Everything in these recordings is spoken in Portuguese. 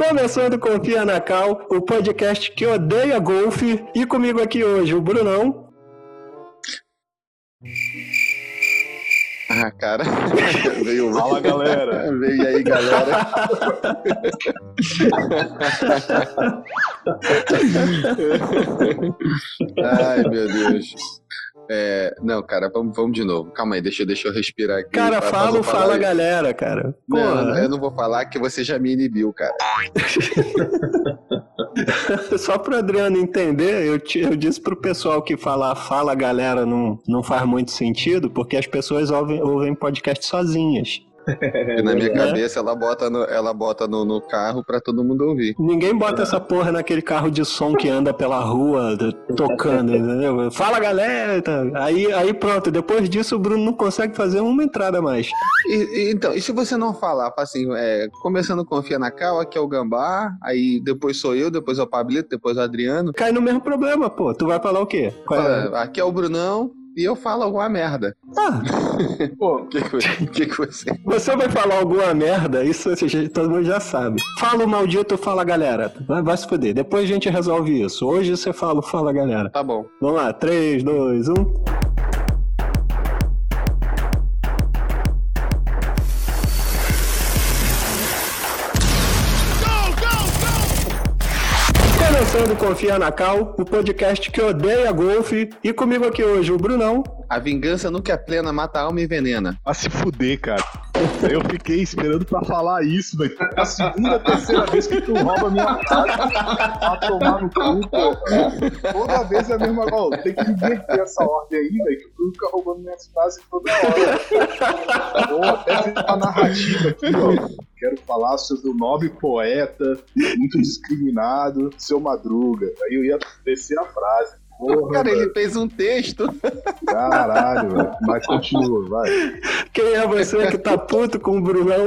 Começando Confia na Cal, o podcast que odeia golfe. E comigo aqui hoje o Brunão. Ah, cara. Veio Fala, galera. Veio aí, galera. Ai, meu Deus. É, não, cara, vamos, vamos de novo. Calma aí, deixa, deixa eu respirar aqui. Cara, Pra- fala, pra- fala galera, cara. Não, Porra. eu não vou falar que você já me inibiu, cara. Só pro Adriano entender, eu, te- eu disse pro pessoal que falar fala galera não, não faz muito sentido, porque as pessoas ouvem, ouvem podcast sozinhas. Porque na minha É. cabeça ela bota no, ela bota no, no carro pra todo mundo ouvir. Ninguém bota essa porra naquele carro de som que anda pela rua tocando, entendeu? Fala galera! Aí, aí pronto, depois disso o Bruno não consegue fazer uma entrada a mais. E- e- então, e se você não falar, fala assim, é, começando Confia na Cal, aqui é o Gambá, aí depois sou eu, depois é o Pablito, depois é o Adriano. Cai no mesmo problema, pô. Tu vai falar o quê? Qual é? Aqui é o Brunão, e eu falo alguma merda. Ah, Pô, O que, que, que você. você vai falar alguma merda, isso assim, todo mundo já sabe. Fala o maldito, fala galera. Vai, vai se fuder. Depois a gente resolve isso. Hoje você fala, fala galera. Tá bom. Vamos lá, um. 3, 2, 1. Começando Confia na Cal, o podcast que odeia golfe. E comigo aqui hoje o Brunão. A vingança nunca é plena, mata a alma e envenena. a se fuder, cara. Eu fiquei esperando pra falar isso, velho. É a segunda, terceira vez que tu rouba minha frase pra tomar no cu, pô. Toda vez é a mesma coisa. Tem que inverter essa ordem aí, velho, que Bruno fica roubando minhas frases toda hora. Vou até fiz uma narrativa aqui, ó. Quero falar sobre o nobre poeta, muito discriminado, seu Madruga. Aí eu ia descer a frase. Porra, Cara, velho. ele fez um texto. Caralho, velho. Mas continua, vai. Quem é você que tá puto com o Brunão?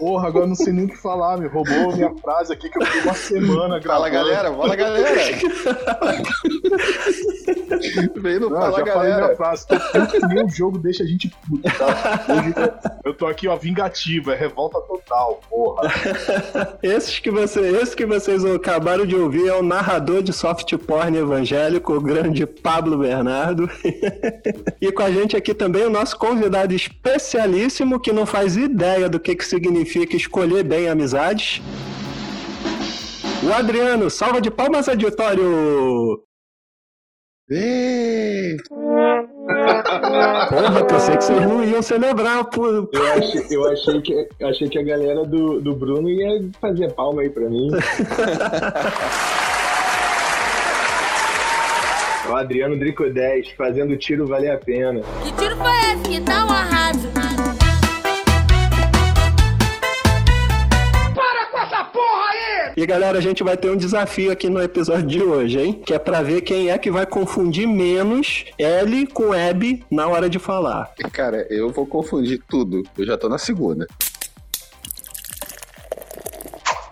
Porra, agora não sei nem o que falar, me roubou minha frase aqui que eu fiquei uma semana gravando. Fala, galera, fala, galera. Veio no Não, Fala, já falei galera. minha frase. Tô puto que nem o jogo deixa a gente puto, tá? Hoje eu tô aqui, ó, vingativo, é revolta total, porra. Esses que você, esse que vocês acabaram de ouvir é o narrador de soft porn evangélico, o grande Pablo Bernardo. e com a gente aqui também o nosso convidado especialíssimo que não faz ideia do que, que significa escolher bem amizades. O Adriano, salva de palmas, auditório! Ê, Porra, pensei que vocês não iam celebrar, pô. Eu achei, eu achei que, achei que a galera do, do Bruno ia fazer palma aí pra mim. o Adriano Drico 10, fazendo tiro valer a pena. Que tiro foi esse que tá uma rádio? E galera, a gente vai ter um desafio aqui no episódio de hoje, hein? Que é pra ver quem é que vai confundir menos L com Eb na hora de falar. Cara, eu vou confundir tudo. Eu já tô na segunda.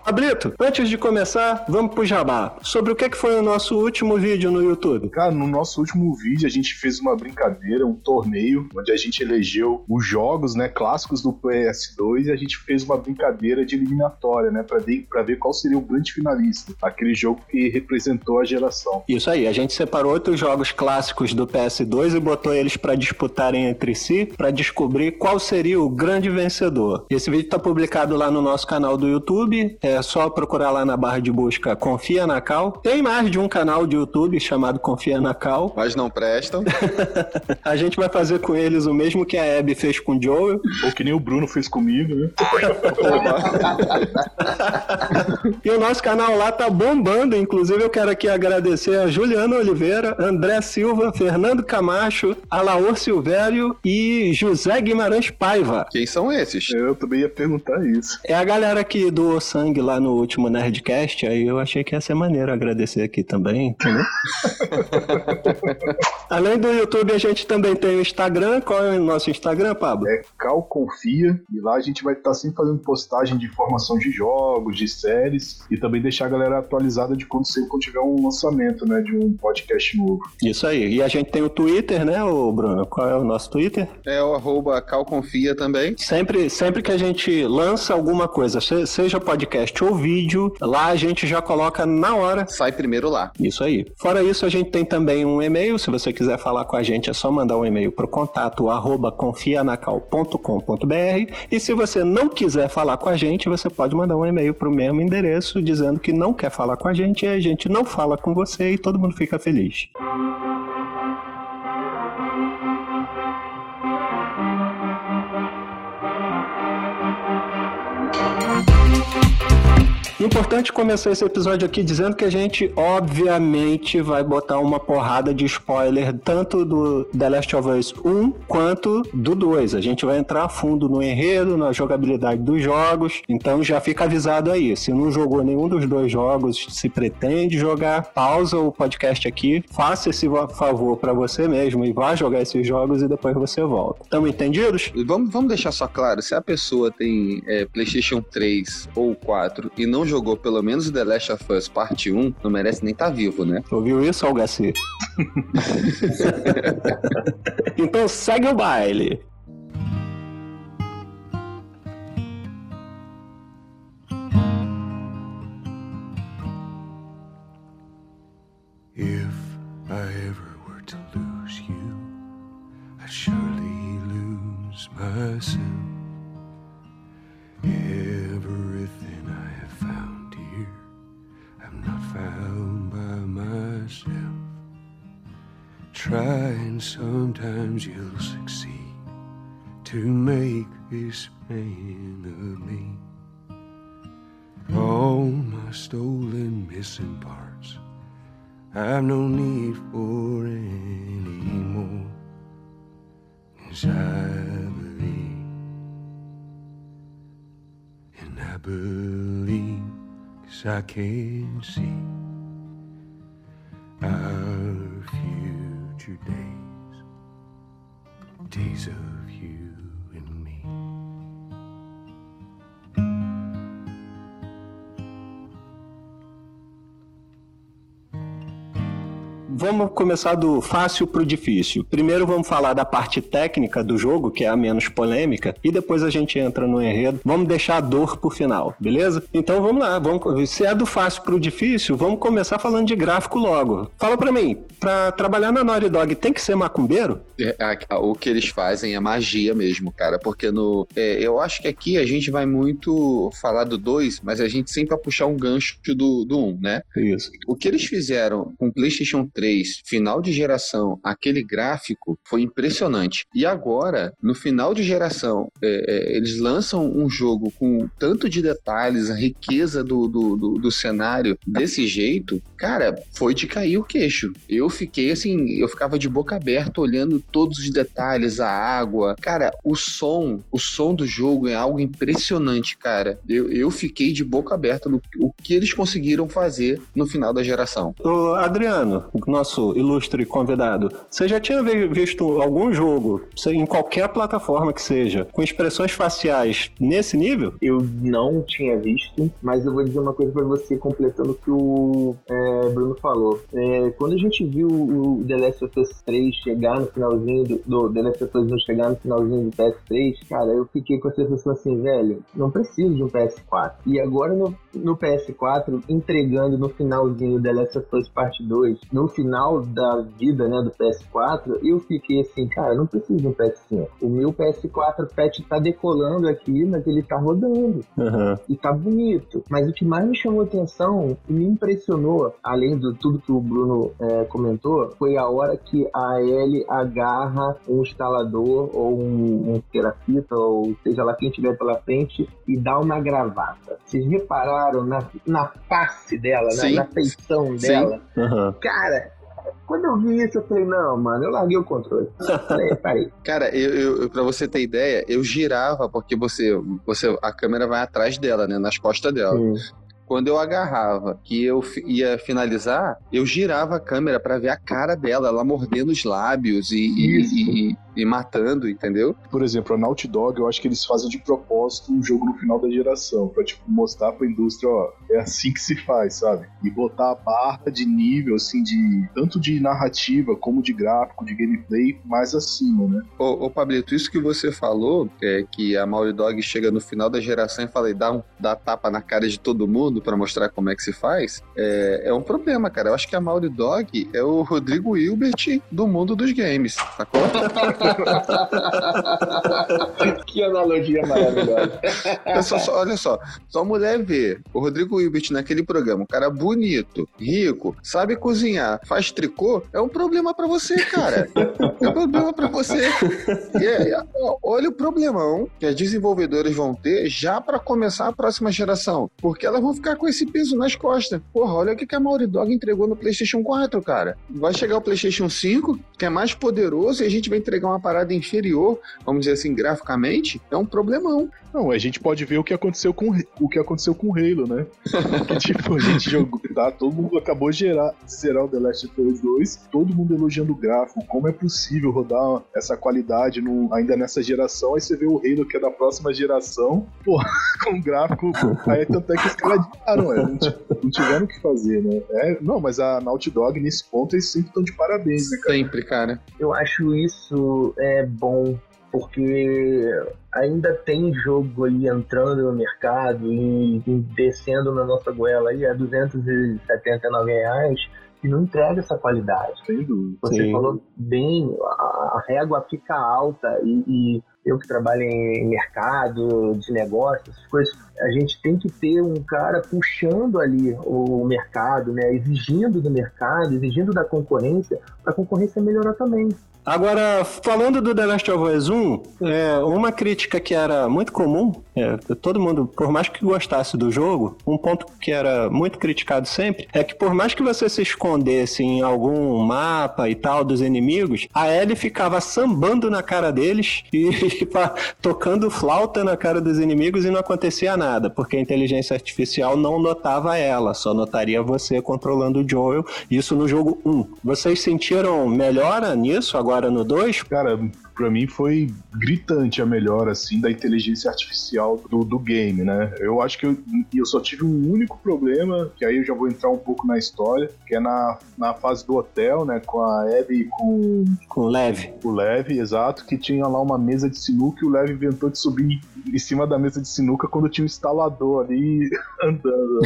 Pablito, antes de começar, vamos pro jabá. Sobre o que que foi o nosso último vídeo no YouTube. Cara, no nosso último vídeo a gente fez uma brincadeira, um torneio, onde a gente elegeu os jogos, né, clássicos do PS2 e a gente fez uma brincadeira de eliminatória, né, pra ver, pra ver qual seria o grande finalista, aquele jogo que representou a geração. Isso aí, a gente separou oito jogos clássicos do PS2 e botou eles pra disputarem entre si, pra descobrir qual seria o grande vencedor. Esse vídeo tá publicado lá no nosso canal do YouTube, é só procurar lá na barra de busca Confia na Cal. Tem mais de um canal de YouTube chamado Confia na Cal. Mas não prestam. A gente vai fazer com eles o mesmo que a Abby fez com o Joel. Ou que nem o Bruno fez comigo, né? E o nosso canal lá tá bombando. Inclusive, eu quero aqui agradecer a Juliana Oliveira, André Silva, Fernando Camacho, Alaor Silvério e José Guimarães Paiva. Quem são esses? Eu também ia perguntar isso. É a galera que doou sangue lá no último Nerdcast, aí eu achei que ia ser maneiro agradecer aqui também, entendeu? Além do YouTube, a gente também tem o Instagram. Qual é o nosso Instagram, Pablo? É Cal Confia, e lá a gente vai estar sempre fazendo postagem de informação de jogos, de séries, e também deixar a galera atualizada de quando sempre quando tiver um lançamento, né, de um podcast novo. Isso aí. E a gente tem o Twitter, né, ô Bruno? Qual é o nosso Twitter? É o arroba calconfia também. Sempre, sempre que a gente lança alguma coisa, se- seja podcast podcast ou vídeo. Lá a gente já coloca na hora. Sai primeiro lá. Isso aí. Fora isso, a gente tem também um e-mail. Se você quiser falar com a gente, é só mandar um e-mail para o contato arroba confianacal.com.br. E se você não quiser falar com a gente, você pode mandar um e-mail para o mesmo endereço dizendo que não quer falar com a gente e a gente não fala com você e todo mundo fica feliz. Importante começar esse episódio aqui dizendo que a gente, obviamente, vai botar uma porrada de spoiler tanto do The Last of Us 1 quanto do 2. A gente vai entrar a fundo no enredo, na jogabilidade dos jogos, então já fica avisado aí. Se não jogou nenhum dos dois jogos, se pretende jogar, pausa o podcast aqui, faça esse favor para você mesmo e vá jogar esses jogos e depois você volta. Estamos entendidos? Vamos, vamos deixar só claro: se a pessoa tem é, PlayStation 3 ou 4 e não jogou pelo menos The Last of Us Parte 1, não merece nem estar tá vivo, né? Ouviu isso, Algaci? então segue o baile. If I ever were to lose you, I'd surely lose myself. Not found by myself. Try and sometimes you'll succeed to make this man of me. All my stolen missing parts, I've no need for any more. Cause I believe, and I believe, I can see our future days, days of you and me. Vamos começar do fácil pro difícil. Primeiro vamos falar da parte técnica do jogo, que é a menos polêmica, e depois a gente entra no enredo. Vamos deixar a dor pro final, beleza? Então vamos lá, vamos, se é do fácil pro difícil, vamos começar falando de gráfico logo. Fala pra mim, pra trabalhar na Naughty Dog tem que ser macumbeiro? É, a- o que eles fazem é magia mesmo, cara. Porque no. é, eu acho que aqui a gente vai muito falar do 2, mas a gente sempre vai puxar um gancho do 1, um, né? Isso. O que eles fizeram com o PlayStation 3, final de geração, aquele gráfico, foi impressionante. E agora, no final de geração, é, é, eles lançam um jogo com tanto de detalhes, a riqueza do, do, do, do cenário desse jeito, cara, foi de cair o queixo. Eu fiquei assim, eu ficava de boca aberta olhando todos os detalhes, a água. Cara, o som, o som do jogo é algo impressionante, cara. Eu, eu fiquei de boca aberta no o que eles conseguiram fazer no final da geração. Ô, Adriano, nosso ilustre convidado, você já tinha vi- visto algum jogo, em qualquer plataforma que seja, com expressões faciais nesse nível? Eu não tinha visto, mas eu vou dizer uma coisa pra você, completando o que o é, Bruno falou. É, quando a gente viu o The Last of Us 3 chegar no finalzinho do, do The Last of Us 1 chegar no finalzinho do PS3, cara, eu fiquei com a sensação assim, velho, não preciso de um PS4. E agora no, no PS4, entregando no finalzinho The Last of Us Parte 2, no final da vida, né, do PS4, eu fiquei assim, cara, não preciso de um PS5. O meu PS4 Pet tá decolando aqui, mas ele tá rodando Aham. e tá bonito. Mas o que mais me chamou atenção e me impressionou, além de tudo que o Bruno é, comentou, foi a hora que a Ellie agarra um instalador ou um, um terapita, ou seja lá quem tiver pela frente, e dá uma gravata. Vocês repararam na, na face dela, na, Sim. na feição dela? Aham. Cara, quando eu vi isso, eu falei, não, mano, eu larguei o controle. Falei, parei. Cara, eu, eu, pra você ter ideia, eu girava, porque você, você, a câmera vai atrás dela, né? Nas costas dela. Hum. Quando eu agarrava que eu ia finalizar, eu girava a câmera pra ver a cara dela, ela mordendo os lábios e, e- e- e matando, entendeu? Por exemplo, a Naughty Dog, eu acho que eles fazem de propósito um jogo no final da geração, pra tipo, mostrar pra indústria, ó, é assim que se faz, sabe? E botar a barra de nível, assim, de tanto de narrativa como de gráfico, de gameplay, mais acima, né? Ô, ô Pablito, isso que você falou, é que a Naughty Dog chega no final da geração e fala, e dá, um, dá tapa na cara de todo mundo para mostrar como é que se faz, é, é um problema, cara. Eu acho que a Naughty Dog é o Rodrigo Hilbert do mundo dos games, sacou? que analogia maravilhosa. É só- só- olha só, só mulher vê o Rodrigo Hilbert naquele programa, um cara bonito, rico, sabe cozinhar, faz tricô, é um problema pra você, cara. É um problema pra você. É- é- olha o problemão que as desenvolvedoras vão ter já pra começar a próxima geração, porque elas vão ficar com esse peso nas costas. Porra, olha o que a Naughty Dog entregou no PlayStation 4, cara. Vai chegar o PlayStation 5, que é mais poderoso, e a gente vai entregar uma parada inferior, vamos dizer assim, graficamente, é um problemão. Não, a gente pode ver o que aconteceu com o que aconteceu com o Halo, né? Que, tipo, a gente jogou, tá? Todo mundo acabou de gerar, de zerar o The Last of Us 2, todo mundo elogiando o gráfico, como é possível rodar essa qualidade no- ainda nessa geração, aí você vê o Halo que é da próxima geração, pô, com gráfico, aí tanto é que os caras adiaram, é, não, não tiveram o que fazer, né? É, não, mas a Naughty Dog, nesse ponto, eles sempre estão de parabéns, né, cara? Sempre, cara. Eu acho isso é bom, porque ainda tem jogo ali entrando no mercado e, descendo na nossa goela aí a 279 reais e não entrega essa qualidade. Sem dúvida. Você Sim. falou bem, a, a régua fica alta e, e eu que trabalho em mercado de negócios, essas coisas, a gente tem que ter um cara puxando ali o mercado, né, exigindo do mercado, exigindo da concorrência, para a concorrência melhorar também. Agora, falando do The Last of Us 1, é, uma crítica que era muito comum, é, todo mundo, por mais que gostasse do jogo, um ponto que era muito criticado sempre, é que por mais que você se escondesse em algum mapa e tal dos inimigos, a Ellie ficava sambando na cara deles e tocando flauta na cara dos inimigos e não acontecia nada, porque a inteligência artificial não notava ela, só notaria você controlando o Joel, isso no jogo 1. Vocês sentiram melhora nisso agora no 2? Cara, pra mim foi gritante a melhora, assim, da inteligência artificial do, do game, né? Eu acho que eu, eu só tive um único problema, que aí eu já vou entrar um pouco na história, que é na, na fase do hotel, né? Com a Abby e com Com leve. o Lev, exato, que tinha lá uma mesa de sinuca e o Lev inventou de subir em cima da mesa de sinuca quando tinha um instalador ali andando.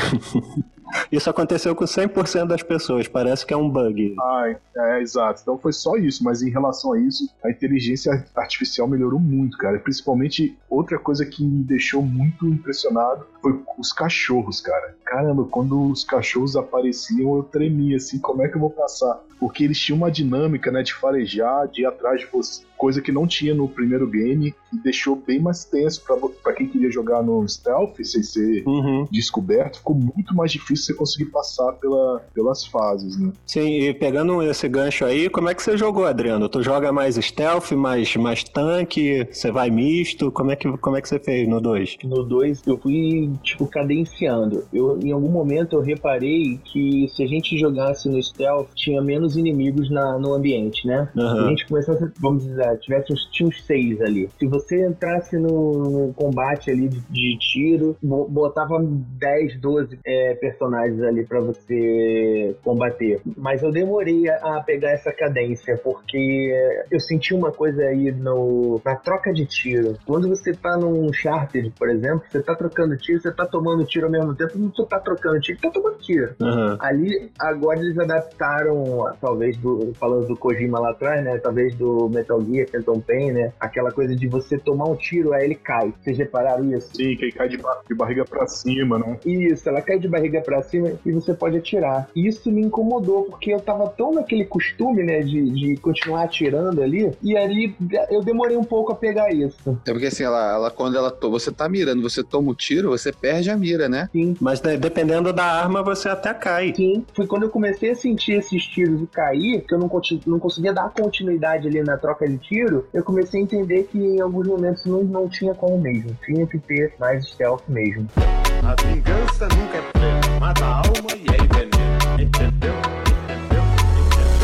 Isso aconteceu com 100% das pessoas, parece que é um bug. Ai, é, exato. Então foi só isso, mas em relação a isso, a inteligência artificial melhorou muito, cara. Principalmente, outra coisa que me deixou muito impressionado foi os cachorros, cara. Caramba, quando os cachorros apareciam, eu tremia, assim, como é que eu vou passar? Porque eles tinham uma dinâmica, né, de farejar, de ir atrás de você, coisa que não tinha no primeiro game, e deixou bem mais tenso pra quem queria jogar no stealth, sem ser Uhum. descoberto, ficou muito mais difícil você conseguir passar pela, pelas fases, né? Sim, e pegando esse gancho aí, como é que você jogou, Adriano? Tu joga mais stealth, mais, mais tanque, você vai misto? Como é que, como é que você fez no 2? No 2 eu fui, tipo, cadenciando. Eu, em algum momento eu reparei que se a gente jogasse no stealth, tinha menos inimigos na, no ambiente, né? Se a gente começasse, vamos dizer, tivesse uns, uns seis ali. Se você entrasse no, no combate ali de, de tiro, bo- botava 10, 12 é, personagens ali pra você combater. Mas eu demorei a, a pegar essa cadência, porque eu senti uma coisa aí no, na troca de tiro. Quando você tá num Uncharted, por exemplo, você tá trocando tiro, você tá tomando tiro ao mesmo tempo, não tá trocando tiro, tá tomando tiro. Aham. Ali, agora eles adaptaram, talvez, do, falando do Kojima lá atrás, né? Talvez do Metal Gear, Phantom Pain, né? Aquela coisa de você tomar um tiro, aí ele cai. Vocês repararam isso? Sim, que aí cai de, ba- de barriga pra cima, né? Isso, ela cai de barriga pra cima e você pode atirar. Isso me incomodou, porque eu tava tão naquele costume, né, de, de continuar atirando ali, e ali eu demorei um pouco a pegar isso. É porque assim, ela, ela quando ela to- você tá mirando, você toma o tiro, você perde a mira, né? Sim, Mas de- dependendo da arma, você até cai. sim. Foi quando eu comecei a sentir esses tiros e cair, que eu não, não conseguia dar continuidade ali na troca de tiro, eu comecei a entender que em alguns momentos não, não tinha como mesmo. Tinha que ter mais stealth mesmo. A vingança nunca é mata a alma e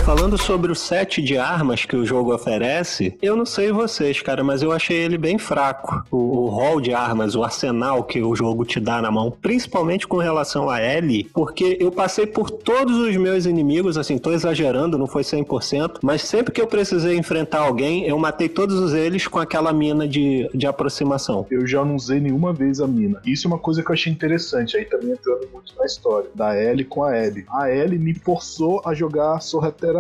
Falando sobre o set de armas que o jogo oferece, eu não sei vocês, cara, mas eu achei ele bem fraco. O, o hall de armas, o arsenal que o jogo te dá na mão, principalmente com relação a L, porque eu passei por todos os meus inimigos, assim, tô exagerando, não foi 100%, mas sempre que eu precisei enfrentar alguém, eu matei todos eles com aquela mina de, de aproximação. Eu já não usei nenhuma vez a mina. Isso é uma coisa que eu achei interessante, aí também entrando muito na história, da Ellie com a Ellie. A Ellie me forçou a jogar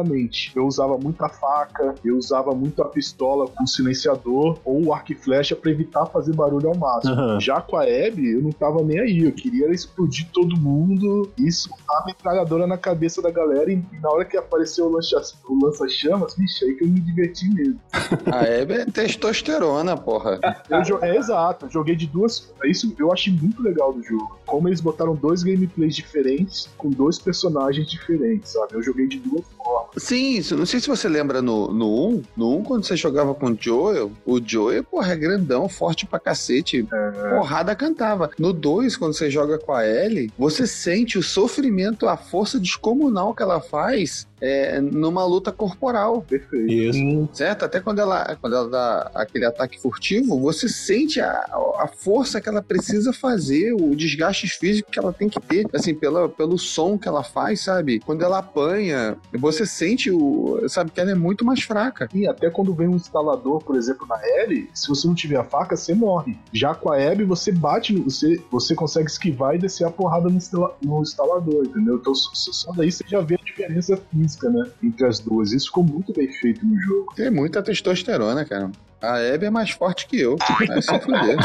sorrateiramente. Eu usava muita faca, eu usava muito a pistola com silenciador ou o arco e flecha pra evitar fazer barulho ao máximo. Aham. Já com a Abby, eu não tava nem aí. Eu queria explodir todo mundo e soltar a metralhadora na cabeça da galera. E na hora que apareceu o lança- o lança-chamas, bicho, aí que eu me diverti mesmo. A Abby é testosterona, porra. Eu é exato, eu joguei de duas. Isso eu achei muito legal do jogo. Como eles botaram dois gameplays diferentes com dois personagens diferentes, sabe? Eu joguei de duas formas. Sim, isso, não sei se você lembra no, no 1. No 1, quando você jogava com o Joel, o Joel, porra, é grandão, forte pra cacete. Porrada cantava. No 2, quando você joga com a Ellie, você sente o sofrimento, a força descomunal que ela faz é, numa luta corporal. Perfeito. Isso. Certo? Até quando ela, quando ela dá aquele ataque furtivo, você sente a, a força que ela precisa fazer, o desgaste físico que ela tem que ter, assim, pela, pelo som que ela faz, sabe? Quando ela apanha, você sente o. Sabe que ela é muito mais fraca. E até quando vem um instalador, por exemplo, na L, se você não tiver a faca, você morre. Já com a Abby, você bate, no- você, você consegue esquivar e descer a porrada no, instala- no instalador, entendeu? Então só, só daí você já vê a diferença física, né? Entre as duas. Isso ficou muito bem feito no jogo. Tem muita testosterona, cara. A Abby é mais forte que eu. Vai se fuder.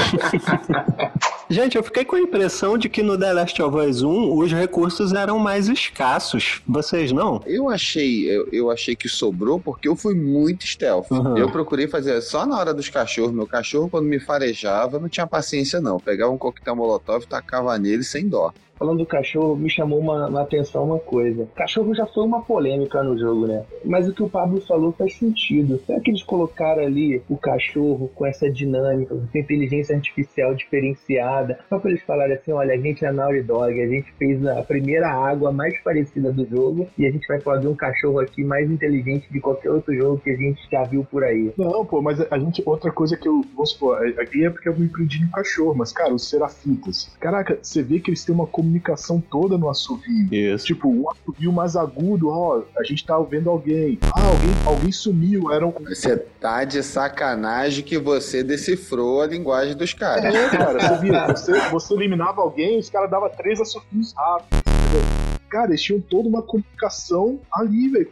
Gente, eu fiquei com a impressão de que no The Last of Us 1 os recursos eram mais escassos. Vocês não? Eu achei, eu, eu achei que sobrou porque eu fui muito stealth. Uhum. Eu procurei fazer só na hora dos cachorros. Meu cachorro, quando me farejava, não tinha paciência, não. Pegava um coquetel molotov e tacava nele sem dó. Falando do cachorro, me chamou uma, uma atenção uma coisa. Cachorro já foi uma polêmica no jogo, né? Mas o que o Pablo falou faz sentido. Será que eles colocaram ali o cachorro com essa dinâmica, com essa inteligência artificial diferenciada? Só pra eles falarem assim: olha, a gente é Naughty Dog, a gente fez a primeira água mais parecida do jogo e a gente vai fazer um cachorro aqui mais inteligente de qualquer outro jogo que a gente já viu por aí. Não, pô, mas a gente. Outra coisa que eu. Vamos supor, aqui é porque eu me empreendi no cachorro, mas, cara, os serafitas. Caraca, você vê que eles têm uma comunicação toda no assovio. Isso. Tipo, um assovio mais agudo, ó, a gente tá vendo alguém. Ah, alguém, alguém sumiu, era um. Você tá de sacanagem que você decifrou a linguagem dos caras. É, cara, você via, você, você eliminava alguém, os caras davam três assovios rápidos, entendeu? Cara, eles tinham toda uma comunicação ali, velho.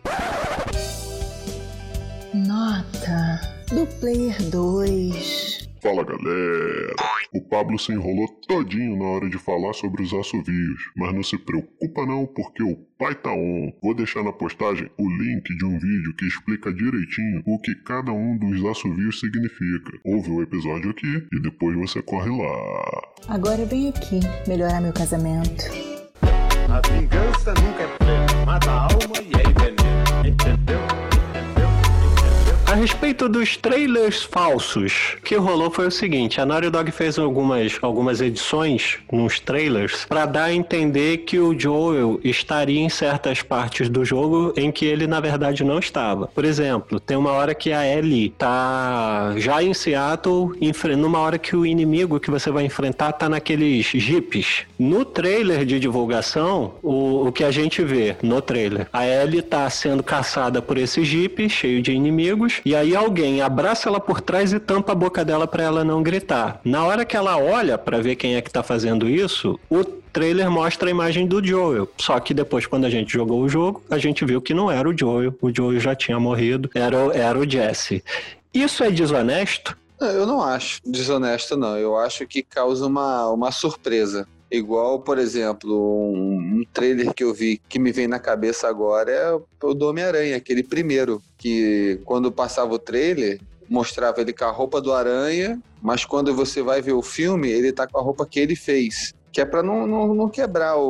Nota do Player 2. Fala galera! O Pablo se enrolou todinho na hora de falar sobre os assovios, mas não se preocupa não, porque o pai tá on. Vou deixar na postagem o link de um vídeo que explica direitinho o que cada um dos assovios significa. Ouve o episódio aqui e depois você corre lá. Agora eu venho aqui melhorar meu casamento. A vingança nunca é plena, mata a alma e A respeito dos trailers falsos, o que rolou foi o seguinte: a Naughty Dog fez algumas, algumas edições nos trailers para dar a entender que o Joel estaria em certas partes do jogo em que ele na verdade não estava. Por exemplo, tem uma hora que a Ellie tá já em Seattle, numa hora que o inimigo que você vai enfrentar tá naqueles jipes. No trailer de divulgação, o, o que a gente vê no trailer, a Ellie tá sendo caçada por esse jeep cheio de inimigos, e aí alguém abraça ela por trás e tampa a boca dela para ela não gritar. Na hora que ela olha para ver quem é que tá fazendo isso, o trailer mostra a imagem do Joel. Só que depois, quando a gente jogou o jogo, a gente viu que não era o Joel. O Joel já tinha morrido, era, o- era o Jesse. Isso é desonesto? Não, Eu não acho desonesto, não. Eu acho que causa uma, uma surpresa. Igual, por exemplo, um, trailer que eu vi que me vem na cabeça agora é o do Homem-Aranha, aquele primeiro, que quando passava o trailer, mostrava ele com a roupa do Aranha, mas quando você vai ver o filme, ele tá com a roupa que ele fez. Que é pra não, não, não quebrar o,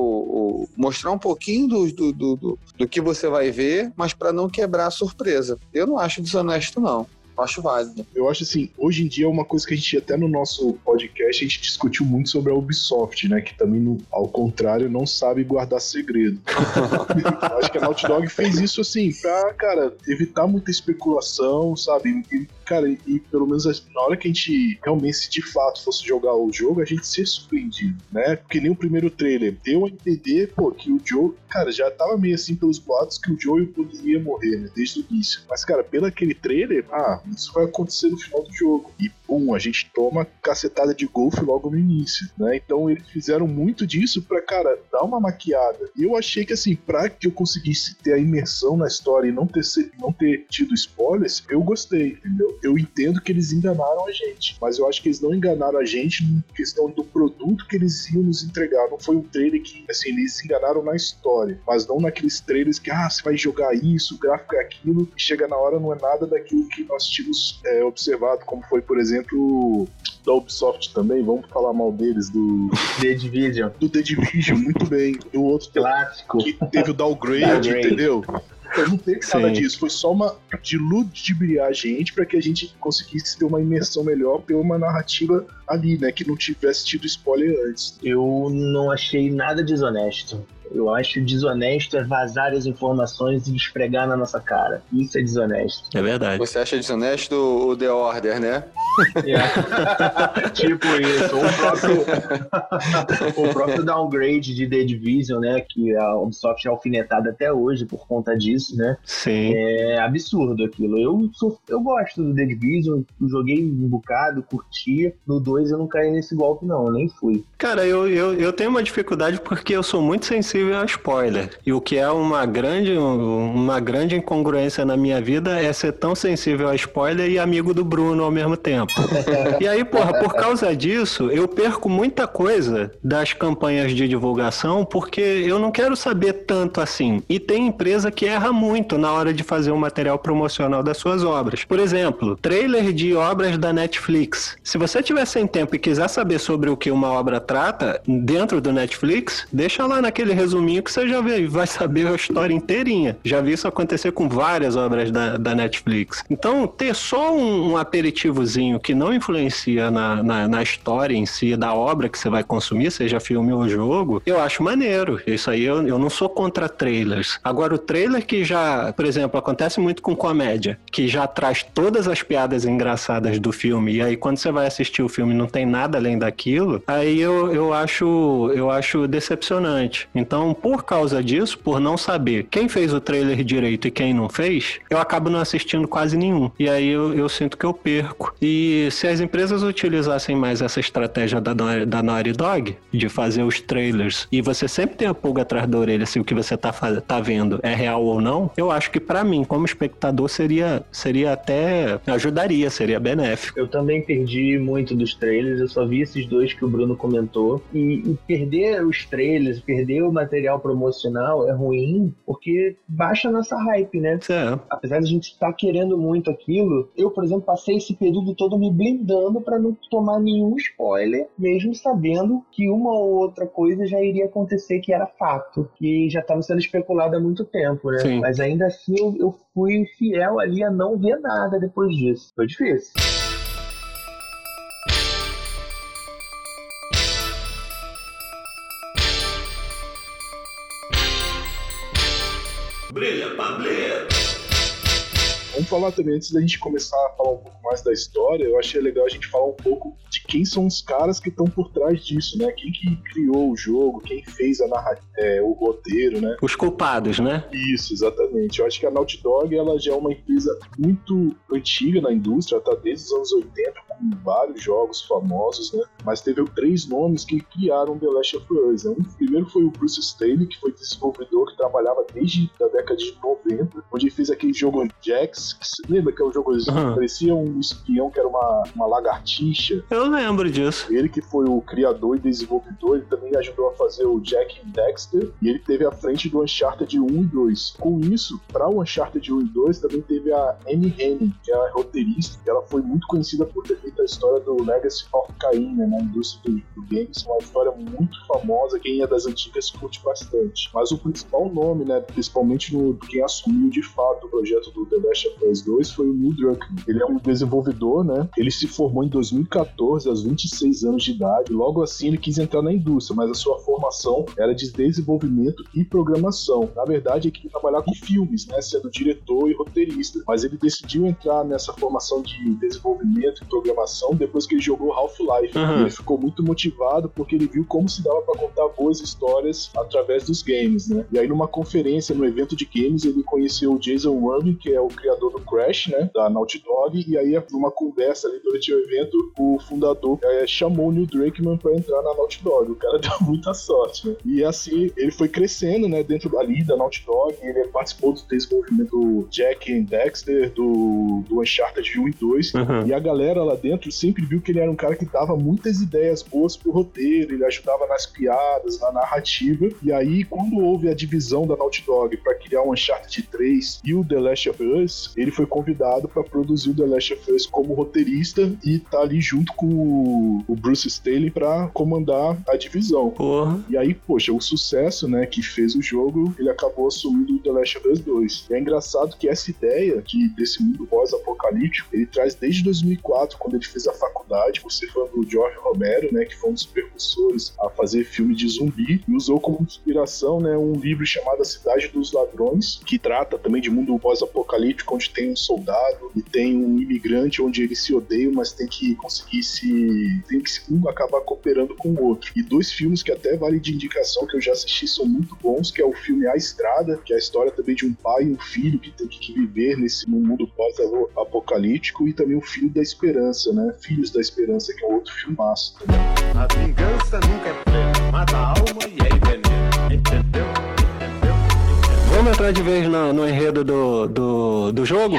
o- mostrar um pouquinho do, do, do, do- que você vai ver, mas pra não quebrar a surpresa. Eu não acho desonesto, não. Acho válido. Eu acho assim, hoje em dia é uma coisa que a gente, até no nosso podcast, a gente discutiu muito sobre a Ubisoft, né? Que também, no- ao contrário, não sabe guardar segredo. Eu acho que a Naughty Dog fez isso assim, pra, cara, evitar muita especulação, sabe? Cara, e, e pelo menos na hora que a gente realmente, se de fato fosse jogar o jogo, a gente ser surpreendido, né? Porque nem o primeiro trailer deu a entender, pô, que o Joe, cara, já tava meio assim pelos boatos que o Joe poderia morrer, né? Desde o início. Mas, cara, pelo aquele trailer, ah, isso vai acontecer no final do jogo. E, pum, a gente toma cacetada de golfe logo no início, né? Então eles fizeram muito disso pra, cara, dar uma maquiada. E eu achei que, assim, pra que eu conseguisse ter a imersão na história e não ter, não ter tido spoilers, eu gostei, entendeu? Eu entendo que eles enganaram a gente, mas eu acho que eles não enganaram a gente na questão do produto que eles iam nos entregar. Não foi um trailer que, assim, eles se enganaram na história, mas não naqueles trailers que, ah, você vai jogar isso, o gráfico é aquilo, e chega na hora não é nada daquilo que nós tínhamos é, observado, como foi, por exemplo, da Ubisoft também, vamos falar mal deles, do, The Division. do The Division, muito bem, do outro Clássico. que teve o downgrade, Downgrade. entendeu? Então não teve nada Sim. disso, foi só uma de ludibriar a gente para que a gente conseguisse ter uma imersão melhor pela uma narrativa ali, né, que não tivesse tido spoiler antes. Eu não achei nada desonesto. Eu acho desonesto é vazar as informações e esfregar na nossa cara. Isso é desonesto. É verdade. Você acha desonesto o The Order, né? tipo isso. O próprio, o próprio downgrade de The Division, né? Que a Ubisoft é alfinetada até hoje por conta disso, né? Sim. É absurdo aquilo. Eu, sou, eu gosto do The Division, joguei um bocado, curti. No 2 eu não caí nesse golpe, não, eu nem fui. Cara, eu, eu, eu tenho uma dificuldade porque eu sou muito sensível a spoiler. E o que é uma grande, uma grande incongruência na minha vida é ser tão sensível a spoiler e amigo do Bruno ao mesmo tempo. E aí, porra, por causa disso, eu perco muita coisa das campanhas de divulgação porque eu não quero saber tanto assim. E tem empresa que erra muito na hora de fazer o material promocional das suas obras. Por exemplo, trailer de obras da Netflix. Se você tiver sem tempo e quiser saber sobre o que uma obra trata dentro do Netflix, deixa lá naquele resuminho que você já vê, vai saber a história inteirinha. Já vi isso acontecer com várias obras da, da Netflix. Então, ter só um, um aperitivozinho que não influencia na, na, na história em si da obra que você vai consumir, seja filme ou jogo, eu acho maneiro. Isso aí eu, eu não sou contra trailers. Agora, o trailer que já, por exemplo, acontece muito com comédia, que já traz todas as piadas engraçadas do filme, e aí quando você vai assistir o filme não tem nada além daquilo, aí eu, eu acho eu acho decepcionante. Então, por causa disso, por não saber quem fez o trailer direito e quem não fez, eu acabo não assistindo quase nenhum. E aí eu, eu sinto que eu perco. E se as empresas utilizassem mais essa estratégia da, da Naughty Dog, de fazer os trailers, e você sempre tem a pulga atrás da orelha se o que você tá, tá vendo é real ou não, eu acho que pra mim, como espectador, seria, seria até. ajudaria, seria benéfico. Eu também perdi muito dos trailers, eu só vi esses dois que o Bruno comentou. E, e perder os trailers, perder o material promocional é ruim, porque baixa a nossa hype, né? É. Apesar de a gente estar querendo muito aquilo, eu, por exemplo, passei esse período todo me blindando para não tomar nenhum spoiler, mesmo sabendo que uma ou outra coisa já iria acontecer que era fato, que já estava sendo especulado há muito tempo, né? Sim. Mas ainda assim eu, eu fui fiel ali a não ver nada depois disso. Foi difícil. Vamos falar também, antes da gente começar a falar um pouco mais da história, eu achei legal a gente falar um pouco de quem são os caras que estão por trás disso, né? Quem que criou o jogo, quem fez a narra é, o roteiro, né? Os culpados, né? Isso, exatamente. Eu acho que a Naughty Dog ela já é uma empresa muito antiga na indústria, ela tá desde os anos 80 com vários jogos famosos, né? Mas teve três nomes que criaram The Last of Us. Né? O primeiro foi o Bruce Staley, que foi desenvolvedor que trabalhava desde a década de 90, onde ele fez aquele jogo Jax. que você Lembra que é um jogo Aham. parecia um espião que era uma, uma lagartixa? Eu lembro disso. Ele que foi o criador e desenvolvedor, ele também ajudou a fazer o Jack Dexter e ele teve à frente do Uncharted 1 e 2. Com isso, para o Uncharted 1 e 2 também teve a Annie Henning, que é a roteirista, ela foi muito conhecida por ter feito a história do Legacy of Kain né, na indústria do, do games, uma história muito famosa, quem é das antigas curte bastante. Mas o principal nome, né, principalmente no quem assumiu de fato o projeto do The Last of Us 2 foi o Neil Druckmann. Ele é um desenvolvedor, né? Ele se formou em 2014, aos 26 anos de idade. Logo assim, ele quis entrar na indústria, mas a sua formação era de desenvolvimento e programação. Na verdade, ele queria trabalhar com filmes, né? Sendo diretor e roteirista. Mas ele decidiu entrar nessa formação de desenvolvimento e programação depois que ele jogou Half-Life. Uhum. Ele ficou muito motivado porque ele viu como se dava para contar boas histórias através dos games, né? E aí, numa conferência, no evento de games, ele conheceu o Jason Rubin, que é o criador do Crash, né? Da Naughty Dog. E aí, numa conversa ali durante o evento, o fundador é, chamou o Neil Druckmann para entrar na Naughty Dog. O cara deu muita sorte, né? E assim, ele foi crescendo, né? Dentro ali da Naughty Dog. Ele participou do desenvolvimento do Jack and Dexter, do, do Uncharted 1 e 2. Uhum. E a galera lá dentro sempre viu que ele era um cara que dava muitas ideias boas pro roteiro, ele ajudava nas piadas, na narrativa. E aí, quando houve a divisão da Naughty Dog para criar o Uncharted 3 e o The Last of Us, ele foi convidado para produzir o The Last of Us como roteirista e tá ali junto com o, o Bruce Staley para comandar a divisão. Porra. E aí, poxa, o sucesso, né, que fez o jogo, ele acabou assumindo o The Last of Us 2. E é engraçado que essa ideia que desse mundo pós-apocalíptico, ele traz desde 2004, quando ele fez a faculdade, você fã do George Romero, né, que foi um dos precursores a fazer filme de zumbi, e usou como inspiração, né, um livro chamado A Cidade dos Ladrões, que trata também de mundo pós-apocalíptico, onde tem um soldado e tem um imigrante onde eles se odeiam, mas tem que conseguir se tem que um acabar cooperando com o outro. E dois filmes que até vale de indicação que eu já assisti são muito bons, que é o filme A Estrada, que é a história também de um pai e um filho que tem que viver nesse mundo pós-apocalíptico e também o Filho da Esperança, né? Filhos da Esperança, que é um outro filmaço também. A vingança nunca é plena, mata a alma e é veneno. Entendeu? Entendeu? Vamos entrar de vez no, no enredo do, do, do jogo?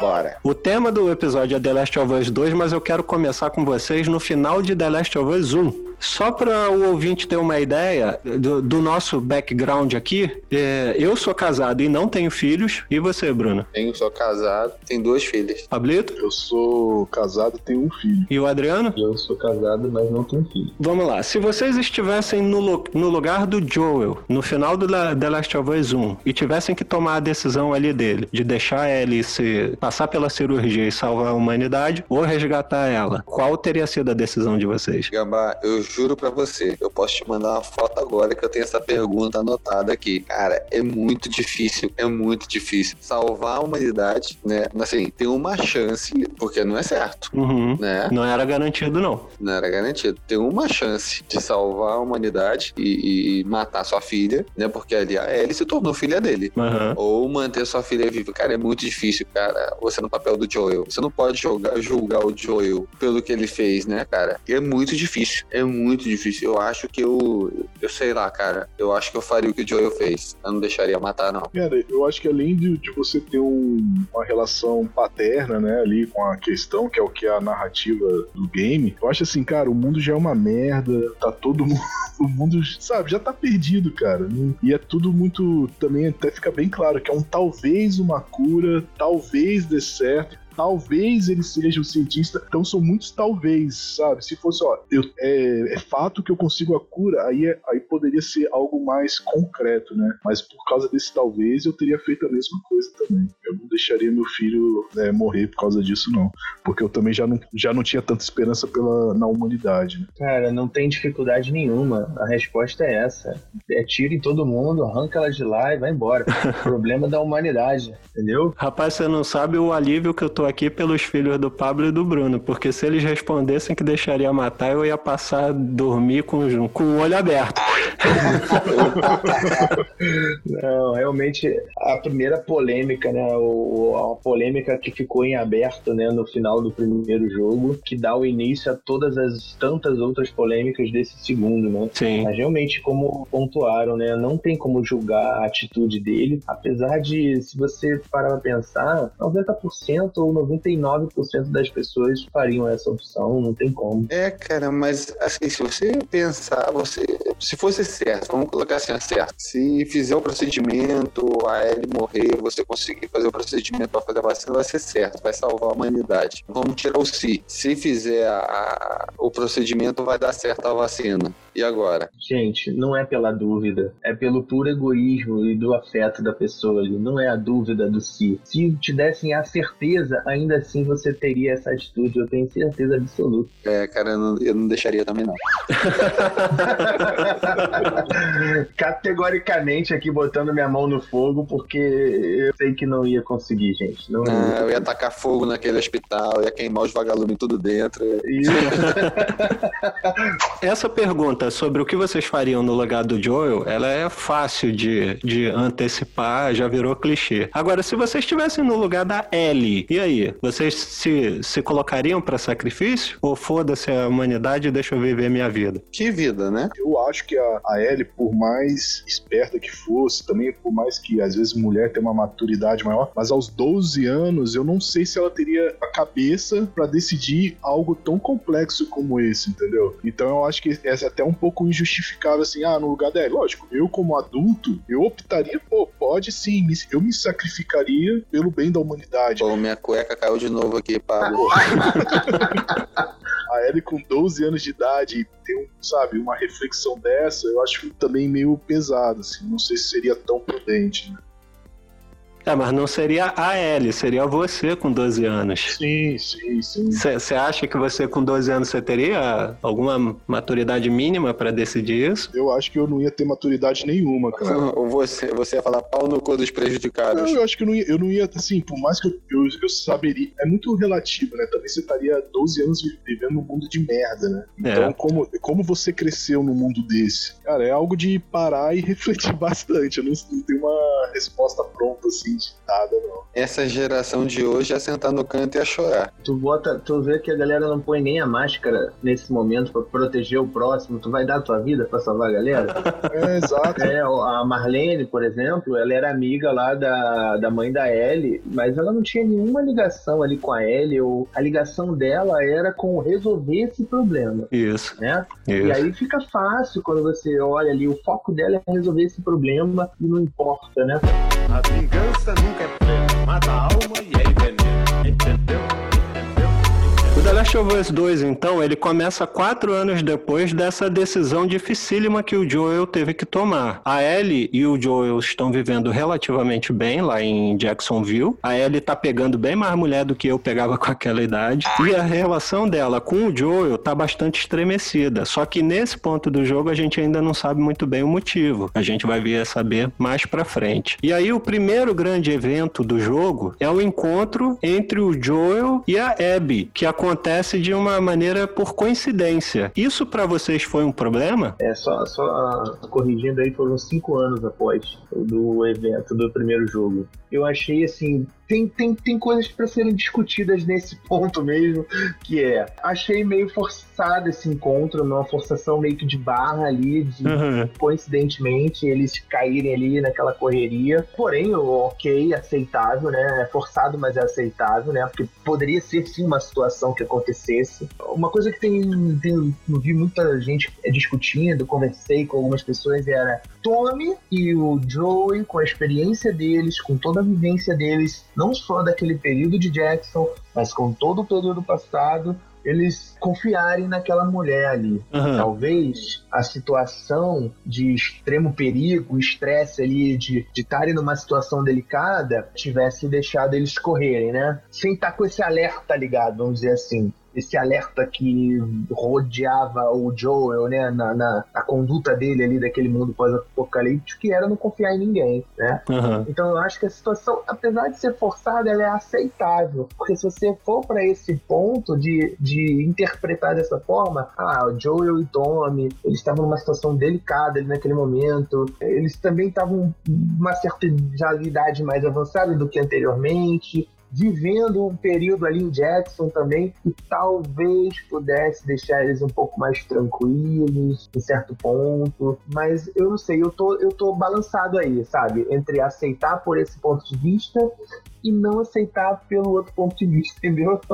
Bora. O tema do episódio é The Last of Us 2, mas eu quero começar com vocês no final de The Last of Us 1. Só para o ouvinte ter uma ideia do, do nosso background aqui, é, eu sou casado e não tenho filhos. E você, Bruno? Tenho, sou casado, tenho duas filhas. Pablito? Eu sou casado e tenho um filho. E o Adriano? Eu sou casado, mas não tenho filho. Vamos lá. Se vocês estivessem no, no lugar do Joel, no final do La- The Last of Us 1, e tivessem que tomar a decisão ali dele, de deixar a Ellie se, passar pela cirurgia e salvar a humanidade, ou resgatar ela, qual teria sido a decisão de vocês? Gambá, eu juro pra você, eu posso te mandar uma foto agora que eu tenho essa pergunta anotada aqui. Cara, é muito difícil, é muito difícil. Salvar a humanidade, né? Assim, tem uma chance, porque não é certo, Uhum. né? Não era garantido, não. Não era garantido. Tem uma chance de salvar a humanidade e, e matar sua filha, né? Porque ali a Ellie se tornou filha dele. Aham. Ou manter sua filha viva. Cara, é muito difícil, cara. Você no papel do Joel. Você não pode jogar, julgar o Joel pelo que ele fez, né, cara? É muito difícil. É muito difícil. Eu acho que eu. Eu sei lá, cara. Eu acho que eu faria o que o Joel fez. Eu não deixaria matar, não. Cara, eu acho que além de, de você ter um- uma relação paterna, né, ali com a questão, que é o que é a narrativa do game, eu acho assim, cara, o mundo já é uma merda, tá todo mundo. O mundo, sabe, já tá perdido, cara. E é tudo muito. Também até fica bem claro que é um talvez uma cura, talvez dê certo. Talvez ele seja um cientista, então são muitos talvez, sabe? Se fosse, ó, eu, é, é fato que eu consigo a cura, aí, é- aí poderia ser algo mais concreto, né? Mas por causa desse talvez, eu teria feito a mesma coisa também. Eu não deixaria meu filho né, morrer por causa disso, não. Porque eu também já não, já não tinha tanta esperança pela, na humanidade, né? Cara, não tem dificuldade nenhuma. A resposta é essa. É tiro em todo mundo, arranca ela de lá e vai embora. Problema da humanidade, entendeu? Rapaz, você não sabe o alívio que eu tô aqui pelos filhos do Pablo e do Bruno, porque se eles respondessem que deixaria matar, eu ia passar a dormir com, com o olho aberto. Não, realmente a primeira polêmica, né? O, a polêmica que ficou em aberto, né, no final do primeiro jogo, que dá o início a todas as tantas outras polêmicas desse segundo, né? Sim. Mas realmente, como pontuaram, né? Não tem como julgar a atitude dele, apesar de, se você parar pra pensar, 90% ou 99% das pessoas fariam essa opção, não tem como. É, cara, mas assim, se você pensar, você. Se fosse certo, vamos colocar assim, é certo. Se fizer o procedimento, a Ellie morrer, você conseguir fazer o procedimento para fazer a vacina, vai ser certo, vai salvar a humanidade. Vamos tirar o se. Se fizer a- o procedimento, vai dar certo a vacina. E agora? Gente, não é pela dúvida, é pelo puro egoísmo e do afeto da pessoa ali. Não é a dúvida do si. Se te dessem a certeza, ainda assim você teria essa atitude. Eu tenho certeza absoluta. É, cara, eu não, eu não deixaria também, não. Categoricamente aqui botando minha mão no fogo, porque eu sei que não ia conseguir, gente. Não Ah, eu ia tacar fogo naquele hospital, ia queimar os vagalumes tudo dentro. Isso. Essa pergunta sobre o que vocês fariam no lugar do Joel, ela é fácil de, de antecipar, já virou clichê. Agora, se vocês estivessem no lugar da Ellie, e aí? Vocês se, se colocariam pra sacrifício? Ou foda-se a humanidade e deixa eu viver minha vida? Que vida, né? Eu acho que a, a Ellie, por mais esperta que fosse, também por mais que às vezes mulher tem uma maturidade maior, mas aos 12 anos eu não sei se ela teria a cabeça pra decidir algo tão complexo como esse, entendeu? Então eu acho que é até um pouco injustificável assim, ah, no lugar Ellie. Lógico, eu como adulto, eu optaria, pô, pode sim, eu me sacrificaria pelo bem da humanidade. Pô, minha cueca caiu de novo aqui, Pablo. A Ellie com 12 anos de idade ter, um, sabe, uma reflexão dessa, eu acho também meio pesado, assim. Não sei se seria tão prudente, né? É, mas não seria a Ellie, seria você com 12 anos. Sim, sim, sim. Você acha que você com 12 anos você teria alguma maturidade mínima pra decidir isso? Eu acho que eu não ia ter maturidade nenhuma, cara. Ou você, você ia falar pau no cu dos prejudicados. Não, eu acho que eu não ia, eu não ia assim, por mais que eu, eu, eu saberia. É muito relativo, né? Também você estaria 12 anos vi- vivendo num mundo de merda, né? Então, É. como, como você cresceu num mundo desse? Cara, é algo de parar e refletir bastante. Eu não, não tenho uma resposta pronta, assim, de nada, não. Essa geração de hoje ia sentar no canto e ia chorar. Tu bota, tu vê que a galera não põe nem a máscara nesse momento pra proteger o próximo. Tu vai dar a tua vida pra salvar a galera? É, exato. É, a Marlene, por exemplo, ela era amiga lá da, da mãe da Ellie, mas ela não tinha nenhuma ligação ali com a Ellie, ou a ligação dela era com resolver esse problema, Isso, né? E isso. aí fica fácil quando você olha ali, o foco dela é resolver esse problema e não importa, né? A vingança nunca é plena, mata a alma e é veneno. The Last of Us 2, então, ele começa quatro anos depois dessa decisão dificílima que o Joel teve que tomar. A Ellie e o Joel estão vivendo relativamente bem lá em Jacksonville. A Ellie tá pegando bem mais mulher do que eu pegava com aquela idade. E a relação dela com o Joel tá bastante estremecida. Só que nesse ponto do jogo a gente ainda não sabe muito bem o motivo. A gente vai vir a saber mais pra frente. E aí o primeiro grande evento do jogo é o encontro entre o Joel e a Abby, que acontece de uma maneira por coincidência. Isso pra vocês foi um problema? É, só, só corrigindo aí, foram cinco anos após do evento do primeiro jogo. Eu achei assim. Tem, tem, tem coisas para serem discutidas nesse ponto mesmo, que é. Achei meio forçado esse encontro, uma forçação meio que de barra ali, de coincidentemente eles caírem ali naquela correria. Porém, ok, aceitável, né? É forçado, mas é aceitável, né? Porque poderia ser sim uma situação que acontecesse. Uma coisa que tem, tem eu vi muita gente discutindo, conversei com algumas pessoas, era Tommy e o Joey, com a experiência deles, com toda a vivência deles, não só daquele período de Jackson, mas com todo o período passado, eles confiarem naquela mulher ali. Aham. Talvez a situação de extremo perigo, estresse ali, de estarem numa situação delicada, tivesse deixado eles correrem, né? Sem estar com esse alerta ligado, vamos dizer assim. Esse alerta que rodeava o Joel, né? Na, na, na conduta dele ali daquele mundo pós-apocalíptico, que era não confiar em ninguém, né? Aham. Então eu acho que a situação, apesar de ser forçada, ela é aceitável. Porque se você for para esse ponto de, de interpretar dessa forma, ah, o Joel e Tommy, eles estavam numa situação delicada ali naquele momento. Eles também estavam numa certa já idade mais avançada do que anteriormente. Vivendo um período ali em Jackson também, que talvez pudesse deixar eles um pouco mais tranquilos, em certo ponto. Mas eu não sei, eu tô, eu tô balançado aí, sabe? Entre aceitar por esse ponto de vista e não aceitar pelo outro ponto de vista, entendeu?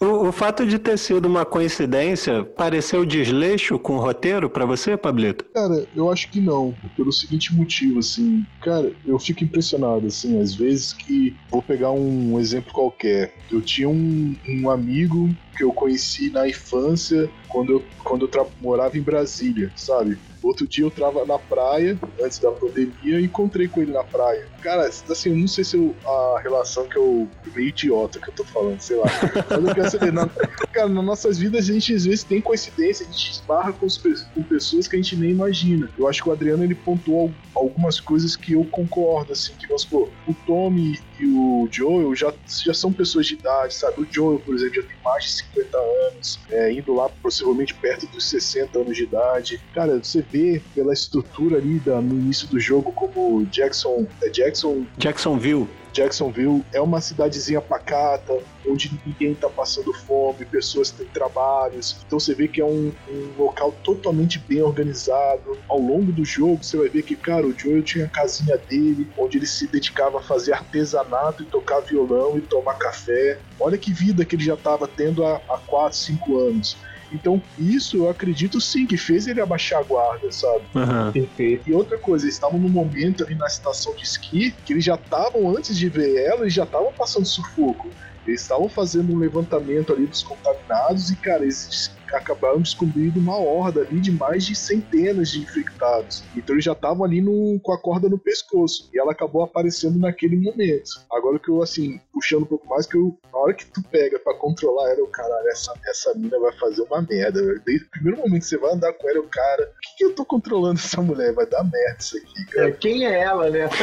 O, o fato de ter sido uma coincidência pareceu desleixo com o roteiro pra você, Pablito? Cara, eu acho que não, pelo seguinte motivo, assim, cara, eu fico impressionado, assim, às vezes que vou pegar um exemplo qualquer. Eu tinha um, um amigo que eu conheci na infância, quando eu, quando eu morava em Brasília, sabe? Outro dia eu tava na praia, antes da pandemia, e encontrei com ele na praia. Cara, assim, eu não sei se eu- a relação que eu. meio idiota que eu tô falando, sei lá. Mas eu quero saber, na, cara, nas nossas vidas a gente às vezes tem coincidência, a gente esbarra com, os com pessoas que a gente nem imagina. Eu acho que o Adriano ele pontuou al- algumas coisas que eu concordo, assim, que vamos supor, o Tommy e o Joel já, já são pessoas de idade, sabe? O Joel, por exemplo, já tem mais de 50 anos, é, indo lá possivelmente perto dos 60 anos de idade. Cara, você vê pela estrutura ali da, no início do jogo como Jackson. É Jackson Jacksonville. Jacksonville é uma cidadezinha pacata, onde ninguém tá passando fome, pessoas têm trabalhos. Então você vê que é um, um local totalmente bem organizado. Ao longo do jogo, você vai ver que, cara, o Joel tinha a casinha dele, onde ele se dedicava a fazer artesanato e tocar violão e tomar café. Olha que vida que ele já estava tendo há, há 4, 5 anos. Então, isso eu acredito sim que fez ele abaixar a guarda, sabe? Perfeito. E outra coisa, eles estavam num momento ali na estação de esqui que eles já estavam, antes de ver ela, eles já estavam passando sufoco. Eles estavam fazendo um levantamento ali dos contaminados e, cara, eles acabaram descobrindo uma horda ali de mais de centenas de infectados. Então eles já estavam ali no- com a corda no pescoço. E ela acabou aparecendo naquele momento. Agora que eu, assim, puxando um pouco mais, que eu, na hora que tu pega pra controlar ela, eu, caralho, essa, essa mina vai fazer uma merda, velho. Desde o primeiro momento que você vai andar com ela, eu, cara, o que, que eu tô controlando essa mulher? Vai dar merda isso aqui, cara. É, quem é ela, né?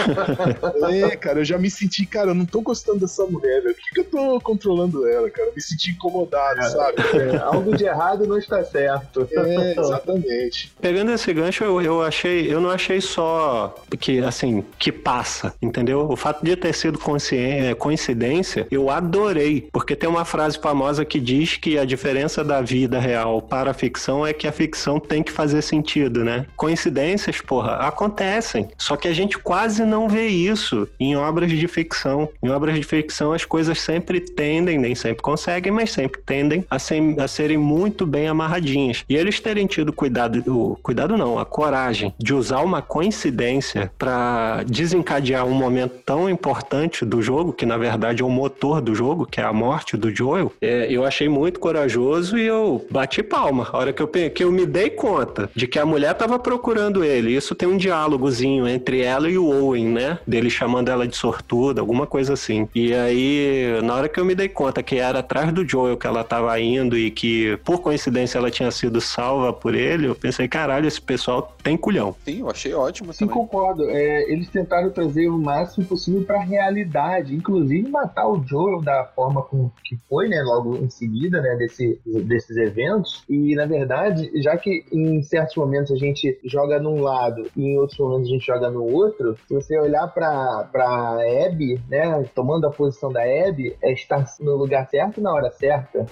É, cara, eu já me senti, cara, eu não tô gostando dessa mulher, velho. Por que, que eu tô controlando ela, cara? Eu me senti incomodado, sabe? É, algo de errado não está certo. É, exatamente. Pegando esse gancho, eu, eu achei, eu não achei só que assim que passa, entendeu? O fato de ter sido conscien- é, coincidência, eu adorei, porque tem uma frase famosa que diz que a diferença da vida real para a ficção é que a ficção tem que fazer sentido, né? Coincidências, porra, acontecem, só que a gente quase não vê isso em obras de ficção. Em obras de ficção, as coisas sempre tendem, nem sempre conseguem, mas sempre tendem a, ser- a serem muito bem amarradinhas. E eles terem tido cuidado, o cuidado não, a coragem de usar uma coincidência para desencadear um momento tão importante do jogo, que na verdade é o motor do jogo, que é a morte do Joel, é, eu achei muito corajoso e eu bati palma. A hora que eu, que eu me dei conta de que a mulher tava procurando ele, isso tem um diálogozinho entre ela e o Owen, né? Dele chamando ela de sortuda, alguma coisa assim. E aí, na hora que eu me dei conta que era atrás do Joel que ela tava indo e que, por coincidência, ela tinha sido salva por ele, eu pensei, caralho, esse pessoal tem culhão. Sim, eu achei ótimo Sim, também. concordo. É, eles tentaram trazer o máximo possível pra realidade, inclusive matar o Joel da forma com que foi, né, logo em seguida, né, desse, desses eventos. E na verdade, já que em certos momentos a gente joga num lado e em outros momentos a gente joga no outro, se você olhar pra, pra Abby, né, tomando a posição da Abby, é estar no lugar certo na hora certa.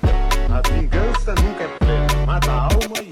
A vingança nunca é plena. Mata a alma e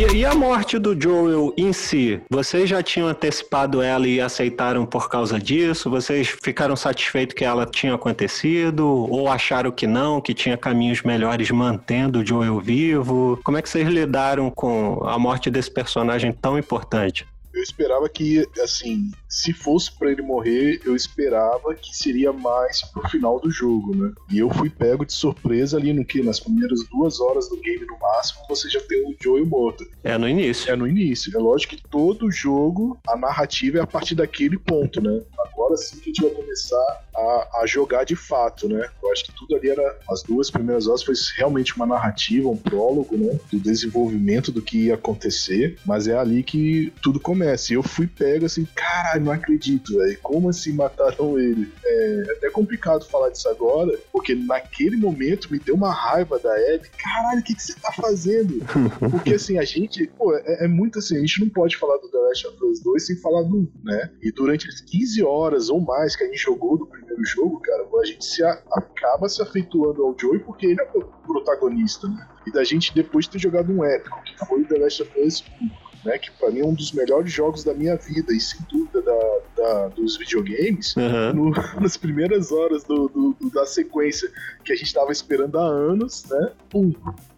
E, e a morte do Joel em si? Vocês já tinham antecipado ela e aceitaram por causa disso? Vocês ficaram satisfeitos que ela tinha acontecido? Ou acharam que não, que tinha caminhos melhores mantendo o Joel vivo? Como é que vocês lidaram com a morte desse personagem tão importante? Eu esperava que, assim, se fosse pra ele morrer, eu esperava que seria mais pro final do jogo, né? E eu fui pego de surpresa ali no que? Nas primeiras duas horas do game no máximo, você já tem o Joel morto. É no início. É no início. É lógico que todo jogo, a narrativa é a partir daquele ponto, né? Agora sim que a gente vai começar a, a jogar de fato, né? Eu acho que tudo ali era. As duas primeiras horas foi realmente uma narrativa, um prólogo, né? Do desenvolvimento do que ia acontecer. Mas é ali que tudo começa. E eu fui pego assim, caralho, não acredito, velho. Como assim mataram ele? É até complicado falar disso agora, porque naquele momento me deu uma raiva da Abby. Caralho, o que, que você tá fazendo? Porque assim, a gente, pô, é, é muito assim, a gente não pode falar do The Last of Us 2 sem falar do 1, né? E durante as 15 horas ou mais que a gente jogou do primeiro jogo, cara, a gente se a- acaba se afeituando ao Joey porque ele é o protagonista, né? E da gente depois ter jogado um épico, que foi o The Last of Us 1. Né, que pra mim é um dos melhores jogos da minha vida e sem dúvida da, da- dos videogames Aham. no- nas primeiras horas do, do- do- da sequência que a gente tava esperando há anos, né? Pum,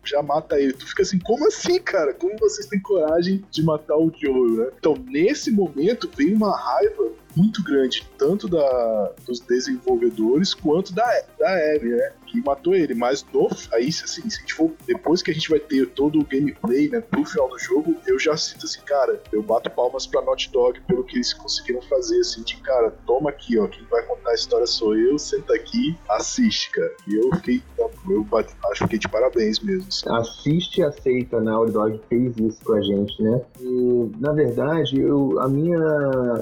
já mata ele. Tu fica assim, como assim, cara? Como vocês têm coragem de matar o Joel, né? Então, nesse momento, vem uma raiva muito grande, tanto da, dos desenvolvedores quanto da, da Abby, né? Que matou ele. Mas no, aí, assim, se a gente for. Depois que a gente vai ter todo o gameplay, né? Pro final do jogo, eu já sinto assim, cara, eu bato palmas pra Naughty Dog pelo que eles conseguiram fazer, assim, de cara, toma aqui, ó. Quem vai contar a história sou eu, senta aqui, assiste, cara. E eu fiquei. Eu acho que de parabéns mesmo. assim. assiste e aceita, né? O Dog fez isso com a gente, né? E, na verdade, eu, a minha.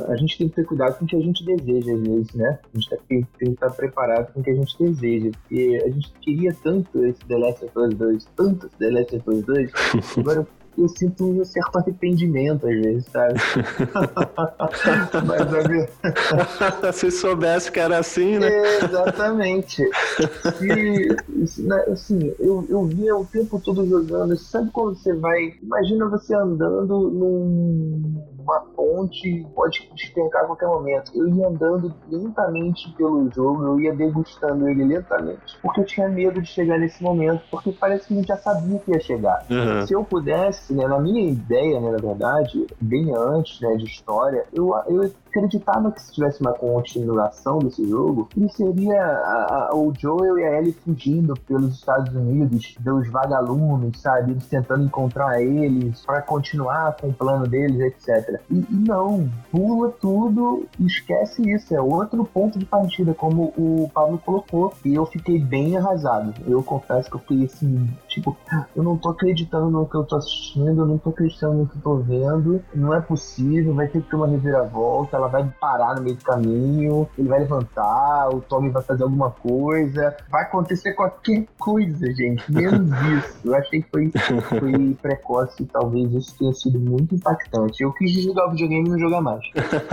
A gente tem que ter cuidado com o que a gente deseja, às vezes, né? A gente tem, tem que estar preparado com o que a gente deseja. Porque a gente queria tanto esse The Last of Us 2, tanto esse The Last of Us 2, agora eu sinto um certo arrependimento às vezes, sabe? Mas a ver- Se soubesse que era assim, né? Exatamente. E, né, assim, eu, eu via o tempo todo jogando. Sabe quando você vai. Imagina você andando numa ponte, pode despencar a qualquer momento. Eu ia andando lentamente pelo jogo, eu ia degustando ele lentamente, porque eu tinha medo de chegar nesse momento, porque parece que a gente já sabia que ia chegar. Uhum. Se eu pudesse, né, na minha ideia, né, na verdade, bem antes né, de história, eu, eu acreditava que se tivesse uma continuação desse jogo, ele seria a- a- o Joel e a Ellie fugindo pelos Estados Unidos, dos vagalumes, sabe? Eles tentando encontrar eles para continuar com o plano deles, etc. E, e não, pula tudo esquece isso. É outro ponto de partida, como o Pablo colocou. E eu fiquei bem arrasado. Eu confesso que eu fiquei assim, tipo, eu não tô acreditando no que eu tô assistindo, eu não tô acreditando no que eu tô vendo. Não é possível, vai ter que ter uma reviravolta, ela vai parar no meio do caminho, ele vai levantar, o Tommy vai fazer alguma coisa. Vai acontecer qualquer coisa, gente. Menos isso. Eu achei que foi, foi precoce e talvez isso tenha sido muito impactante. Eu quis jogar o videogame e não jogar mais.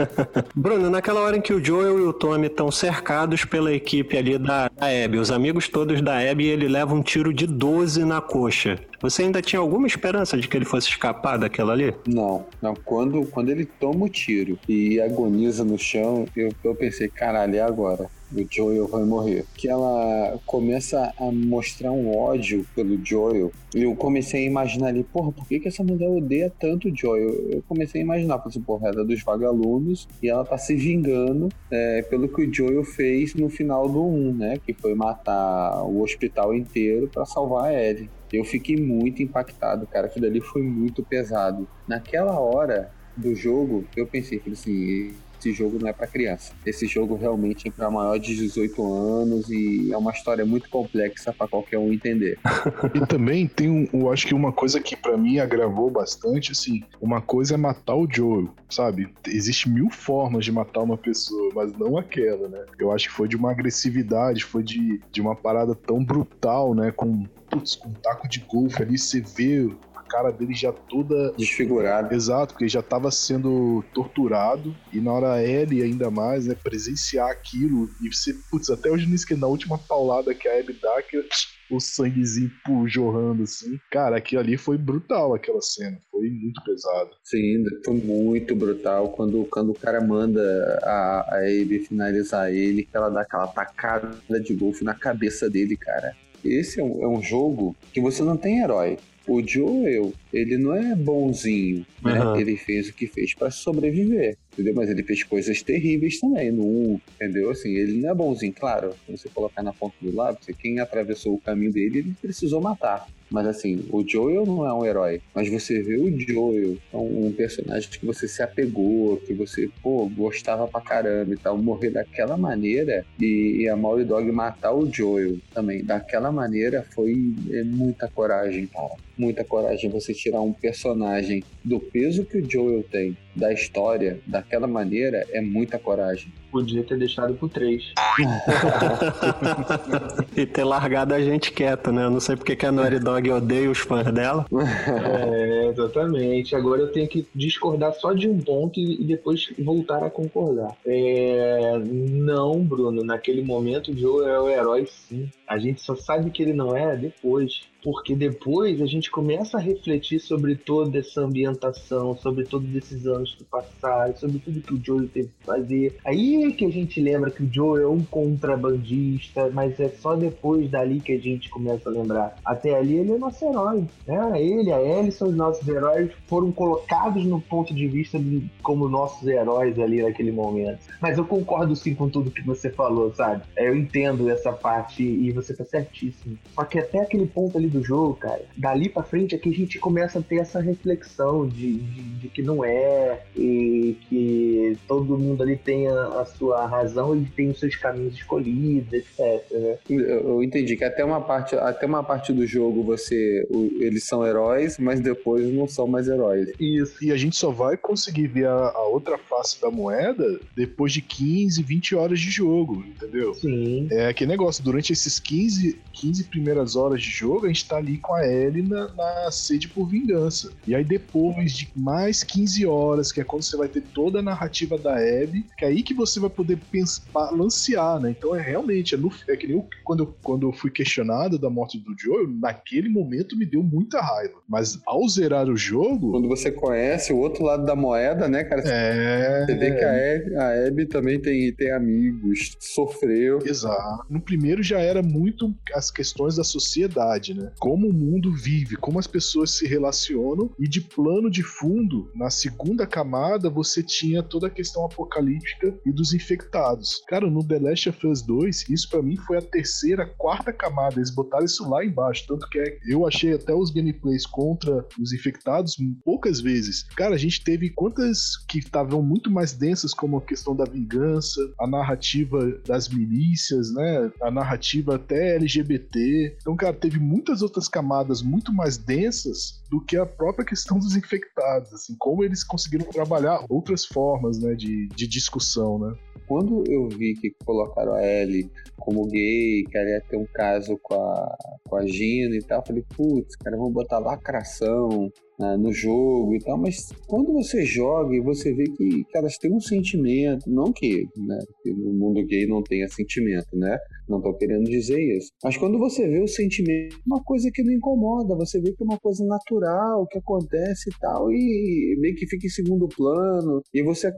Bruno, naquela hora em que o Joel e o Tommy estão cercados pela equipe ali da, da Abby, os amigos todos da Abby, ele leva um tiro de 12 na coxa. Você ainda tinha alguma esperança de que ele fosse escapar daquela ali? Não, não. Quando, quando ele toma o tiro e agoniza no chão, eu, eu pensei, caralho, é agora. O Joel vai morrer. Que ela começa a mostrar um ódio pelo Joel. E eu comecei a imaginar ali, porra, por que, que essa mulher odeia tanto o Joel? Eu comecei a imaginar, assim, porra, ela é dos vagalumes e ela tá se vingando é, pelo que o Joel fez no final do 1, né? Que foi matar o hospital inteiro pra salvar a Ellie. Eu fiquei muito impactado, cara. Aquilo ali foi muito pesado. Naquela hora do jogo, eu pensei, falei assim, esse jogo não é pra criança. Esse jogo realmente é pra maior de 18 anos e é uma história muito complexa pra qualquer um entender. E também tem um, eu acho que uma coisa que pra mim agravou bastante, assim, uma coisa é matar o Joel, sabe? Existe mil formas de matar uma pessoa, mas não aquela, né? Eu acho que foi de uma agressividade, foi de, de uma parada tão brutal, né? Com, putz, com um taco de golfe ali, você vê cara dele já toda Desfigurado. Exato, porque ele já estava sendo torturado e na hora Ellie ainda mais, né, presenciar aquilo e você, putz, até hoje não esqueci, na última paulada que a Abby dá, que o sanguezinho pô, jorrando assim, cara, aquilo ali foi brutal, aquela cena, foi muito pesado. Sim, foi muito brutal quando, quando o cara manda a, a Abby finalizar ele, que ela dá aquela tacada de golfe na cabeça dele, cara. Esse é um, é um jogo que você não tem herói. O Joel, ele não é bonzinho, né? Aham. Ele fez o que fez pra sobreviver, entendeu? Mas ele fez coisas terríveis também no 1, entendeu? Assim, ele não é bonzinho, claro. Se você colocar na ponta do lápis, quem atravessou o caminho dele, ele precisou matar. Mas assim, o Joel não é um herói. Mas você vê o Joel, é um personagem que você se apegou, que você, pô, gostava pra caramba e tal, morrer daquela maneira e, e a Mauri Dog matar o Joel também. Daquela maneira foi é, muita coragem, cara. Muita coragem você tirar um personagem do peso que o Joel tem, da história, daquela maneira, é muita coragem. Podia ter deixado pro 3. e ter largado a gente quieta, né? Eu não sei porque que a Naughty Dog odeia os fãs dela. É, exatamente. Agora eu tenho que discordar só de um ponto e depois voltar a concordar. É, não, Bruno, naquele momento o Joe é o herói sim. A gente só sabe que ele não é depois. Porque depois a gente começa a refletir sobre toda essa ambientação, sobre todos esses anos que passaram, sobre tudo que o Joe teve que fazer. Aí é que a gente lembra que o Joe é um contrabandista, mas é só depois dali que a gente começa a lembrar. Até ali ele é nosso herói. Né? Ele, a são os nossos heróis, foram colocados no ponto de vista de, como nossos heróis ali naquele momento. Mas eu concordo sim com tudo que você falou, sabe? Eu entendo essa parte e você tá certíssimo. Só que até aquele ponto ali do jogo, cara, dali pra frente é que a gente começa a ter essa reflexão de, de, de que não é e que todo mundo ali tem a, a sua razão e tem os seus caminhos escolhidos, etc. Né? Eu, eu entendi que até uma parte, até uma parte do jogo você, o- eles são heróis, mas depois não são mais heróis. Isso. E a gente só vai conseguir ver a, a outra face da moeda depois de 15, 20 horas de jogo, entendeu? Sim. É aquele negócio, durante esses 15, 15 primeiras horas de jogo, a gente tá ali com a Ellie na, na sede por vingança. E aí depois de mais 15 horas, que é quando você vai ter toda a narrativa da Abby, que é aí que você vai poder pensar, balancear, né? Então é realmente, é, no, é que nem eu, quando, eu, quando eu fui questionado da morte do Joe, naquele momento me deu muita raiva. Mas ao zerar o jogo, Quando você conhece o outro lado da moeda, né, cara? é... Você vê que a Abby, a Abby também tem, tem amigos, sofreu. Exato. No primeiro já era muito as questões da sociedade, né? Como o mundo vive, como as pessoas se relacionam e de plano de fundo, na segunda camada você tinha toda a questão apocalíptica e dos infectados. Cara, no The Last of Us 2, isso pra mim foi a terceira, quarta camada, eles botaram isso lá embaixo, tanto que é- eu achei até os gameplays contra os infectados poucas vezes. Cara, a gente teve quantas que estavam muito mais densas como a questão da vingança, a narrativa das milícias, né? A narrativa até LGBT. Então, cara, teve muitas outras camadas muito mais densas do que a própria questão dos infectados, assim, como eles conseguiram trabalhar outras formas, né, de, de discussão, né? Quando eu vi que colocaram a Ellie como gay, que ela ia ter um caso com a, com a Gina e tal, falei, putz, cara, vamos botar lacração né, no jogo e tal, mas quando você joga e você vê que, que elas têm um sentimento, não que, né, que no mundo gay não tenha sentimento, né? Não tô querendo dizer isso. Mas quando você vê o sentimento, é uma coisa que não incomoda, você vê que é uma coisa natural, que acontece e tal, e meio que fica em segundo plano, e você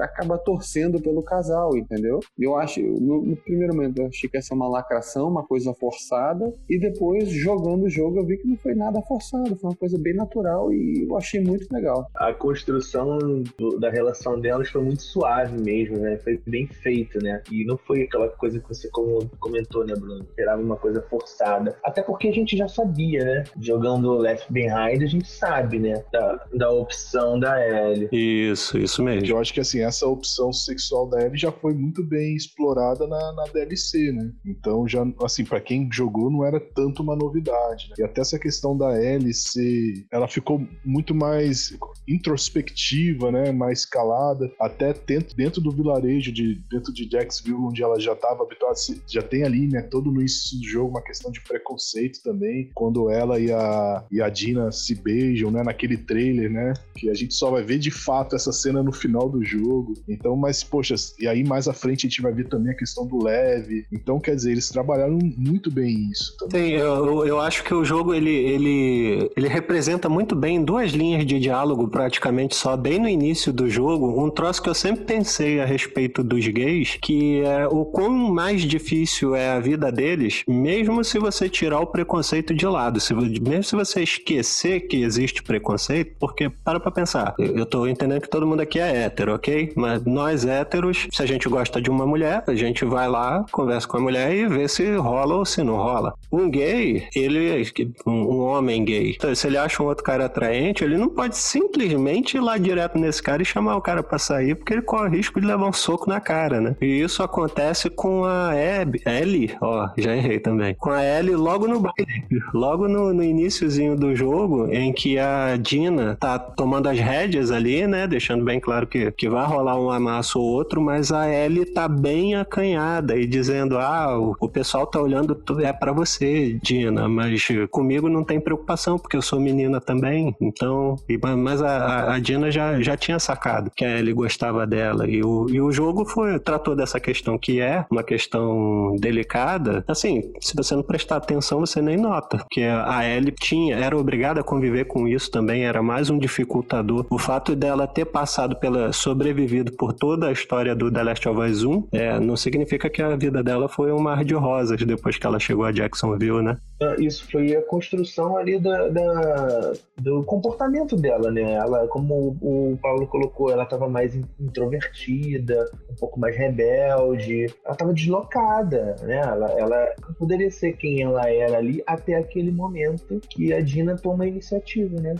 acaba torcendo pelo casal, entendeu? Eu acho, no, no primeiro momento, eu achei que essa é uma lacração, uma coisa forçada, e depois, jogando o jogo, eu vi que não foi nada forçado, foi uma coisa bem natural e eu achei muito legal. A construção do- da relação delas foi muito suave mesmo, né? Foi bem feito, né? E não foi aquela coisa que você como- comentou, né, Bruno? Esperava uma coisa forçada. Até porque a gente já sabia, né? Jogando Left Behind, a gente sabe, né? Da, da opção da Ellie. Isso, isso mesmo. Eu acho que assim, essa opção sexual da Ellie já foi muito bem explorada na, na DLC, né? Então já, assim, pra quem jogou não era tanto uma novidade. Né? E até essa questão da Ellie ser, ela ficou muito mais introspectiva, né? Mais calada, até dentro, dentro do vilarejo de dentro de Jacksville, onde ela já estava habituada, se- já tem ali, né? Todo no início do jogo uma questão de preconceito também, quando ela e a e a Dina se beijam, né? Naquele trailer, né? Que a gente só vai ver de fato essa cena no final do jogo. Então, mas, poxa, e aí mais à frente a gente vai ver também a questão do leve. Então, quer dizer, eles trabalharam muito bem isso também. Sim, eu, eu- acho que o jogo ele, ele, ele representa muito bem duas linhas de diálogo praticamente só, bem no início do jogo, um troço que eu sempre pensei a respeito dos gays, que é o quão mais difícil é a vida deles, mesmo se você tirar o preconceito de lado, se, mesmo se você esquecer que existe preconceito, porque para pra pensar, eu eu tô entendendo que todo mundo aqui é hétero, ok? Mas nós héteros, se a gente gosta de uma mulher, a gente vai lá, conversa com a mulher e vê se rola ou se não rola. Um gay, ele, um um homem gay, então, se ele acha um outro cara atraente, ele não pode simplesmente ir lá direto nesse cara e chamar o cara pra sair, porque ele corre o risco de levar um soco na cara, né? E isso acontece com a Abby, Ellie, ó, já errei também. Com a Ellie logo no baile, logo no, no iniciozinho do jogo, em que a Dina tá tomando as rédeas ali, né? Deixando bem claro que, que vai rolar um amasso ou outro, mas a Ellie tá bem acanhada e dizendo: Ah, o, o pessoal tá olhando, é pra você, Dina, mas comigo não tem preocupação, porque eu sou menina também. Então, mas a, a, a Dina já, já tinha sacado que a Ellie gostava dela. E o, e o jogo foi, tratou dessa questão que é uma questão delicada. Assim, se você não prestar atenção, você nem nota. Que a Ellie tinha, era obrigada a conviver com isso também, era mais um dificultador. O fato dela ter passado pela. sobrevivido por toda a história do The Last of Us 1 é, não significa que a vida dela foi um mar de rosas depois que ela chegou a Jacksonville, né? Ah, Isso foi a construção ali da, da- do comportamento dela, né? Ela, como o Paulo colocou, ela estava mais in- introvertida, um pouco mais rebelde, ela estava deslocada, né? Ela, ela poderia ser quem ela era ali até aquele momento que a Dina toma a iniciativa, né?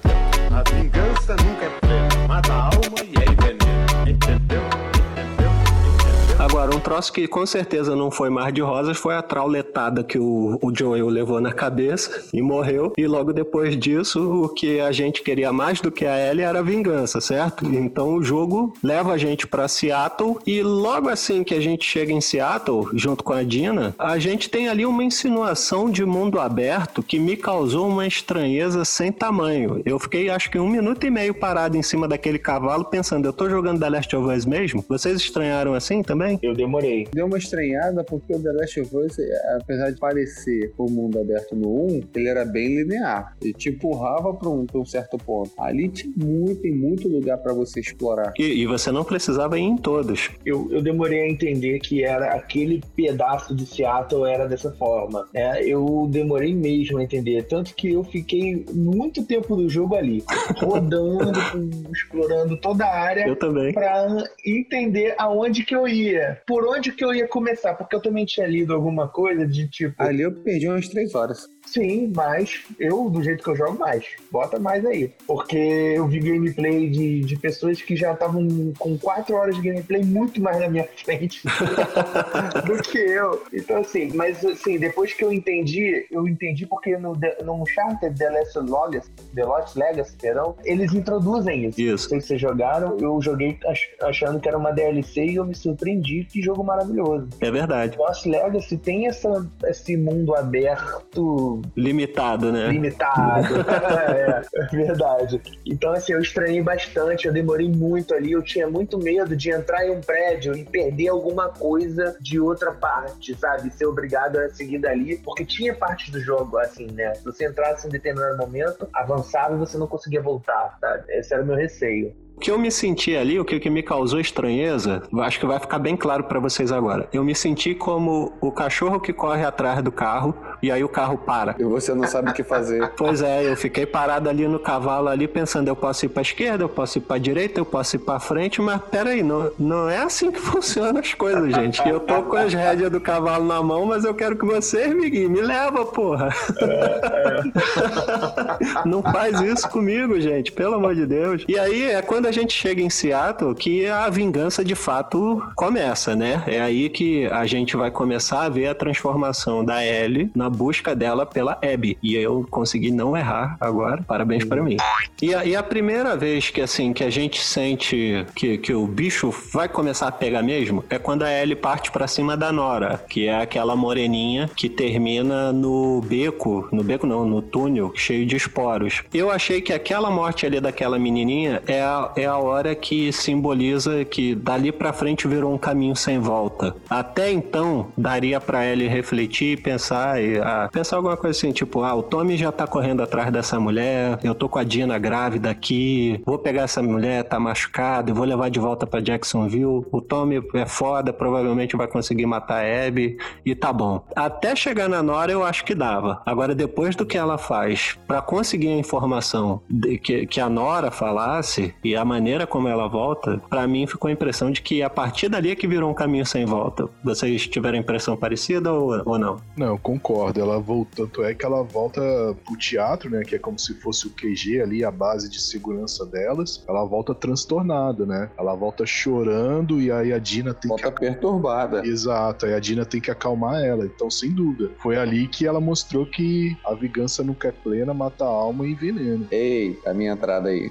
A vingança nunca é plena. Mata a alma e é veneno. Entendeu? Agora, um troço que com certeza não foi mar de rosas foi a trauletada que o, o Joel levou na cabeça e morreu. E logo depois disso, o que a gente queria mais do que a Ellie era a vingança, certo? Então o jogo leva a gente pra Seattle e logo assim que a gente chega em Seattle, junto com a Dina, a gente tem ali uma insinuação de mundo aberto que me causou uma estranheza sem tamanho. Eu fiquei acho que um minuto e meio parado em cima daquele cavalo pensando, eu tô jogando The Last of Us mesmo? Vocês estranharam assim também? Eu demorei. Deu uma estranhada porque o The Last of Us, apesar de parecer o mundo aberto no 1, ele era bem linear. Ele te empurrava para um, pra um certo ponto. Ali tinha muito, tem muito lugar para você explorar. E, e você não precisava ir em todos. eu, eu demorei a entender que era aquele pedaço de Seattle era dessa forma. né? eu demorei mesmo a entender. Tanto que eu fiquei muito tempo do jogo ali, rodando, explorando toda a área Eu também. pra entender aonde que eu ia, por onde que eu ia começar, porque eu também tinha lido alguma coisa de tipo, Ali eu perdi umas três horas. Sim, mas eu, do jeito que eu jogo mais, bota mais aí. Porque eu vi gameplay de, de pessoas que já estavam com quatro horas de gameplay muito mais na minha frente do que eu. Então, assim, mas assim, depois que eu entendi, eu entendi porque no, The- no Uncharted The Last Legacy, The Lost Legacy, perdão, eles introduzem isso. Não Isso. sei se vocês jogaram, eu joguei ach- achando que era uma DLC e eu me surpreendi. Que jogo maravilhoso. É verdade. Lost Legacy tem essa, esse mundo aberto Limitado, né? limitado. é, é verdade. Então, assim, eu estranhei bastante, eu demorei muito ali, eu tinha muito medo de entrar em um prédio e perder alguma coisa de outra parte, sabe? Ser obrigado a seguir dali, porque tinha parte do jogo, assim, né? Se você entrasse em determinado momento, avançava e você não conseguia voltar, sabe? Esse era o meu receio. O que eu me senti ali, o que, que me causou estranheza, acho que vai ficar bem claro pra vocês agora. Eu me senti como o cachorro que corre atrás do carro e aí o carro para. E você não sabe o que fazer. Pois é, eu fiquei parado ali no cavalo ali pensando, eu posso ir pra esquerda, eu posso ir pra direita, eu posso ir pra frente, mas peraí, não, não é assim que funcionam as coisas, gente. Eu tô com as rédeas do cavalo na mão, mas eu quero que vocês me guiem. Me leva, porra. não faz isso comigo, gente, pelo amor de Deus. E aí é quando a gente chega em Seattle que a vingança de fato começa, né? É aí que a gente vai começar a ver a transformação da Ellie na busca dela pela Abby. E eu consegui não errar agora. Parabéns para mim. E a, e a primeira vez que assim que a gente sente que, que o bicho vai começar a pegar mesmo é quando a Ellie parte pra cima da Nora, que é aquela moreninha que termina no beco, no beco não, no túnel cheio de esporos. Eu achei que aquela morte ali daquela menininha é a, é a hora que simboliza que dali pra frente virou um caminho sem volta. Até então daria pra Ellie refletir pensar e, ah, pensar alguma coisa assim, tipo, ah, o Tommy já tá correndo atrás dessa mulher, eu tô com a Dina grávida aqui, vou pegar essa mulher, tá machucada, e vou levar de volta pra Jacksonville. O Tommy é foda, provavelmente vai conseguir matar a Abby e tá bom. Até chegar na Nora eu acho que dava. Agora, depois do que ela faz pra conseguir a informação que, que a Nora falasse e a maneira como ela volta, pra mim ficou a impressão de que a partir dali é que virou um caminho sem volta. Vocês tiveram impressão parecida ou, ou não? Não, eu concordo. Ela volta, tanto é que ela volta pro teatro, né? Que é como se fosse o QG ali, a base de segurança delas. Ela volta transtornada, né? Ela volta chorando e aí a Dina tem Volta que. perturbada. Exato, aí a Dina tem que acalmar ela. Então, sem dúvida, foi ali que ela mostrou que a vingança nunca é plena, mata a alma e envenena. Eita, a minha entrada aí.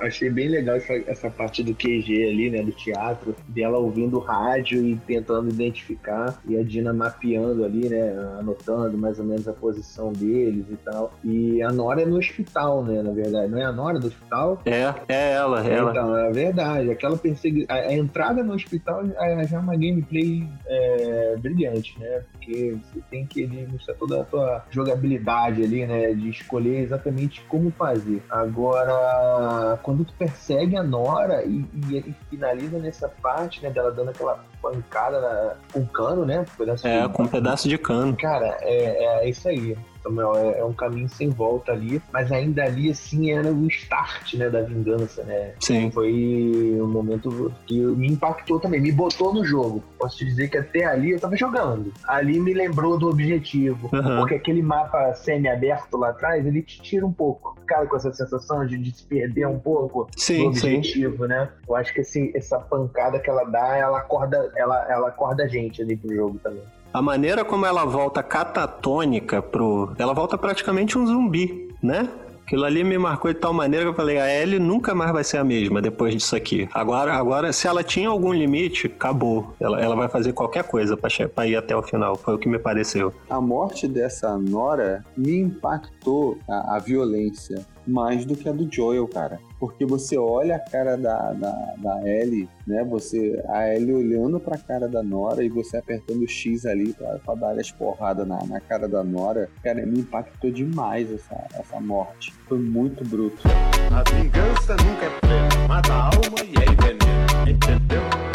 Achei bem legal essa, essa parte do QG ali, né? Do teatro, dela ouvindo o rádio e tentando identificar, e a Dina mapeando ali, né? Anotando mais ou menos a posição deles e tal. E a Nora é no hospital, né? Na verdade, não é a Nora do hospital? É, é ela, ela. Então, é verdade. Aquela persegui... a, entrada no hospital é, já é uma gameplay é, brilhante, né? Porque você tem que ele, mostrar toda a tua jogabilidade ali, né? De escolher exatamente como fazer. Agora, quando tu persegue a Nora e, e, e finaliza nessa parte, né? Dela dando aquela pancada com cano, né? Um pedaço É, de- com um pedaço de cano. Cara, é, é isso aí. Samuel, é, é um caminho sem volta ali, mas ainda ali, assim, era o start, né, da vingança, né? Sim. Foi um momento que me impactou também, me botou no jogo. Posso te dizer que até ali eu tava jogando. Ali me lembrou do objetivo, Aham. porque aquele mapa semi-aberto lá atrás, ele te tira um pouco. Cara, com essa sensação de, de se perder um pouco Sim, do sim. objetivo, né? Eu acho que esse, essa pancada que ela dá, ela acorda, ela, ela acorda a gente ali pro jogo também. A maneira como ela volta catatônica pro. Ela volta praticamente um zumbi, né? Aquilo ali me marcou de tal maneira que eu falei, a Ellie nunca mais vai ser a mesma depois disso aqui. Agora, agora se ela tinha algum limite, acabou. Ela, ela vai fazer qualquer coisa pra ir até o final. Foi o que me pareceu. A morte dessa Nora me impactou a, a violência mais do que a do Joel, cara. Porque você olha a cara da, da, da Ellie, né? Você, a Ellie olhando pra cara da Nora e você apertando o X ali pra, pra dar as porradas na, na cara da Nora. Cara, me impactou demais essa, essa morte. Foi muito bruto. A vingança nunca é plena, mata a alma e é veneno. Entendeu?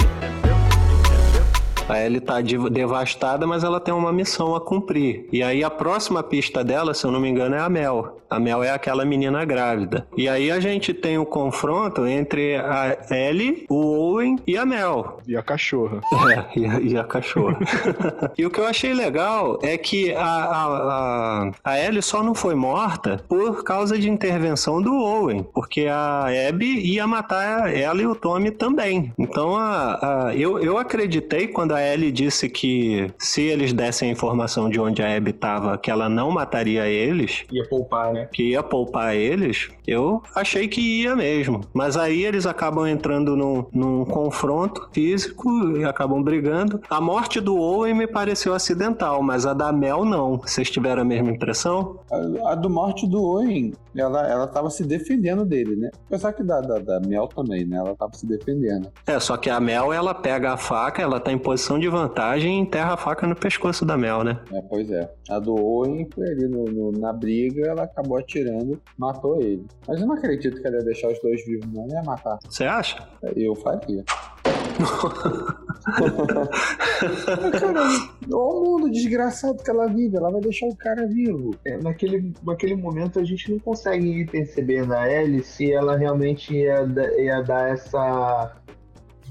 A Ellie tá div- devastada, mas ela tem uma missão a cumprir. E aí a próxima pista dela, se eu não me engano, é a Mel. A Mel é aquela menina grávida. E aí a gente tem o confronto entre a Ellie, o Owen e a Mel. E a cachorra. É, e a, e a cachorra. e o que eu achei legal é que a, a, a, a Ellie só não foi morta por causa de intervenção do Owen, porque a Abby ia matar ela e o Tommy também. Então a, a- eu, eu acreditei quando a Ellie disse que se eles dessem a informação de onde a Abby estava, que ela não mataria eles, Ia poupar, né? que ia poupar eles, eu achei que ia mesmo. Mas aí eles acabam entrando num, num confronto físico e acabam brigando. A morte do Owen me pareceu acidental, mas a da Mel não. Vocês tiveram a mesma impressão? A, a do morte do Owen, ela, ela tava se defendendo dele, né? Apesar que da, da, da Mel também, né? Ela tava se defendendo. É, só que a Mel, ela pega a faca, ela tá em posição de vantagem e enterra a faca no pescoço da Mel, né? É, pois é. A do Owen foi ali no, no- na briga, ela acabou atirando, matou ele. Mas eu não acredito que ela ia deixar os dois vivos, não. Ela ia matar. Você acha? Eu faria. Olha o mundo desgraçado que ela vive, ela vai deixar o cara vivo. É, naquele, naquele momento a gente não consegue perceber na Ellie se ela realmente ia, ia dar essa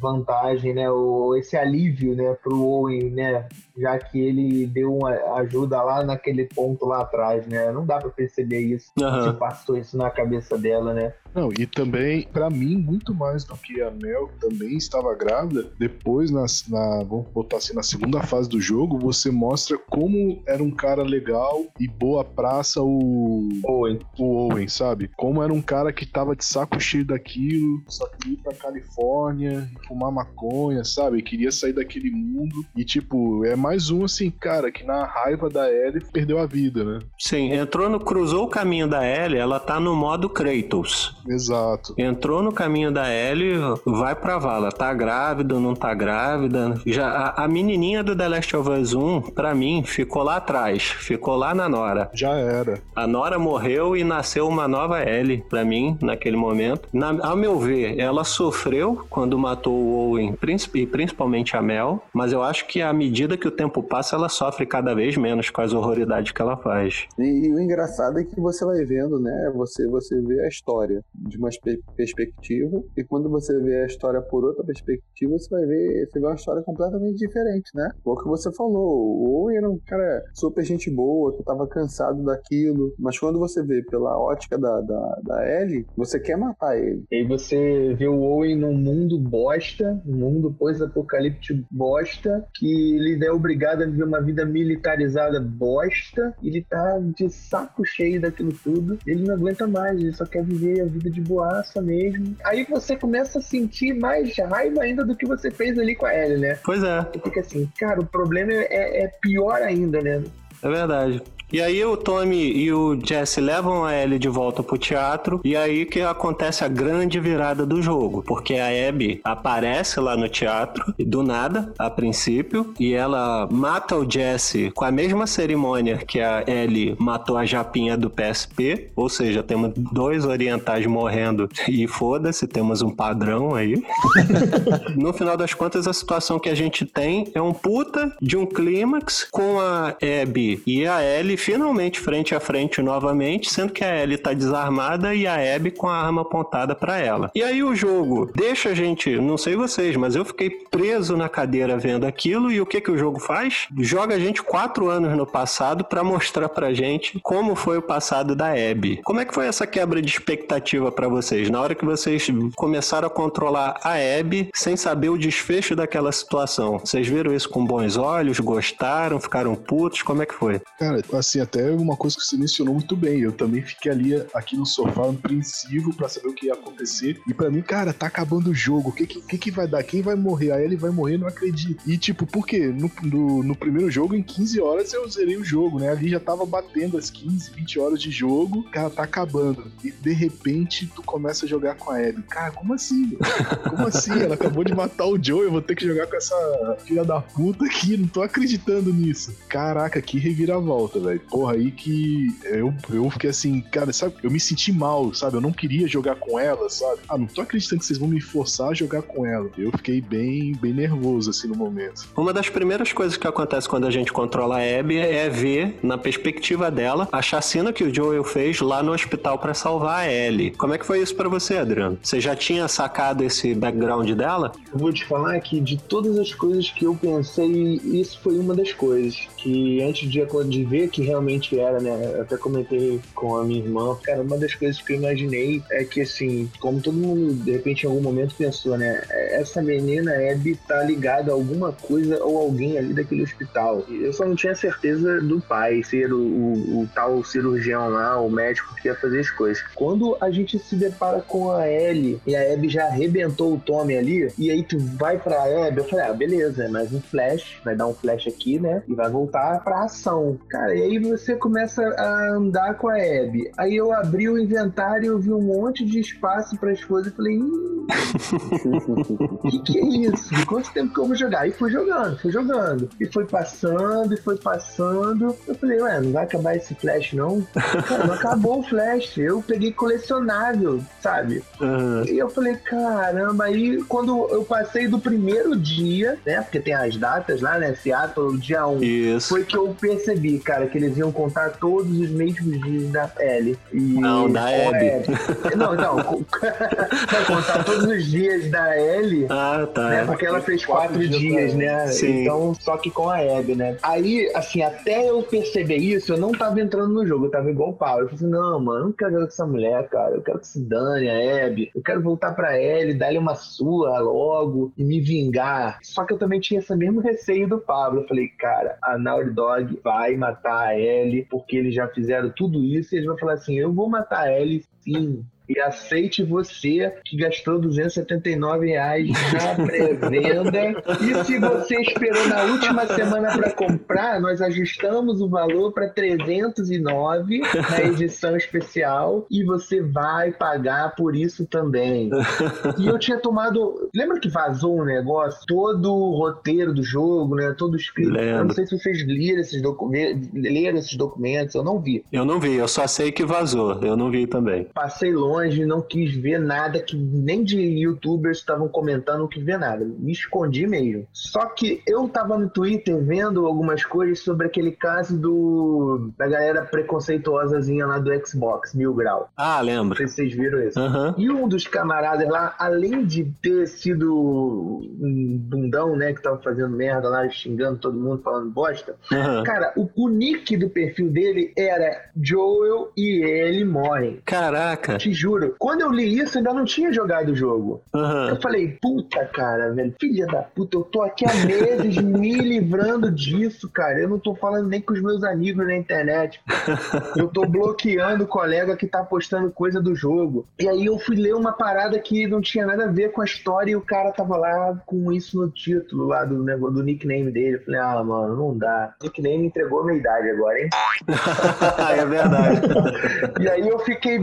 vantagem, né, ou esse alívio, né, pro Owen, né, já que ele deu uma ajuda lá naquele ponto lá atrás, né, não dá pra perceber isso, Aham. se passou isso na cabeça dela, né. Não, e também, pra mim, muito mais do que a Mel, também estava grávida, depois, na, na- vamos botar assim, na segunda fase do jogo, você mostra como era um cara legal e boa praça o, Owen. o Owen, sabe? Como era um cara que tava de saco cheio daquilo, só queria ir pra Califórnia, fumar maconha, sabe? Queria sair daquele mundo. E, tipo, é mais um, assim, cara, que na raiva da Ellie perdeu a vida, né? Sim, entrou no. cruzou o caminho da Ellie, ela tá no modo Kratos. Exato. Entrou no caminho da Ellie, vai pra vala. Tá grávida ou não tá grávida? Já, a, a menininha do The Last of Us 1, pra mim, ficou lá atrás. Ficou lá na Nora. Já era. A Nora morreu e nasceu uma nova Ellie, pra mim, naquele momento. Na, ao meu ver, ela sofreu quando matou o Owen, princip- e principalmente a Mel, mas eu acho que à medida que o tempo passa, ela sofre cada vez menos com as horroridades que ela faz. E, e o engraçado é que você vai vendo, né? Você, você vê a história de uma perspectiva, e quando você vê a história por outra perspectiva, você vai ver, você vê uma história completamente diferente, né? O que você falou. O Owen era um cara super gente boa, que tava cansado daquilo, mas quando você vê pela ótica da, da, da Ellie, você quer matar ele. E aí você vê o Owen num mundo bosta, um mundo pós-apocalíptico bosta, que ele é obrigado a viver uma vida militarizada bosta, ele tá de saco cheio daquilo tudo, ele não aguenta mais, ele só quer viver a vida vida de boaça mesmo. Aí você começa a sentir mais raiva ainda do que você fez ali com a Ellie, né? Pois é, Você fica assim, cara, o problema é, é pior ainda, né? É verdade. E aí o Tommy e o Jesse levam a Ellie de volta pro teatro e aí que acontece a grande virada do jogo, porque a Abby aparece lá no teatro do nada, a princípio, e ela mata o Jesse com a mesma cerimônia que a Ellie matou a japinha do PSP, ou seja, temos dois orientais morrendo e foda-se, temos um padrão aí. no final das contas, a situação que a gente tem é um puta de um clímax com a Abby e a Ellie finalmente frente a frente novamente, sendo que a Ellie tá desarmada e a Abby com a arma apontada pra ela. E aí o jogo deixa a gente, não sei vocês, mas eu fiquei preso na cadeira vendo aquilo e o que que o jogo faz? Joga a gente quatro anos no passado pra mostrar pra gente como foi o passado da Abby. Como é que foi essa quebra de expectativa pra vocês? Na hora que vocês começaram a controlar a Abby sem saber o desfecho daquela situação. Vocês viram isso com bons olhos? Gostaram? Ficaram putos? Como é que foi? Cara, assim, até uma coisa que você mencionou muito bem. Eu também fiquei ali, aqui no sofá, apreensivo pra saber o que ia acontecer. E pra mim, cara, tá acabando o jogo. O que que, que vai dar? Quem vai morrer? A Ellie vai morrer, não acredito. E tipo, por quê? No, no, no primeiro jogo, em 15 horas, eu zerei o jogo, né? Ali já tava batendo as 15, 20 horas de jogo. Cara, tá acabando. E de repente, tu começa a jogar com a Ellie. Cara, como assim? Como assim? Ela acabou de matar o Joe, eu vou ter que jogar com essa filha da puta aqui. Não tô acreditando nisso. Caraca, que reviravolta, velho. Porra, aí que eu, eu fiquei assim, cara, sabe? Eu me senti mal, sabe? Eu não queria jogar com ela, sabe? Ah, não tô acreditando que vocês vão me forçar a jogar com ela. Eu fiquei bem, bem nervoso, assim, no momento. Uma das primeiras coisas que acontece quando a gente controla a Abby é ver, na perspectiva dela, a chacina que o Joel fez lá no hospital pra salvar a Ellie. Como é que foi isso pra você, Adriano? Você já tinha sacado esse background dela? Eu vou te falar que de todas as coisas que eu pensei, isso foi uma das coisas. Que antes de, de ver que realmente era, né? Eu até comentei com a minha irmã. Cara, uma das coisas que eu imaginei é que, assim, como todo mundo de repente em algum momento pensou, né? Essa menina Abby tá ligada a alguma coisa ou alguém ali daquele hospital. Eu só não tinha certeza do pai ser o, o, o tal cirurgião lá, o médico que ia fazer as coisas. Quando a gente se depara com a Ellie e a Abby já arrebentou o Tommy ali, e aí tu vai pra Abby, eu falei, ah, beleza, é mais um flash, vai dar um flash aqui, né? E vai voltar pra ação. Cara, e aí você começa a andar com a Abby. Aí eu abri o inventário e eu vi um monte de espaço para as coisas e falei, hum, que que é isso? De quanto tempo que eu vou jogar? E fui jogando, fui jogando. E foi passando, e foi passando. Eu falei, ué, não vai acabar esse flash, não? Cara, não acabou o flash. Eu peguei colecionável, sabe? Uhum. E eu falei, caramba, aí quando eu passei do primeiro dia, né? Porque tem as datas lá, né? Seattle, dia 1. Isso. Foi que eu percebi, cara, que eles iam contar todos os mesmos dias da Ellie. E Não, da Abby. Abby. Não, Vai contar todos os dias da Ellie. Ah, tá. Né, porque ela fez quatro, Quatro dias dias, né? Sim. Então, só que com a Abby, né? Aí, assim, até eu perceber isso, eu não tava entrando no jogo, eu tava igual o Paulo. Eu falei assim, não, mano, eu não quero jogar com essa mulher, cara. Eu quero que se dane a Abby. Eu quero voltar pra Ellie, dar-lhe uma surra logo e me vingar. Só que eu também tinha esse mesmo receio do Pablo. Eu falei, cara, a Naughty Dog vai matar a Ellie, porque eles já fizeram tudo isso e eles vão falar assim, eu vou matar a Ellie sim. E aceite você que gastou 279 reais na pré-venda. E se você esperou na última semana para comprar, nós ajustamos o valor para 309 na edição especial e você vai pagar por isso também. E eu tinha tomado. Lembra que vazou um negócio? Todo o roteiro do jogo, né? Todo escrito. Eu não sei se vocês leram esses, documentos, leram esses documentos, eu não vi. Eu não vi, eu só sei que vazou. Eu não vi também. Passei longe, não quis ver nada que nem de youtubers estavam comentando, não quis ver nada. Me escondi mesmo. Só que eu tava no Twitter vendo algumas coisas sobre aquele caso do da galera preconceituosazinha lá do Xbox, Mil Grau. Ah, Não lembro. sei se vocês viram isso. Aham. E um dos camaradas lá, além de ter sido um bundão, né, que tava fazendo merda lá, xingando todo mundo, falando bosta, Aham. cara, o, o nick do perfil dele era Joel e ele morrem. Caraca. Te juro. Juro. Quando eu li isso, ainda não tinha jogado o jogo. Aham. Eu falei, puta, cara, velho, filha da puta, eu tô aqui há meses me livrando disso, cara. Eu não tô falando nem com os meus amigos na internet. Eu tô bloqueando o colega que tá postando coisa do jogo. E aí eu fui ler uma parada que não tinha nada a ver com a história e o cara tava lá com isso no título lá do, negócio- do nickname dele. Eu falei, ah, mano, não dá. O nickname entregou a minha idade agora, hein? é verdade. E aí eu fiquei,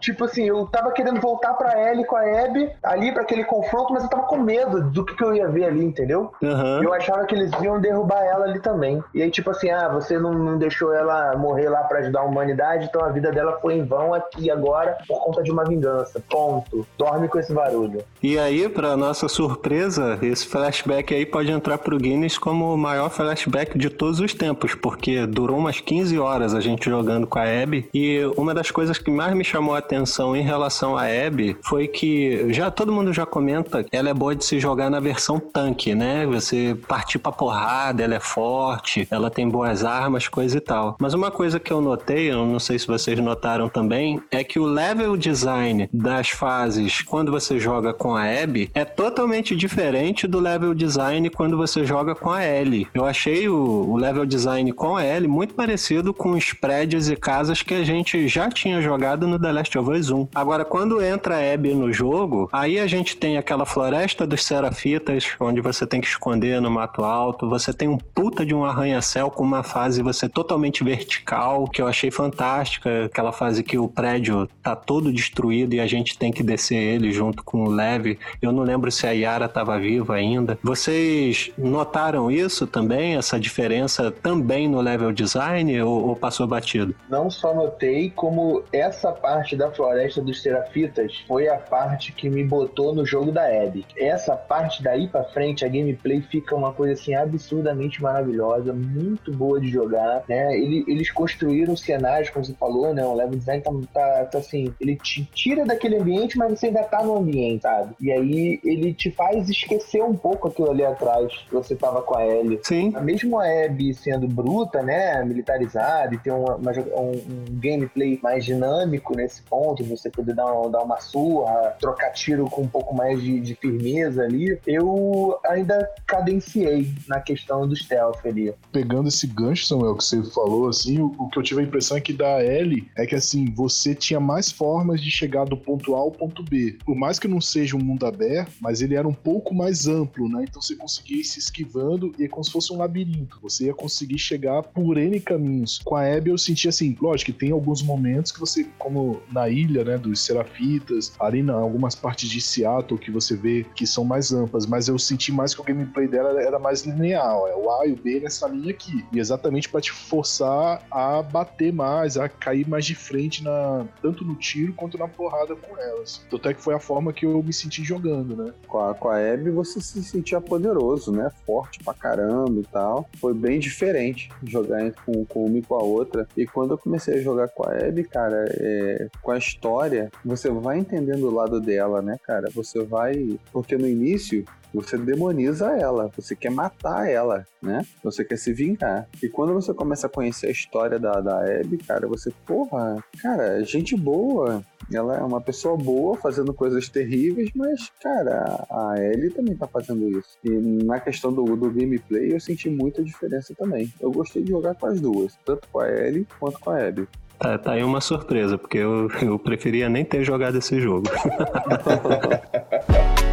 tipo assim, eu tava querendo voltar pra Ellie com a Abby, ali pra aquele confronto, mas eu tava com medo do que, que eu ia ver ali, entendeu? Aham. Eu achava que eles iam derrubar ela ali também. E aí, tipo assim, ah, você não, não deixou ela morrer lá pra ajudar a humanidade, então a vida dela foi em vão aqui agora por conta de uma vingança. Ponto. Dorme com esse barulho. E aí, pra nossa surpresa, esse flashback aí pode entrar pro Guinness como o maior flashback de todos os tempos, porque durou umas 15 horas a gente jogando com a Abby. E uma das coisas que mais me chamou a atenção em relação à Abby foi que já todo mundo já comenta, ela é boa de se jogar na versão tanque, né? Você partir pra porrada, ela é forte, ela tem boas armas, coisa e tal. Mas uma coisa que eu notei, eu não sei se vocês notaram também, é que o level design das fases quando você joga com a Abby é totalmente diferente do level design quando você joga com a Ellie. Eu achei o, o level design com a Ellie muito parecido com os prédios e casas que a gente já tinha jogado no The Last of Us 1. Agora, quando entra a Abby no jogo, aí a gente tem aquela floresta dos serafitas, onde você tem que esconder no mato alto, você tem um puta de um arranha-céu com uma fase você totalmente vertical, que eu achei fantástica, aquela fase que o prédio tá todo destruído e a gente tem que descer ele junto com o Lev. Eu não lembro se a Yara tava viva ainda. Vocês notaram isso também, essa diferença também no level design ou, ou passou batido? Não só notei, como essa parte da floresta dos serafitas foi a parte que me botou no jogo da Abby. Essa parte daí pra frente, a gameplay fica uma coisa assim absurdamente maravilhosa, muito boa de jogar, né? Ele- eles construíram cenários, como você falou, né? O level design tá, tá- tá assim, ele te tira daquele ambiente, mas você ainda tá no ambiente, sabe? E aí ele te faz esquecer um pouco aquilo ali atrás, que você tava com a Ellie. Sim. Mesmo a Abby sendo bruta, né, militarizada e ter uma- uma um, um gameplay mais dinâmico nesse ponto, você poder dar, uma- dar uma surra, trocar tiro com um pouco mais de, de firmeza ali, eu ainda cadenciei na questão do stealth ali. Pegando esse gancho, Samuel, que você falou, assim, o, o que eu tive a impressão é que da L é que, assim, você tinha mais formas de chegar do ponto A ao ponto B. Por mais que não seja um mundo aberto, mas ele era um pouco mais amplo, né? Então você conseguia ir se esquivando e é como se fosse um labirinto. Você ia conseguir chegar por N caminhos. Com a Abby eu senti assim, lógico que tem alguns momentos que você, como na ilha, né, dos Serafitas, ali em algumas partes de Seattle que você vê que são mais amplas, mas eu senti mais que o gameplay dela era mais linear, é o A e o B nessa linha aqui. E exatamente pra te forçar a bater mais, a cair mais de frente na tanto no tiro quanto na porrada com elas. Tanto é que foi a forma que eu me senti jogando, né? Com a, com a Abby você se sentia poderoso, né? Forte pra caramba e tal. Foi bem diferente jogar com, com uma e com a outra. E quando eu comecei a jogar com a Abby, cara, é, com a história, você vai entendendo o lado dela, né, cara? Você vai. Porque no início. Você demoniza ela, você quer matar ela, né? Você quer se vingar. E quando você começa a conhecer a história da, da Abby, cara, você, porra, cara, gente boa, ela é uma pessoa boa fazendo coisas terríveis, mas, cara, a Ellie também tá fazendo isso. E na questão do, do gameplay, eu senti muita diferença também. Eu gostei de jogar com as duas, tanto com a Ellie quanto com a Abby. Tá, tá aí uma surpresa, porque eu, eu preferia nem ter jogado esse jogo.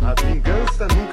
A vingança nunca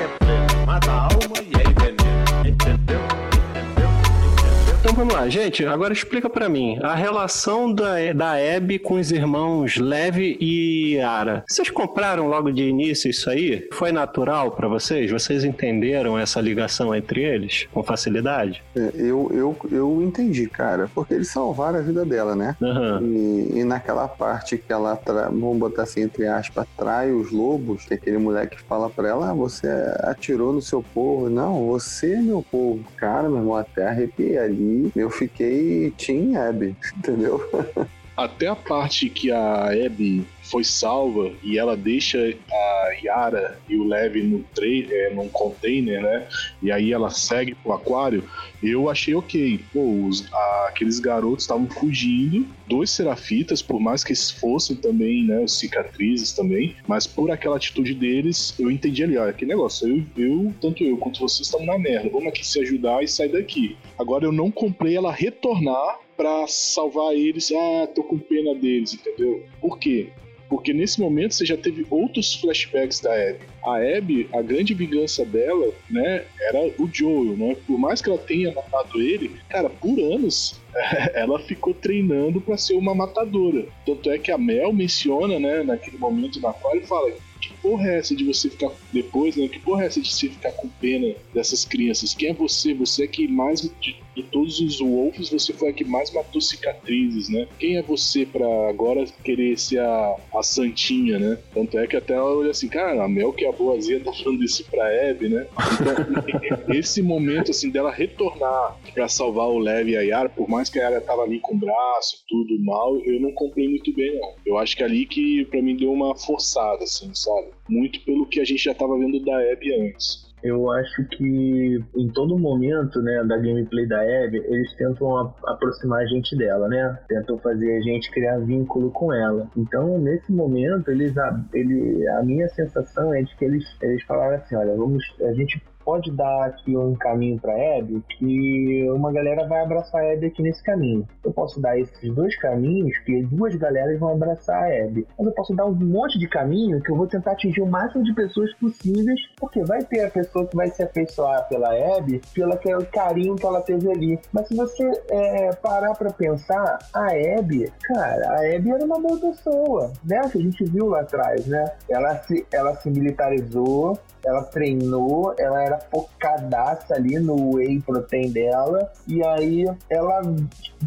vamos lá, gente. Agora explica pra mim a relação da, da Abby com os irmãos Levi e Yara. Vocês compraram logo de início isso aí? Foi natural pra vocês? Vocês entenderam essa ligação entre eles com facilidade? É, Eu, eu, eu entendi, cara, porque eles salvaram a vida dela, né? Aham. E, e naquela parte que ela, tra... vamos botar assim, entre aspas, trai os lobos, que aquele moleque fala pra ela, ah, você atirou no seu povo. Não, você é meu povo. Cara, meu irmão, até arrepiei ali. Eu fiquei Team Abby, entendeu? Até a parte que a Abby foi salva e ela deixa a Yara e o Levi no tra- é, num container, né? E aí ela segue pro aquário. Eu achei ok. Pô, os- a- aqueles garotos estavam fugindo dos serafitas, por mais que eles fossem também, né? Os cicatrizes também. Mas por aquela atitude deles, eu entendi ali, ó, que negócio. Eu, eu, tanto eu quanto vocês estamos na merda. Vamos aqui se ajudar e sair daqui. Agora eu não comprei ela retornar pra salvar eles. Ah, tô com pena deles, entendeu? Por quê? Porque nesse momento você já teve outros flashbacks da Abby. A Abby, a grande vingança dela, né, era o Joel, né? Por mais que ela tenha matado ele, cara, por anos ela ficou treinando pra ser uma matadora. Tanto é que a Mel menciona, né, naquele momento na qual ele fala: que porra é essa de você ficar depois, né? Que porra é essa de você ficar com pena dessas crianças? Quem é você? Você é que mais de, de todos os wolves, você foi a que mais matou cicatrizes, né? Quem é você pra agora querer ser a, a santinha, né? Tanto é que até ela olha assim, cara, a Mel que é a boazinha tá falando isso pra Abby, né? Então, esse momento assim dela retornar pra salvar o Levi e a Yara, por mais que a Yara tava ali com o braço, tudo mal, eu não comprei muito bem, não. Eu acho que ali que pra mim deu uma forçada, assim, sabe? Muito pelo que a gente já tava vendo da Abby antes. Eu acho que em todo momento, né, da gameplay da Abby, eles tentam a- aproximar a gente dela, né? Tentam fazer a gente criar vínculo com ela. Então, nesse momento, eles a, ele, a minha sensação é de que eles, eles falaram assim, olha, vamos, a gente pode dar aqui um caminho para Abby que uma galera vai abraçar a Abby aqui nesse caminho. Eu posso dar esses dois caminhos que duas galeras vão abraçar a Abby. Mas eu posso dar um monte de caminho que eu vou tentar atingir o máximo de pessoas possíveis, porque vai ter a pessoa que vai se afeiçoar pela Abby pelo aquele carinho que ela teve ali. Mas se você é, parar pra pensar, a Abby, cara, a Abby era uma boa pessoa, né? Que a gente viu lá atrás, né? Ela se, ela se militarizou, ela treinou, ela era focadaça ali no whey protein dela, e aí ela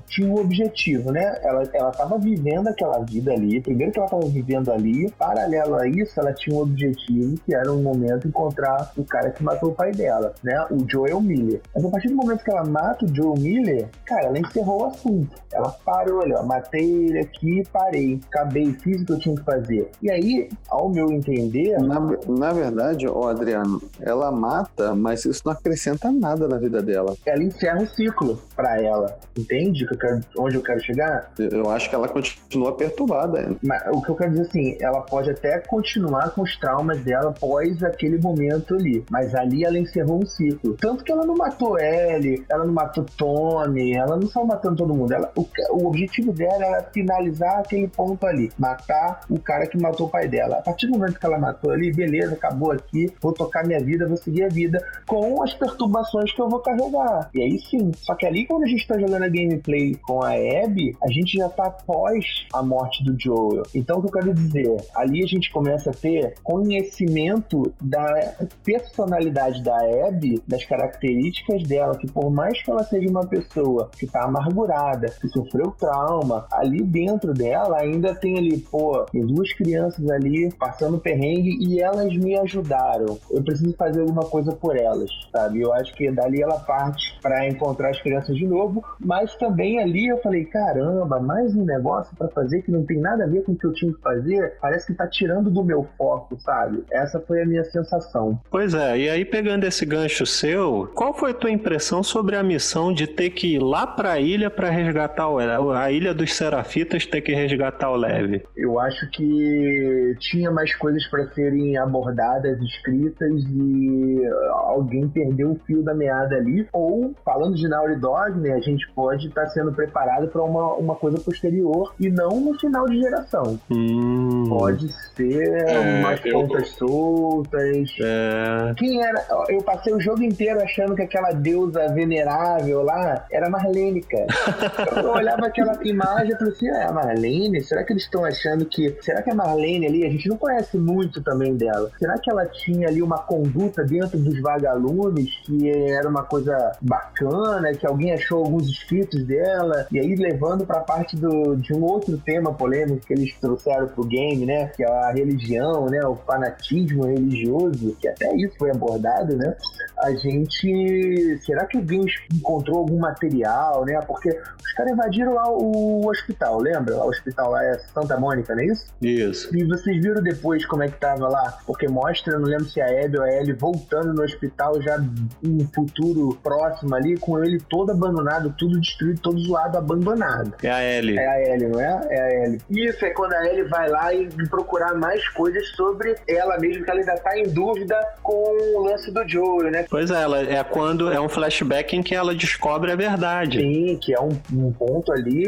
tinha um objetivo, né? Ela, ela tava vivendo aquela vida ali, primeiro que ela tava vivendo ali, paralelo a isso, ela tinha um objetivo, que era um momento encontrar o cara que matou o pai dela, né? O Joel Miller. Mas a partir do momento que ela mata o Joel Miller, cara, ela encerrou o assunto. Ela parou, olha, ó, matei ele aqui, parei, acabei, fiz o que eu tinha que fazer. E aí, ao meu entender, Na, na verdade, ó, Adriano, ela mata, mas isso não acrescenta nada na vida dela. ela encerra o ciclo pra ela. Entende que eu quero- onde eu quero chegar? Eu eu acho que ela continua perturbada. Mas o que eu quero dizer assim, ela pode até continuar com os traumas dela após aquele momento ali. Mas ali ela encerrou um ciclo. Tanto que ela não matou Ellie, ela não matou Tommy, ela não saiu matando todo mundo. Ela, o, o objetivo dela era finalizar aquele ponto ali. Matar o cara que matou o pai dela. A partir do momento que ela matou ali, beleza, acabou aqui, vou tocar minha vida, vou seguir a vida com as perturbações que eu vou carregar. E aí sim. Só que ali quando a gente tá jogando a gameplay com a Abby, a gente já tá após a morte do Joel. Então o que eu quero dizer, ali a gente começa a ter conhecimento da personalidade da Abby, das características dela, que por mais que ela seja uma pessoa que tá amargurada, que sofreu trauma, ali dentro dela ainda tem ali, pô, tem duas crianças ali passando perrengue e elas me ajudaram. Eu preciso fazer alguma coisa por elas, sabe? Eu acho que dali ela parte para encontrar as crianças de novo, mas também ali eu falei, caramba, mais um negócio para fazer que não tem nada a ver com o que eu tinha que fazer, parece que tá tirando do meu foco, sabe? Essa foi a minha sensação. Pois é, e aí pegando esse gancho seu, qual foi a tua impressão sobre a missão de ter que ir lá pra ilha pra resgatar o a ilha dos Serafitas ter que resgatar o Leve? Eu acho que tinha mais coisas para serem abordadas, escritas e alguém perdeu o fio da meada ali. Ou, falando de Naughty Dog, né, a gente pode estar sendo preparado para uma, uma coisa posterior e não no final de geração. Hum, Pode ser É, umas eu- pontas soltas. é, Quem era? Eu passei o jogo inteiro achando que aquela deusa venerável lá era Marlene, cara. Eu olhava aquela imagem e falei assim: é a Marlene? Será que eles estão achando que. Será que a Marlene ali, a gente não conhece muito também dela? Será que ela tinha ali uma conduta dentro dos vagalumes, que era uma coisa bacana, que alguém achou alguns escritos dela, e aí levando pra parte do, de um outro tema polêmico que eles trouxeram pro game, né? Que é a religião, né? O fanatismo religioso, que até isso foi abordado, né? A gente. Será que o Games encontrou algum material, né? Porque os caras invadiram lá o hospital, lembra? O hospital lá é Santa Mônica, não é isso? Isso. E vocês viram depois como é que tava lá? Porque mostra, não lembro se é a Abby ou a Ellie voltando no hospital já um futuro próximo ali, com ele todo abandonado, tudo destruído, todo zoado, abandonado. É a Ellie. É a Ellie, não é? É a Ellie. Isso é quando a Ellie vai lá e procurar mais coisas sobre ela mesmo, que ela ainda tá em dúvida com o lance do Joel, né? Pois é, ela é quando é um flashback em que ela descobre a verdade. Sim, que é um, um ponto ali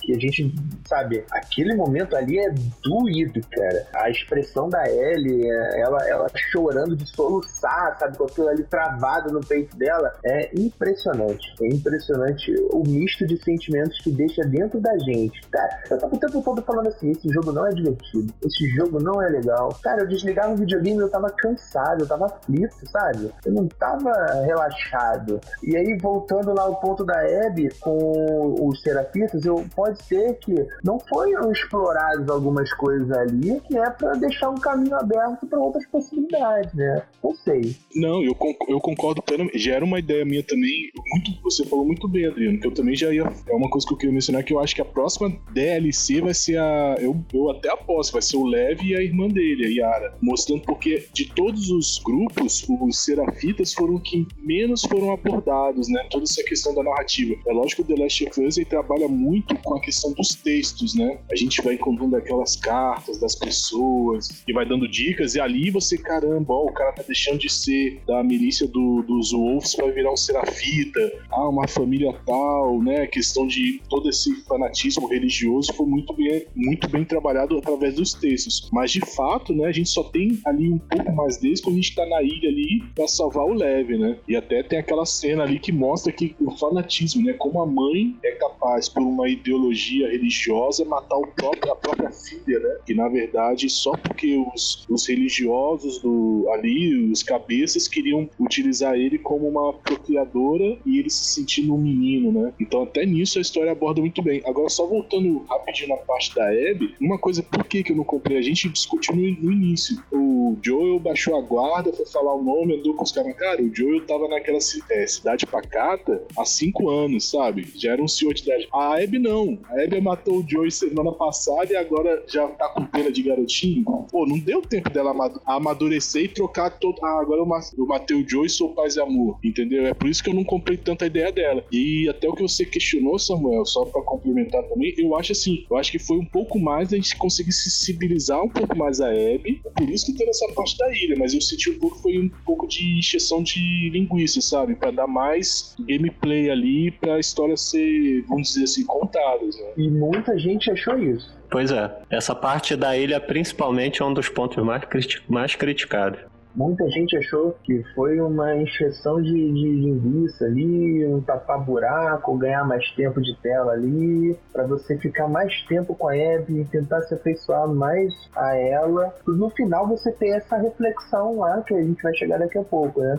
que a gente, sabe, aquele momento ali é doído, cara. A expressão da Ellie, é, ela, ela chorando de soluçar, sabe, com aquilo ali travado no peito dela, é impressionante. É impressionante o misto de sentimentos que deixa dentro da gente. Cara, eu tava o tempo todo falando assim, esse jogo não é divertido, esse jogo não é legal. Cara, eu desligava o videogame eu tava cansado, eu tava aflito, sabe? Eu não tava relaxado. E aí, voltando lá ao ponto da Abby com os terapeutas, eu, pode ser que não foram exploradas algumas coisas ali que é pra deixar um caminho aberto pra outras possibilidades, né? Não sei. Não, eu, con- eu concordo plenamente. Já era uma ideia minha também. Muito, você falou muito bem, Adriano, que eu também já ia. É uma coisa que eu queria mencionar que eu acho que a próxima DLC vai ser a. Eu, eu até aposto, vai ser o Lev e a irmã dele, a Yara. Mostrando porque de todos os grupos, os Serafitas foram que menos foram abordados, né? Toda essa questão da narrativa. É lógico que o The Last of Us trabalha muito com a questão dos textos, né? A gente vai encontrando aquelas cartas das pessoas e vai dando dicas, e ali você, caramba, ó, o cara tá deixando de ser da milícia do- dos Wolves vai virar um serafita, ah, uma família tal, né? A questão de todo esse fanatismo religioso foi muito bem, muito bem trabalhado através dos textos. Mas de fato, né, a gente só tem ali um pouco mais deles quando a gente tá na ilha ali pra salvar o Leve, né? E até tem aquela cena ali que mostra que o fanatismo, né? Como a mãe é capaz, por uma ideologia religiosa, matar o próprio, a própria filha, né? E na verdade, só porque os, os religiosos do, ali, os cabeças, queriam utilizar ele como uma procriadora e ele se sentindo um menino, né? Então até nisso a história aborda muito bem. Agora, só voltando rapidinho na parte da Abby, uma coisa, por que, que eu não comprei? A gente discutiu no, no início. O Joel baixou a guarda, foi falar o nome, andou com os caras. Cara, o Joel tava naquela é, cidade pacata há cinco anos, sabe? Já era um senhor de idade. A Abby não. A Abby matou o Joel semana passada e agora já tá com pena de garotinho. Pô, não deu tempo dela amadu- amadurecer e trocar todo. Ah, agora eu eu matei o Joel e sou paz e amor. Entendeu? É por isso que eu não comprei tanta ideia dela. E até o que você questionou, Samuel, só pra complementar também, eu acho assim, eu acho que foi um pouco mais a gente conseguir sensibilizar um pouco mais a Abby. Por isso que teve essa parte da ilha, mas eu senti um pouco foi um pouco de encheção de linguiça, sabe? Pra dar mais gameplay ali pra história ser, vamos dizer assim, contadas, né? E muita gente achou isso. Pois é, essa parte da ilha principalmente é um dos pontos mais, criti- mais criticados. Muita gente achou que foi uma encheção de, de linguiça ali, um tapar-buraco, ganhar mais tempo de tela ali, pra você ficar mais tempo com a Abby e tentar se afeiçoar mais a ela. No final você ter essa reflexão lá, que a gente vai chegar daqui a pouco, né?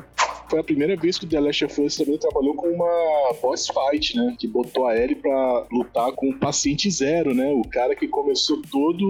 Foi a primeira vez que o The Last of Us também trabalhou com uma boss fight, né? Que botou a Ellie pra lutar com o paciente zero, né? O cara que começou toda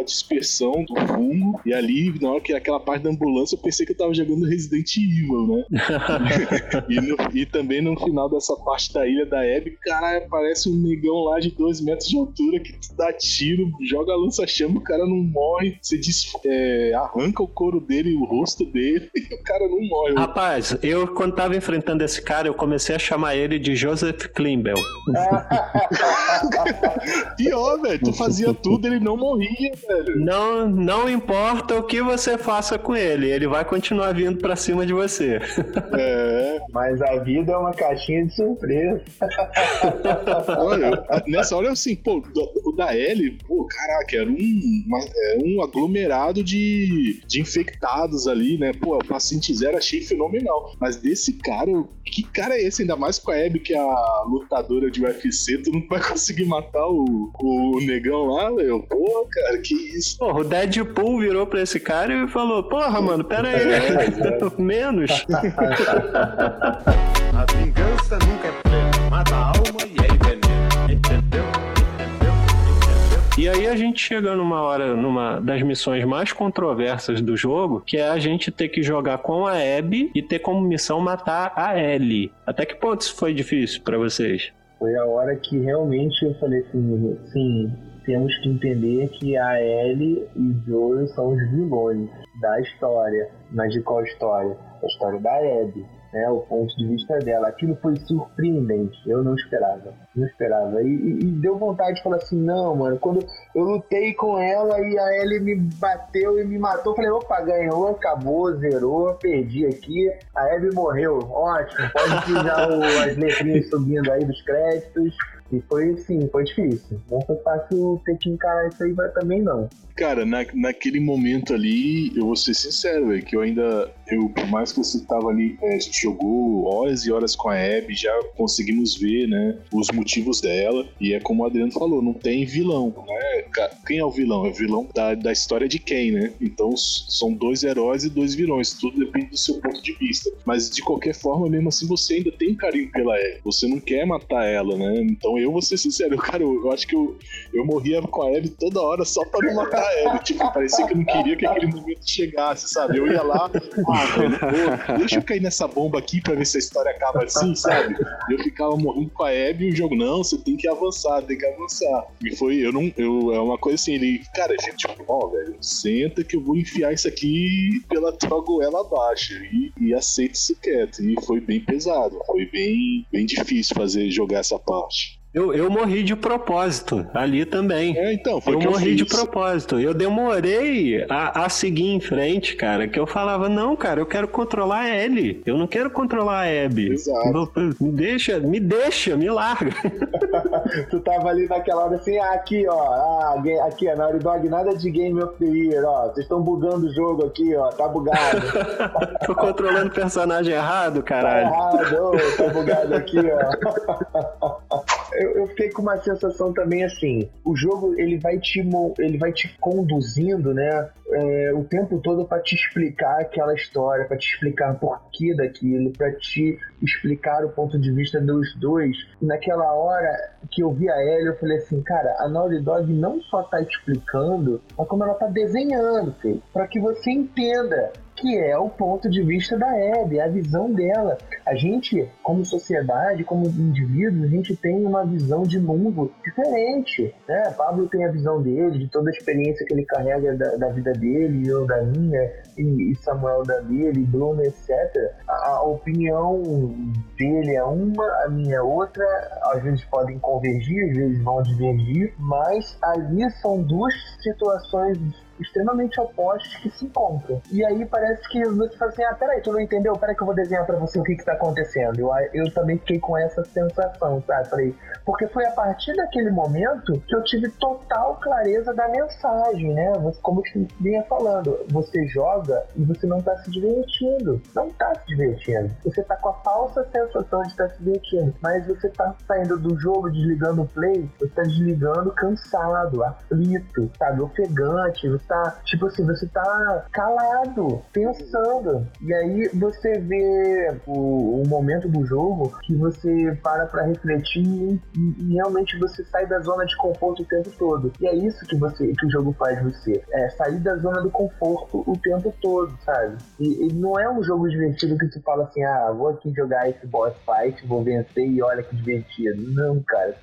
a dispersão do fungo. E ali, na hora que aquela parte da ambulância, eu pensei que eu tava jogando Resident Evil, né? e, no- e também no final dessa parte da ilha da Abby, caralho, aparece um negão lá de 2 metros de altura que dá tiro, joga lança-chama, o cara não morre. Você des- é, arranca o couro dele, o rosto dele, e o cara não morre. Rapaz, eu quando tava enfrentando esse cara, eu comecei a chamar ele de Joseph Klimbel. Pior, velho. Tu fazia tudo, ele não morria, velho. Não, não importa o que você faça com ele, ele vai continuar vindo pra cima de você. É. Mas a vida é uma caixinha de surpresa. Olha, nessa hora, assim, pô, o da Ellie, pô, caraca, era um, uma- é um aglomerado de, de infectados ali, né? Pô, o paciente zero achei fenomenal. Mas desse cara, eu- que cara é esse? Ainda mais com a Abby, que é a lutadora de UFC, tu não vai conseguir matar o, o negão lá, meu? Pô, cara, que isso? Porra, o Deadpool virou pra esse cara e falou: Porra, mano, pera aí. Menos. A vingança nunca é plena. Mata a alma E aí a gente chega numa hora, numa das missões mais controversas do jogo, que é a gente ter que jogar com a Abby e ter como missão matar a Ellie. Até que ponto isso foi difícil pra vocês? Foi a hora que realmente eu falei assim, sim, temos que entender que a Ellie e Joel são os vilões da história. Mas de qual história? A história da Abby. Né, o ponto de vista dela. Aquilo foi surpreendente. Eu não esperava. Não esperava. E, e- e deu vontade de falar assim: não, mano. Quando eu lutei com ela e a Ellie me bateu e me matou, falei: opa, ganhou, acabou, zerou, perdi aqui. A Abby morreu. Ótimo. Pode tirar as letrinhas subindo aí dos créditos. E foi assim, foi difícil. Não foi fácil ter que encarar isso aí também não. Cara, na, naquele momento ali, eu vou ser sincero, velho, que eu ainda, eu, por mais que você tava ali, é, jogou horas e horas com a Abby, já conseguimos ver, né, os motivos dela, e é como o Adriano falou, não tem vilão, né, quem é o vilão? É o vilão da, da história de quem, né, então são dois heróis e dois vilões, tudo depende do seu ponto de vista, mas de qualquer forma, mesmo assim, você ainda tem carinho pela Abby, você não quer matar ela, né, então eu vou ser sincero, cara, eu, eu acho que eu, eu morria com a Abby toda hora só pra não matar ela. Tipo, parecia que eu não queria que aquele momento chegasse, sabe? Eu ia lá, ah, velho, pô, deixa eu cair nessa bomba aqui pra ver se a história acaba assim, sabe? Eu ficava morrendo com a Abby e o jogo, não, você tem que avançar, tem que avançar. E foi, eu não, eu, é uma coisa assim, ele, cara, gente, ó, velho, senta que eu vou enfiar isso aqui pela tua goela abaixo. E, e aceita isso quieto. E foi bem pesado, foi bem, bem difícil fazer, jogar essa parte. Eu, eu morri de propósito ali também. É, então, foi eu que eu morri de fiz. propósito. Eu demorei a, a seguir em frente, cara. Que eu falava, não, cara, eu quero controlar a Ellie. Eu não quero controlar a Abby. Exato. Me deixa, me deixa, me larga. Tu tava ali naquela hora assim, ah, aqui, ó, ah, aqui, ó, Naughty Dog, nada de Game of the Year, ó, vocês estão bugando o jogo aqui, ó, tá bugado, Tô controlando o personagem errado, tá caralho. errado, ô, tá bugado aqui, ó. Eu, eu fiquei com uma sensação também assim, o jogo ele vai te, ele vai te conduzindo, né, é, o tempo todo pra te explicar aquela história, pra te explicar o porquê daquilo, pra te explicar o ponto de vista dos dois. E naquela hora que eu vi a Ellie, eu falei assim, cara, a Naughty Dog não só tá explicando, mas como ela tá desenhando, pra que você entenda que é o ponto de vista da Abby, a visão dela. A gente, como sociedade, como indivíduos, a gente tem uma visão de mundo diferente, né? Pablo tem a visão dele, de toda a experiência que ele carrega da, da vida dele, eu da minha, e, Samuel da dele, Bruno, etc. A, a opinião dele é uma, a minha é outra, às vezes podem convergir, às vezes vão divergir, mas ali são duas situações extremamente opostos que se encontram. E aí parece que você fala assim, ah, peraí, tu não entendeu? Peraí que eu vou desenhar pra você o que que tá acontecendo. Eu, eu também fiquei com essa sensação, sabe? Falei, porque foi a partir daquele momento que eu tive total clareza da mensagem, né? Como eu vinha falando, você joga e você não tá se divertindo. Não tá se divertindo. Você tá com a falsa sensação de estar se divertindo. Mas você tá saindo do jogo, desligando o play, você tá desligando cansado, aflito, sabe? Ofegante, você tá, tipo assim, você tá calado, pensando. E aí você vê o, o momento do jogo que você para pra refletir e, e realmente você sai da zona de conforto o tempo todo. E é isso que você que o jogo faz você. É sair da zona do conforto o tempo todo, sabe? E, e não é um jogo divertido que tu fala assim, ah, vou aqui jogar esse boss fight, vou vencer e olha que divertido. Não, cara.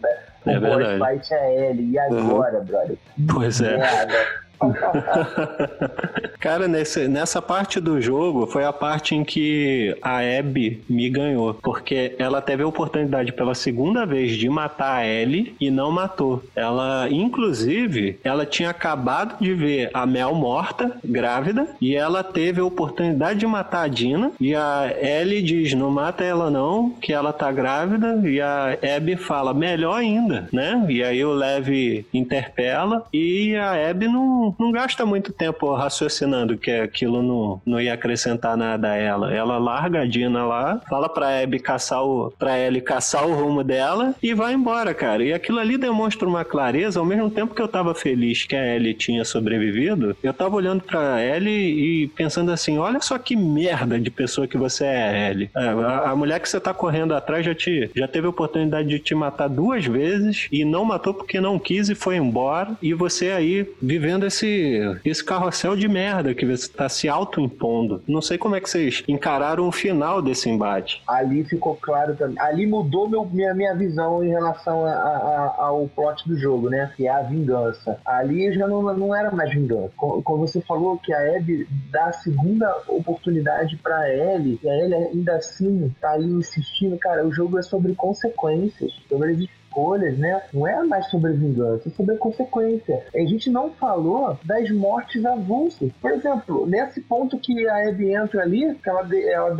O É boss verdade. fight é ele. E agora, brother? Pois é. Merda. Cara, nesse, nessa parte do jogo foi a parte em que a Abby me ganhou. Porque ela teve a oportunidade pela segunda vez de matar a Ellie e não matou. Ela, inclusive, ela tinha acabado de ver a Mel morta, grávida, e ela teve a oportunidade de matar a Dina. E a Ellie diz: não mata ela não, que ela tá grávida. E a Abby fala: melhor ainda, né? E aí o Lev interpela e a Abby não, não, gasta muito tempo raciocinando que aquilo não, não ia acrescentar nada a ela. Ela larga a Dina lá, fala pra Abby caçar o, pra Ellie caçar o rumo dela e vai embora, cara. E aquilo ali demonstra uma clareza, ao mesmo tempo que eu tava feliz que a Ellie tinha sobrevivido, eu tava olhando pra Ellie e pensando assim, olha só que merda de pessoa que você é, Ellie. A, a mulher que você tá correndo atrás já, te, já teve a oportunidade de te matar duas vezes e não matou porque não quis e foi embora. E você aí vivendo esse, esse carrossel de merda que você tá se auto-impondo. Não sei como é que vocês encararam o final desse embate. Ali ficou claro também. Ali mudou meu, minha, minha visão em relação a- a- a- ao plot do jogo, né? Que é a vingança. Ali já não, não era mais vingança. Co- Quando você falou que a Abby dá a segunda oportunidade pra Ellie, e a Ellie ainda assim tá ali insistindo, cara, o jogo é sobre consequências, sobre escolhas, né? Não é mais sobre vingança, é sobre consequência. A gente não falou das mortes avulsas. Por exemplo, nesse ponto que a Abby entra ali, que ela, ela,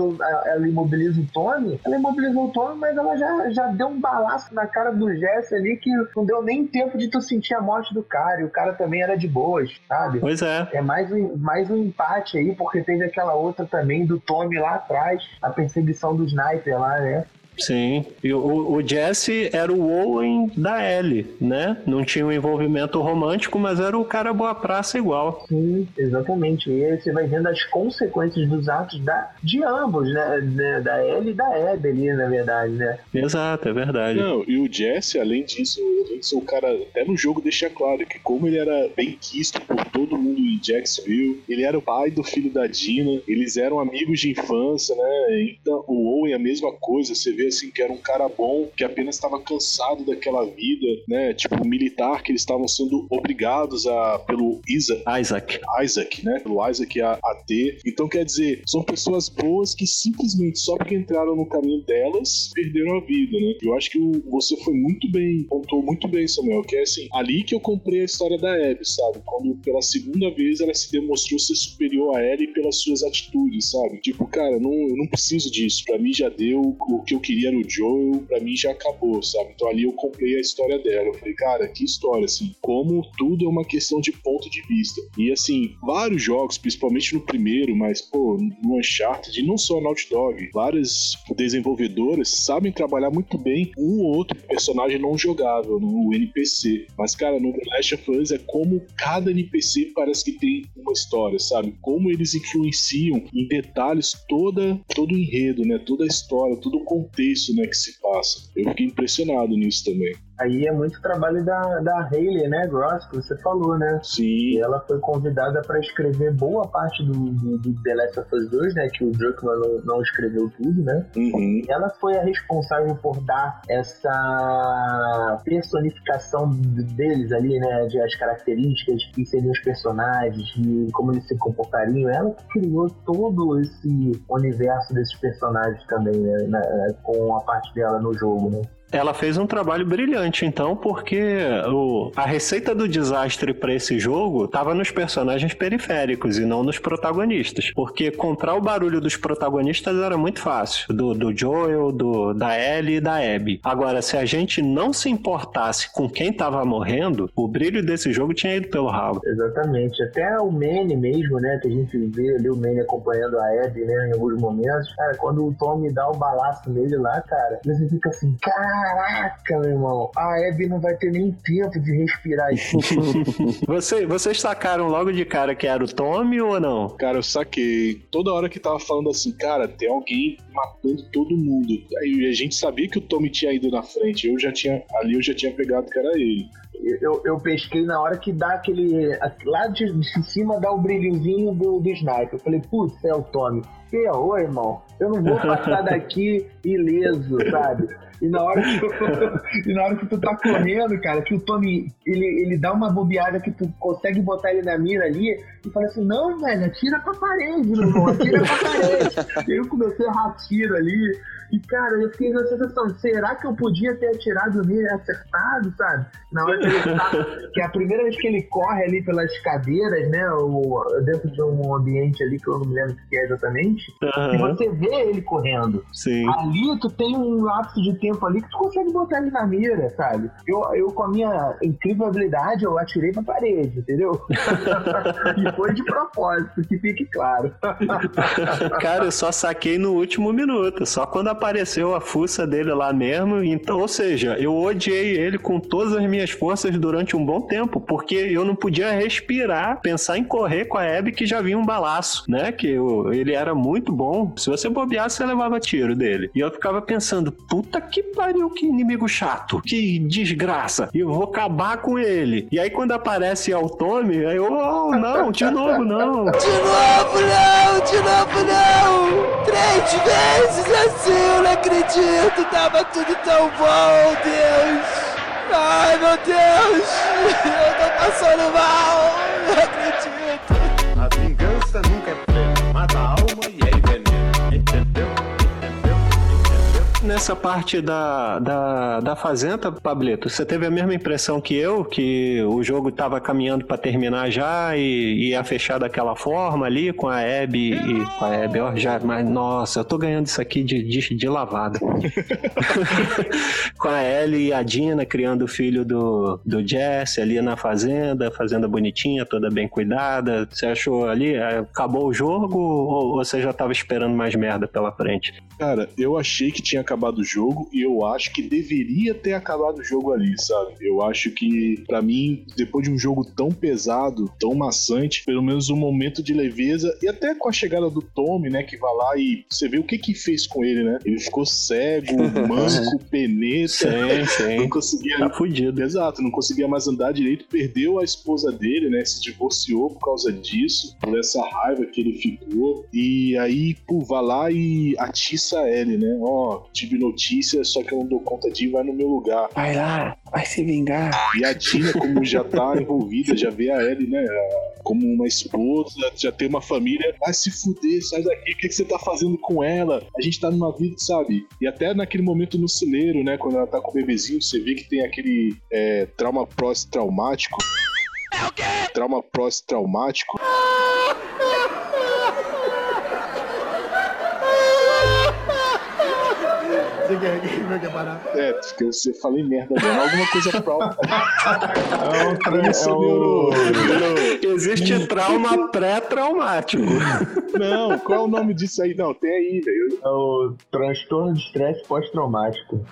ela imobiliza o Tony, ela imobilizou o Tony, mas ela já, já deu um balaço na cara do Jesse ali que não deu nem tempo de tu sentir a morte do cara. E o cara também era de boas, sabe? Pois é. É mais um, mais um empate aí, porque teve aquela outra também do Tommy lá atrás, a perseguição do sniper lá, né? Sim. E o, o Jesse era o Owen da Ellie, né? Não tinha um envolvimento romântico, mas era o cara boa praça igual. Sim, exatamente. E aí você vai vendo as consequências dos atos da, de ambos, né? Da- Da Ellie e da Abby ali, na verdade, né? Exato, é verdade. Não, e o Jesse, além disso, além ser o cara, até no jogo deixa claro que como ele era bem quisto por todo mundo em Jacksonville, ele era o pai do filho da Dina, eles eram amigos de infância, né? Então, o Owen a mesma coisa, você vê assim que era um cara bom, que apenas estava cansado daquela vida, né? Tipo, militar que eles estavam sendo obrigados a pelo Isa, Isaac. Isaac, né? Pelo Isaac a, a ter. Então, quer dizer, são pessoas boas que simplesmente só porque entraram no caminho delas, perderam a vida, né? Eu acho que o- você foi muito bem, pontuou muito bem, Samuel, que é assim, ali que eu comprei a história da Abby, sabe? Quando pela segunda vez ela se demonstrou ser superior a Ellie pelas suas atitudes, sabe? Tipo, cara, não, eu não preciso disso. Pra mim já deu o que eu queria no Joel, pra mim já acabou, sabe? Então ali eu comprei a história dela. Eu falei, cara, que história, assim. Como tudo é uma questão de ponto de vista. E assim, vários jogos, principalmente no primeiro, mas, pô, no Uncharted, não só Naughty Dog, várias desenvolvedoras sabem trabalhar muito bem um ou outro personagem não jogável, no NPC. Mas, cara, no The Last of Us é como cada NPC parece que tem uma história, sabe? Como eles influenciam em detalhes toda, todo o enredo, né? Toda a história, todo o contexto, né, que se passa. Eu fiquei impressionado nisso também. Aí é muito trabalho da, da Hayley, né, Gross, que você falou, né? Sim. E ela foi convidada para escrever boa parte do, do, do The Last of Us 2, né? Que o Druckmann não, não escreveu tudo, né? Uhum. Ela foi a responsável por dar essa personificação deles ali, né? De as características que seriam os personagens e como eles se comportariam. Ela que criou todo esse universo desses personagens também, né? na- com a parte dela no jogo, né? Ela fez um trabalho brilhante, então, porque o, a receita do desastre para esse jogo estava nos personagens periféricos e não nos protagonistas. Porque comprar o barulho dos protagonistas era muito fácil. Do, do Joel, do, da Ellie e da Abby. Agora, se a gente não se importasse com quem estava morrendo, o brilho desse jogo tinha ido pelo ralo. Exatamente. Até o Manny mesmo, né? Que a gente vê ali o Manny acompanhando a Abby, né? Em alguns momentos. Cara, quando o Tommy dá o balaço nele lá, cara, você fica assim, caraca, meu irmão, a Abby não vai ter nem tempo de respirar. Você, vocês sacaram logo de cara que era o Tommy ou não? Cara, eu saquei. Toda hora que tava falando assim, cara, tem alguém matando todo mundo. Aí a gente sabia que o Tommy tinha ido na frente. Eu já tinha. Ali eu já tinha pegado que era ele. Eu, eu pesquei na hora que dá aquele. Lá de, de cima dá o brilhozinho do, do sniper. Eu falei, putz, é o Tommy. Ferrou, irmão. Eu não vou passar daqui ileso, sabe? E na hora que tu, e na hora que tu tá correndo, cara, que o Tommy ele, ele dá uma bobeada que tu consegue botar ele na mira ali e fala assim: não, velho, atira pra parede, meu irmão, atira pra parede. eu comecei a errar tiro ali. E, cara, eu fiquei com a sensação, será que eu podia ter atirado nele acertado, sabe? Na hora que ele tá. Que é a primeira vez que ele corre ali pelas cadeiras, né? O, dentro de um ambiente ali que eu não me lembro o que é exatamente. Aham, e você vê ele correndo. Sim. Ali tu tem um lapso de tempo ali que tu consegue botar ele na mira, sabe? Eu, eu com a minha incrível habilidade, eu atirei pra parede, entendeu? e foi de propósito, que fique claro. Cara, eu só saquei no último minuto, só quando apareceu a fuça dele lá mesmo. Então, ou seja, eu odiei ele com todas as minhas forças durante um bom tempo, porque eu não podia respirar, pensar em correr com a Abby que já vinha um balaço, né? Que eu- ele era muito bom. Se você bobeasse, você levava tiro dele. E eu ficava pensando, puta que pariu, que inimigo chato, que desgraça. Eu vou acabar com ele. E aí quando aparece o Tommy, aí eu, oh, não, de novo não. De novo não, de novo não! Três vezes assim, eu não acredito! Tava tudo tão bom, Deus! Ai, meu Deus! Eu tô passando mal! Não acredito! Nessa parte da, da, da Fazenda, Pablito, você teve a mesma impressão que eu, que o jogo estava caminhando para terminar já e ia fechar daquela forma ali, com a Abby e com a Abby, ó, já, mas nossa, eu tô ganhando isso aqui de, de, de lavada. com a Ellie e a Dina criando o filho do, do Jesse ali na fazenda, fazenda bonitinha, toda bem cuidada. Você achou ali, eh, acabou o jogo ou você já tava esperando mais merda pela frente? Cara, eu achei que tinha acabado o jogo e eu acho que deveria ter acabado o jogo ali, sabe? Eu acho que, pra mim, depois de um jogo tão pesado, tão maçante, pelo menos um momento de leveza e até com a chegada do Tommy, né, que vai lá e você vê o que que fez com ele, né? Ele ficou cego, manco, peneta, Sim, sim. não conseguia Tá fudido. Exato, não conseguia mais andar direito, perdeu a esposa dele, né? Se divorciou por causa disso, por essa raiva que ele ficou. E aí, pô, vai lá e atiça ele, né? Ó, tive notícia, só que eu não dou conta de ir, vai no meu lugar. Vai lá, vai se vingar. E a Tina, como já tá envolvida, já vê a Ellie, né? Como uma esposa, já tem uma família, vai se fuder, sai daqui, o que, que você tá fazendo com ela? A gente tá numa vida, sabe? E até naquele momento no celeiro, né? Quando ela tá com o bebezinho, você vê que tem aquele é, trauma pós-traumático. Trauma pós-traumático. É, porque você falei merda, né? Alguma coisa própria. É o- neuro- neuro- Existe trauma pré-traumático. Não, qual é o nome disso aí? Não, tem aí, velho. É o transtorno de estresse pós-traumático.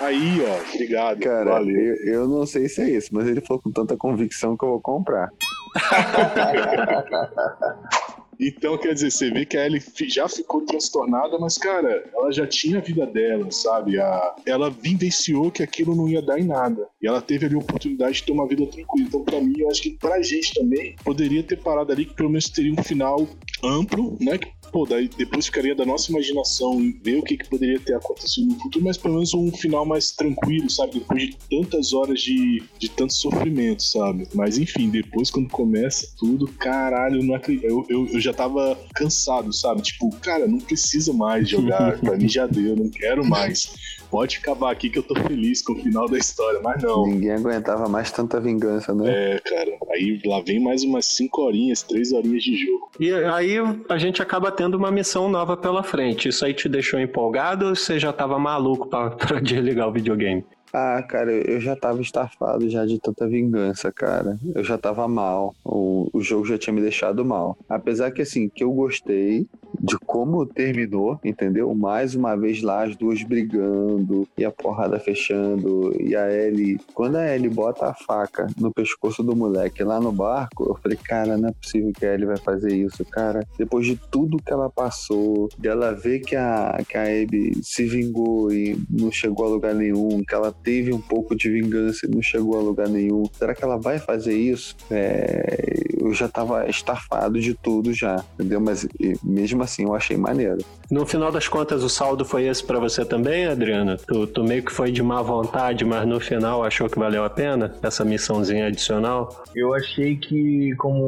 Aí, ó, obrigado. Cara, valeu. eu, eu não sei se é isso, mas ele falou com tanta convicção que eu vou comprar. Então, quer dizer, você vê que a Ellie já ficou transtornada, mas, cara, ela já tinha a vida dela, sabe? A, ela vivenciou que aquilo não ia dar em nada. E ela teve ali a oportunidade de ter uma vida tranquila. Então, pra mim, eu acho que pra gente também, poderia ter parado ali, que pelo menos teria um final amplo, né? Que, pô, daí depois ficaria da nossa imaginação ver o que, que poderia ter acontecido no futuro, mas pelo menos um final mais tranquilo, sabe? Depois de tantas horas de, de tanto sofrimento, sabe? Mas enfim, depois quando começa tudo, caralho, eu não acredito. Eu, eu, eu já tava cansado, sabe? Tipo, cara, não precisa mais jogar, pra mim já deu, não quero mais. Pode acabar aqui que eu tô feliz com o final da história, mas não. Ninguém aguentava mais tanta vingança, né? É, cara, aí lá vem mais umas 5 horinhas, 3 horinhas de jogo. E aí a gente acaba tendo uma missão nova pela frente. Isso aí te deixou empolgado ou você já tava maluco pra, pra desligar o videogame? Ah, cara, eu já tava estafado já de tanta vingança, cara. Eu já tava mal. O, o jogo já tinha me deixado mal. Apesar que, assim, que eu gostei de como terminou, entendeu? Mais uma vez lá, as duas brigando, e a porrada fechando, e a Ellie... Quando a Ellie bota a faca no pescoço do moleque lá no barco, eu falei, cara, não é possível que a Ellie vai fazer isso, cara. Depois de tudo que ela passou, dela ver que a, que a Abby se vingou e não chegou a lugar nenhum, que ela teve um pouco de vingança e não chegou a lugar nenhum. Será que ela vai fazer isso? É, eu já tava estafado de tudo já, entendeu? Mas e, mesmo assim eu achei maneiro. No final das contas, o saldo foi esse pra você também, Adriana? Tu, tu meio que foi de má vontade, mas no final achou que valeu a pena? Essa missãozinha adicional? Eu achei que, como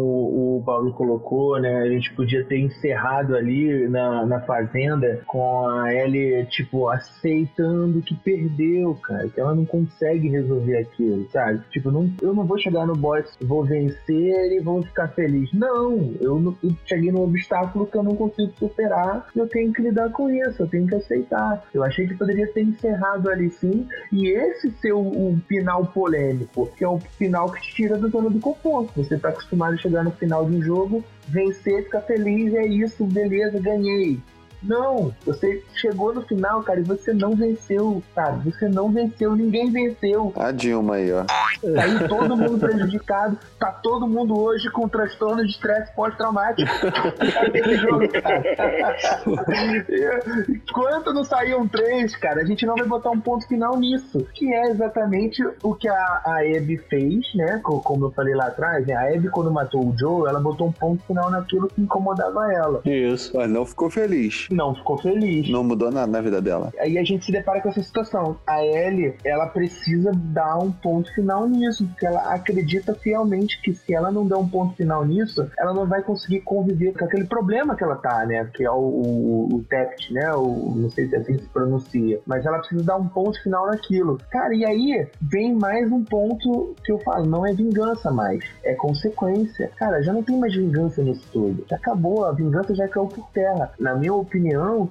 o Paulo colocou, né, a gente podia ter encerrado ali na, na fazenda com a Ellie, tipo, aceitando que perdeu, cara, que ela não consegue resolver aquilo, sabe? Tipo, não, eu não vou chegar no boss, vou vencer e vou ficar feliz. Não, eu, não- eu cheguei num obstáculo que eu não consigo que superar e eu tenho que lidar com isso, eu tenho que aceitar. Eu achei que poderia ter encerrado ali sim, e esse ser o, o final polêmico, que é o final que te tira da zona do conforto. Você tá acostumado a chegar no final de um jogo, vencer, ficar feliz, é isso, beleza, ganhei. Não, você chegou no final, cara, e você não venceu, sabe? Você não venceu, ninguém venceu. A Dilma aí, ó. Tá aí todo mundo prejudicado, tá todo mundo hoje com transtorno de estresse pós-traumático. Esse jogo, cara. Enquanto não saíam três, cara, a gente não vai botar um ponto final nisso. Que é exatamente o que a, a Abby fez, né? Co- Como eu falei lá atrás, né? A Abby, quando matou o Joe, ela botou um ponto final naquilo que incomodava ela. Isso. Mas não ficou feliz. Não ficou feliz. Não mudou nada na vida dela. Aí a gente se depara com essa situação. A Ellie, ela precisa dar um ponto final nisso, porque ela acredita fielmente que se ela não der um ponto final nisso, ela não vai conseguir conviver com aquele problema que ela tá, né? Que é o, o, o TEPT, né? O, não sei se é assim que se pronuncia. Mas ela precisa dar um ponto final naquilo. Cara, e aí vem mais um ponto que eu falo, não é vingança mais, é consequência. Cara, já não tem mais vingança nisso tudo. Já acabou, a vingança já caiu por terra. Na minha opinião,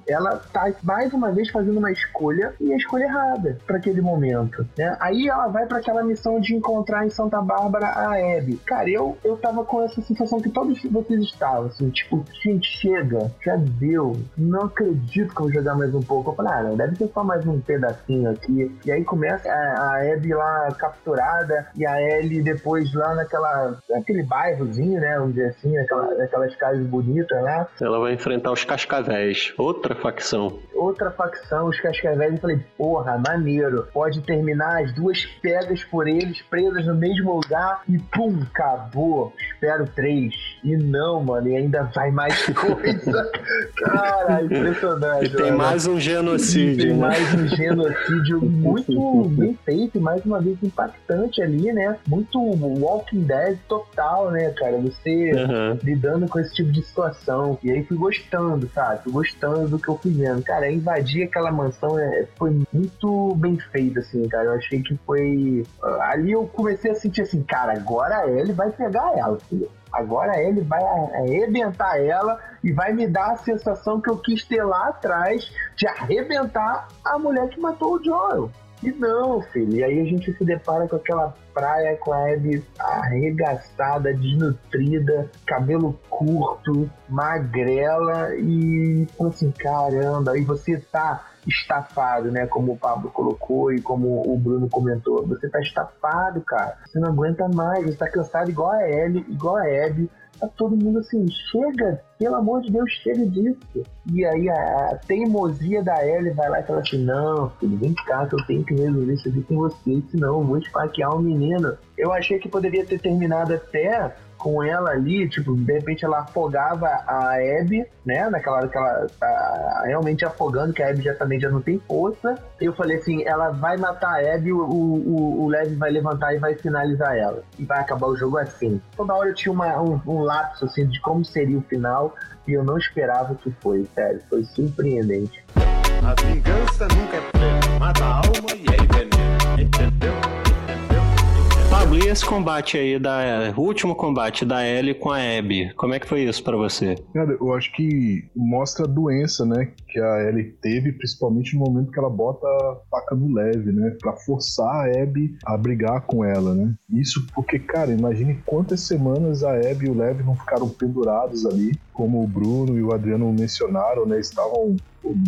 ela tá mais uma vez fazendo uma escolha e a escolha errada para aquele momento, né? Aí ela vai para aquela missão de encontrar em Santa Bárbara a Abby. Cara, eu, eu tava com essa sensação que todos vocês estavam, assim, tipo, gente, chega, já deu, não acredito que eu vou jogar mais um pouco. Eu falei, ah, não, deve ser só mais um pedacinho aqui. E aí começa a, a Abby lá capturada e a Ellie depois lá naquela, naquele bairrozinho, né, vamos dizer assim, naquela, naquelas casas bonitas lá. Ela vai enfrentar os cascavéis, outra facção. outra facção, os Cascavéis, eu falei, porra, maneiro. Pode terminar as duas pegas por eles, presas no mesmo lugar, e pum, acabou. Espero três. E não, mano, e ainda vai mais coisa. Cara, impressionante. E tem mano. mais um genocídio. Tem né? mais um genocídio muito bem feito, e mais uma vez impactante ali, né? Muito Walking Dead total, né, cara? Você Aham. lidando com esse tipo de situação. E aí fui gostando, sabe? Fui gostando do que eu fui vendo. Cara, invadir aquela mansão é, foi muito bem feito, assim, cara. Eu achei que foi. ah, Ali eu comecei a sentir assim, cara, agora ele vai pegar ela, filho. Agora ele vai arrebentar ela e vai me dar a sensação que eu quis ter lá atrás de arrebentar a mulher que matou o Joel. E não, filho. E aí a gente se depara com aquela praia com a Abby arregaçada, desnutrida, cabelo curto, magrela e assim, caramba, e você tá estafado, né? Como o Pablo colocou e como o Bruno comentou. Você tá estafado, cara. Você não aguenta mais, você tá cansado igual a Ellie, igual a Abby. Tá todo mundo assim, chega, pelo amor de Deus, chega disso. E aí a, a teimosia da Ellie vai lá e fala assim, não, filho, vem cá que eu tenho que resolver isso aqui com você, senão eu vou esfaquear o menino. Eu achei que poderia ter terminado até com ela ali, tipo, de repente ela afogava a Abby, né? Naquela hora que ela tá realmente afogando, que a Abby já também já não tem força. Eu falei assim, ela vai matar a Abby, o, o, o Lev vai levantar e vai finalizar ela. E vai acabar o jogo assim. Toda hora eu tinha uma, um, um lapso assim de como seria o final. E eu não esperava que foi, sério. Foi surpreendente. A vingança nunca é plena, mata a alma e é. Pablo, e esse combate aí, da, o último combate da Ellie com a Abby? Como é que foi isso pra você? Cara, eu acho que mostra a doença, né? Que a Ellie teve, principalmente no momento que ela bota a faca no leve, né? Pra forçar a Abby a brigar com ela, né? Isso porque, cara, imagine quantas semanas a Abby e o Lev não ficaram pendurados ali, como o Bruno e o Adriano mencionaram, né? Estavam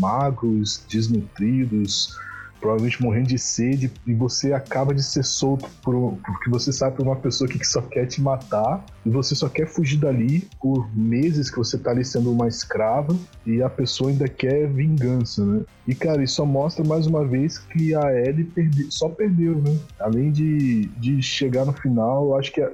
magros, desnutridos, provavelmente morrendo de sede, e você acaba de ser solto por, porque você sabe por uma pessoa que só quer te matar, e você só quer fugir dali por meses que você tá ali sendo uma escrava, e a pessoa ainda quer vingança, né? E cara, isso só mostra mais uma vez que a Ellie perde- só perdeu, né? Além de, de chegar no final, eu acho que é,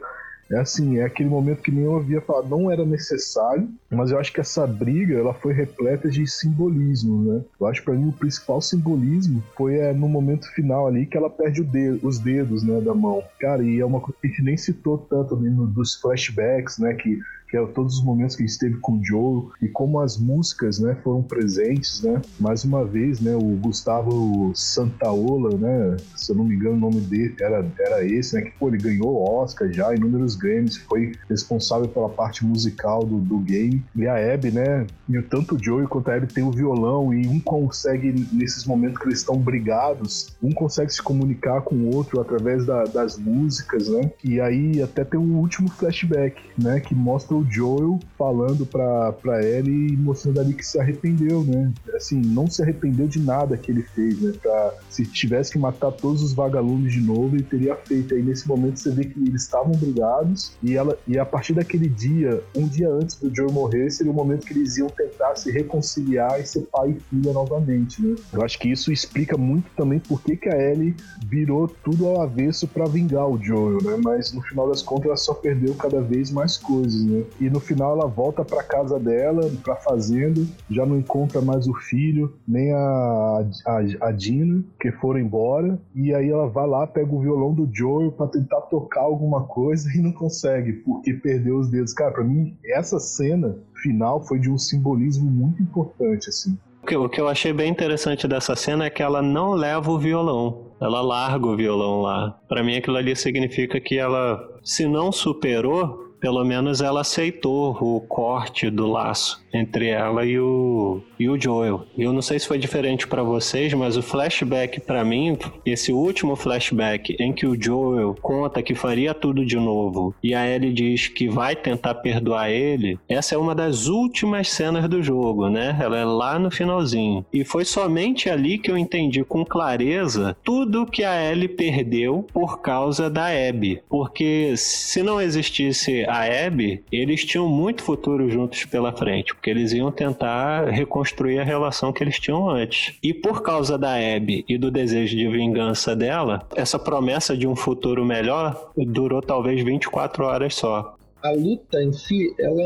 é assim, é aquele momento que nem eu havia falado, não era necessário, mas eu acho que essa briga ela foi repleta de simbolismo, né? Eu acho que pra mim o principal simbolismo foi é, no momento final ali que ela perde os dedos, né, da mão. Cara, e é uma coisa que a gente nem citou tanto ali no- dos flashbacks, né, que que é todos os momentos que a gente teve com o Joe e como as músicas, né, foram presentes, né? Mais uma vez, né, o Gustavo Santaola, né, se eu não me engano o nome dele era, era esse, né, que pô, ele ganhou Oscar já, inúmeros games, foi responsável pela parte musical do, do game. E a Abby, né, e tanto o Joe quanto a Abby tem o violão e um consegue, nesses momentos que eles estão brigados, um consegue se comunicar com o outro através da, das músicas, né? E aí até tem um último flashback, né, que mostra o Joel falando pra, pra Ellie e mostrando ali que se arrependeu, né? Assim, não se arrependeu de nada que ele fez, né? Pra, se tivesse que matar todos os vagalumes de novo, ele teria feito. Aí nesse momento você vê que eles estavam brigados e ela e a partir daquele dia, um dia antes do Joel morrer, seria o momento que eles iam tentar se reconciliar e ser pai e filha novamente, né? Eu acho que isso explica muito também por que, que a Ellie virou tudo ao avesso para vingar o Joel, né? Mas no final das contas ela só perdeu cada vez mais coisas, né? E no final ela volta para casa dela, para fazenda, já não encontra mais o filho, nem a, a, a Dina, que foram embora, e aí ela vai lá, pega o violão do Joel para tentar tocar alguma coisa e não consegue, porque perdeu os dedos. Cara, para mim essa cena final foi de um simbolismo muito importante, assim. O que, o que eu achei bem interessante dessa cena é que ela não leva o violão. Ela larga o violão lá. Para mim, aquilo ali significa que ela, se não superou, pelo menos ela aceitou o corte do laço entre ela e o, e o Joel. Eu não sei se foi diferente para vocês, mas o flashback para mim, esse último flashback em que o Joel conta que faria tudo de novo e a Ellie diz que vai tentar perdoar ele, essa é uma das últimas cenas do jogo, né? Ela é lá no finalzinho. E foi somente ali que eu entendi com clareza tudo que a Ellie perdeu por causa da Abby. Porque se não existisse a Abby, eles tinham muito futuro juntos pela frente porque eles iam tentar reconstruir a relação que eles tinham antes. E por causa da Abby e do desejo de vingança dela, essa promessa de um futuro melhor durou talvez 24 horas só a luta em si, ela,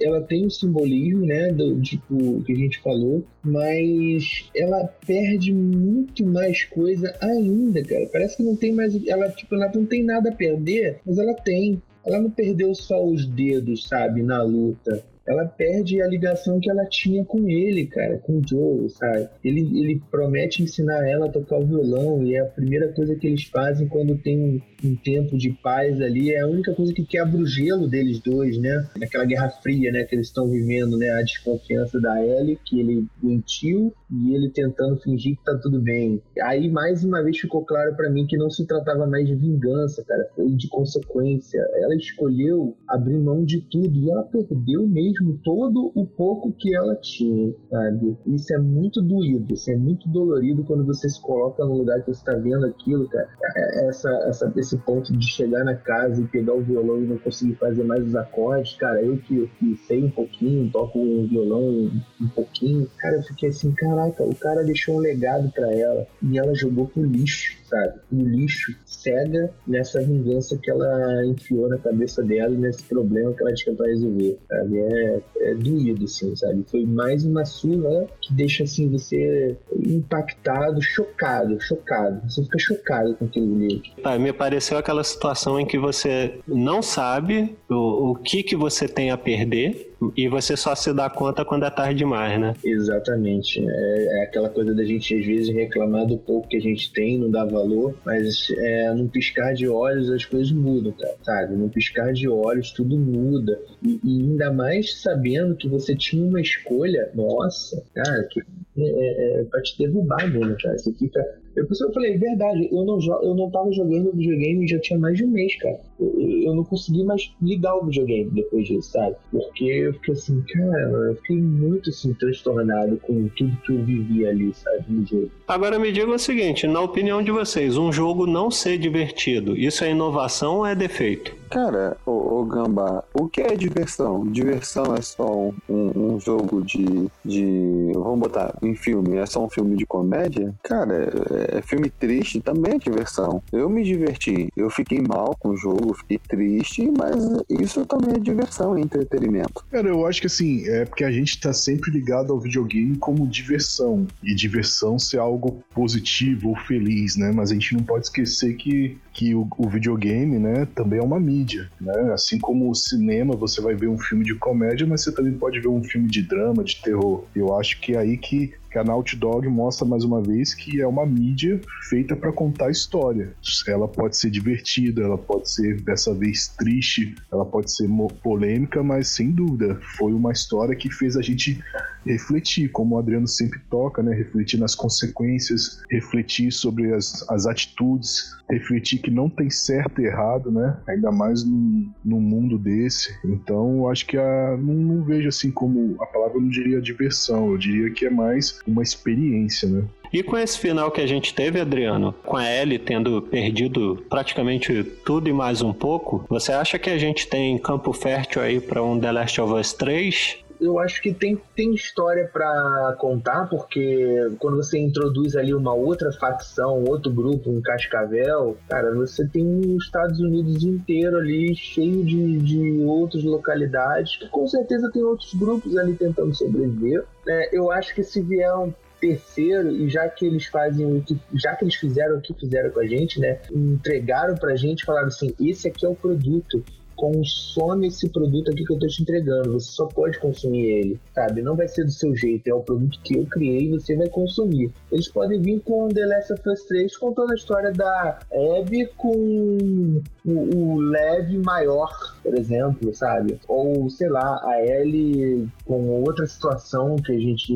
ela tem um simbolismo, né, do tipo que a gente falou, mas ela perde muito mais coisa ainda, cara. Parece que não tem mais, ela tipo, ela não tem nada a perder, mas ela tem. Ela não perdeu só os dedos, sabe, na luta ela perde a ligação que ela tinha com ele, cara, com o Joe, sabe? Ele, ele promete ensinar ela a tocar o violão e é a primeira coisa que eles fazem quando tem um tempo de paz ali, é a única coisa que quebra o gelo deles dois, né? Naquela guerra fria, né, que eles estão vivendo, né? A desconfiança da Ellie, que ele mentiu, e ele tentando fingir que tá tudo bem. Aí, mais uma vez, ficou claro para mim que não se tratava mais de vingança, cara, foi de consequência. Ela escolheu abrir mão de tudo e ela perdeu mesmo todo o pouco que ela tinha, sabe? Isso é muito doído, isso é muito dolorido quando você se coloca no lugar que você tá vendo aquilo, cara. É, essa, essa, esse ponto de chegar na casa e pegar o violão e não conseguir fazer mais os acordes, cara, eu que, que sei um pouquinho, toco um violão um pouquinho, cara, eu fiquei assim, caraca, o cara deixou um legado para ela e ela jogou pro lixo sabe? Lixo, cega nessa vingança que ela enfiou na cabeça dela e nesse problema que ela tinha pra resolver, sabe? É, é doído, assim, sabe? Foi mais uma surra que deixa, assim, você impactado, chocado, chocado. Você fica chocado com aquilo ali. Ah, me pareceu aquela situação em que você não sabe o, o que, que você tem a perder e você só se dá conta quando é tarde demais, né? Exatamente. É, é aquela coisa da gente, às vezes, reclamar do pouco que a gente tem, não dá valor, mas é, num piscar de olhos as coisas mudam, cara, sabe? Num piscar de olhos tudo muda. E, e ainda mais sabendo que você tinha uma escolha, nossa, cara, que é, é, é pra te derrubar mesmo, cara. Você fica eu, eu falei, verdade, eu não, eu não tava jogando videogame já tinha mais de um mês, cara. Eu, eu não consegui mais ligar o videogame depois disso, sabe? Porque eu fiquei assim, cara, eu fiquei muito assim, transtornado com tudo que eu vivi ali, sabe, no jogo. Agora me diga o seguinte, na opinião de vocês, um jogo não ser divertido, isso é inovação ou é defeito? Cara, o, o Gambá, o que é diversão? Diversão é só um, um, jogo de, de. Vamos botar em filme, é só um filme de comédia? Cara, é, é, filme triste também é diversão. Eu me diverti, eu fiquei mal com o jogo, fiquei triste, mas isso também é diversão e entretenimento. Cara, eu acho que assim, é porque a gente tá sempre ligado ao videogame como diversão. E diversão ser algo positivo ou feliz, né? Mas a gente não pode esquecer que, que o, o videogame, né, também é uma mídia, né? Assim como o cinema, você vai ver um filme de comédia, mas você também pode ver um filme de drama, de terror. Eu acho que é aí que que a Naughty Dog mostra mais uma vez que é uma mídia feita para contar história. Ela pode ser divertida, ela pode ser dessa vez triste, ela pode ser polêmica, mas sem dúvida foi uma história que fez a gente refletir, como o Adriano sempre toca, né? Refletir nas consequências, refletir sobre as, as atitudes, refletir que não tem certo e errado, né? Ainda mais num, num mundo desse. Então, eu acho que a, não, não vejo assim como a palavra não diria diversão, eu diria que é mais uma experiência, né? E com esse final que a gente teve, Adriano, com a Ellie tendo perdido praticamente tudo e mais um pouco, você acha que a gente tem campo fértil aí para um The Last of Us 3? Eu acho que tem, tem história para contar, porque quando você introduz ali uma outra facção, outro grupo, um cascavel, cara, você tem os Estados Unidos inteiro ali, cheio de, de outras localidades, que com certeza tem outros grupos ali tentando sobreviver. É, eu acho que se vier um terceiro, e já que eles fazem o que, já que eles fizeram o que fizeram com a gente, né? Entregaram pra gente, falaram assim: esse aqui é o produto consome esse produto aqui que eu tô te entregando. Você só pode consumir ele, sabe? Não vai ser do seu jeito, é o produto que eu criei e você vai consumir. Eles podem vir com The Last of Us 3 contando a história da Abby com o, o Lev maior, por exemplo, sabe? Ou, sei lá, a Ellie com outra situação que a gente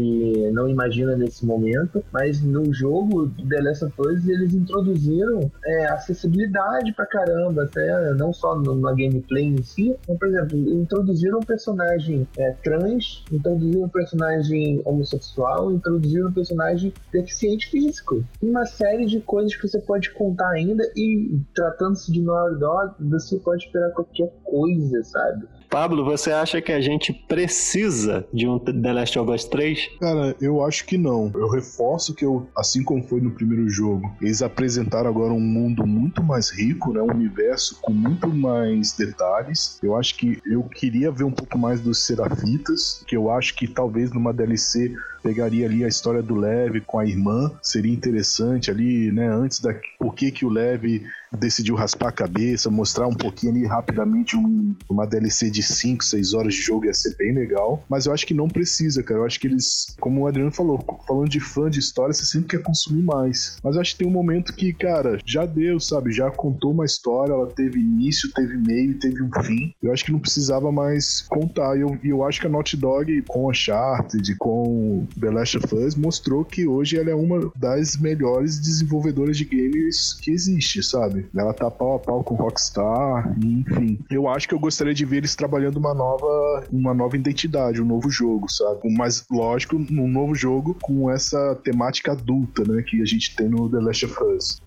não imagina nesse momento, mas no jogo The Last of Us eles introduziram é, acessibilidade pra caramba, até não só na gameplay em si, mas, por exemplo, introduziram um personagem é, trans, introduziram um personagem homossexual, introduziram um personagem deficiente físico. Uma série de coisas que você pode contar ainda e tratando-se de Naughty Dog, você pode esperar qualquer coisa, sabe? Pablo, você acha que a gente precisa de um The Last of Us 3? Cara, eu acho que não. Eu reforço que eu, assim como foi no primeiro jogo, eles apresentaram agora um mundo muito mais rico, né? Um universo com muito mais detalhes. Eu acho que eu queria ver um pouco mais dos Serafitas, que eu acho que talvez numa DLC pegaria ali a história do Lev com a irmã, seria interessante ali, né, antes da por que que o Lev decidiu raspar a cabeça, mostrar um pouquinho ali rapidamente um, uma DLC de 5, 6 horas de jogo ia ser bem legal, mas eu acho que não precisa, cara. Eu acho que eles, como o Adriano falou, falando de fã de história, você sempre quer consumir mais. Mas eu acho que tem um momento que, cara, já deu, sabe? Já contou uma história, ela teve início, teve meio, teve um fim. Eu acho que não precisava mais contar. E eu, eu acho que a Naughty Dog, com a Uncharted, com The Last of Us, mostrou que hoje ela é uma das melhores desenvolvedoras de games que existe, sabe? Ela tá pau a pau com Rockstar, enfim. Eu acho que eu gostaria de ver eles trabalhando uma nova, uma nova identidade, um novo jogo, sabe? Mas, lógico, um novo jogo com essa temática adulta, né? Que a gente tem no The Last of Us.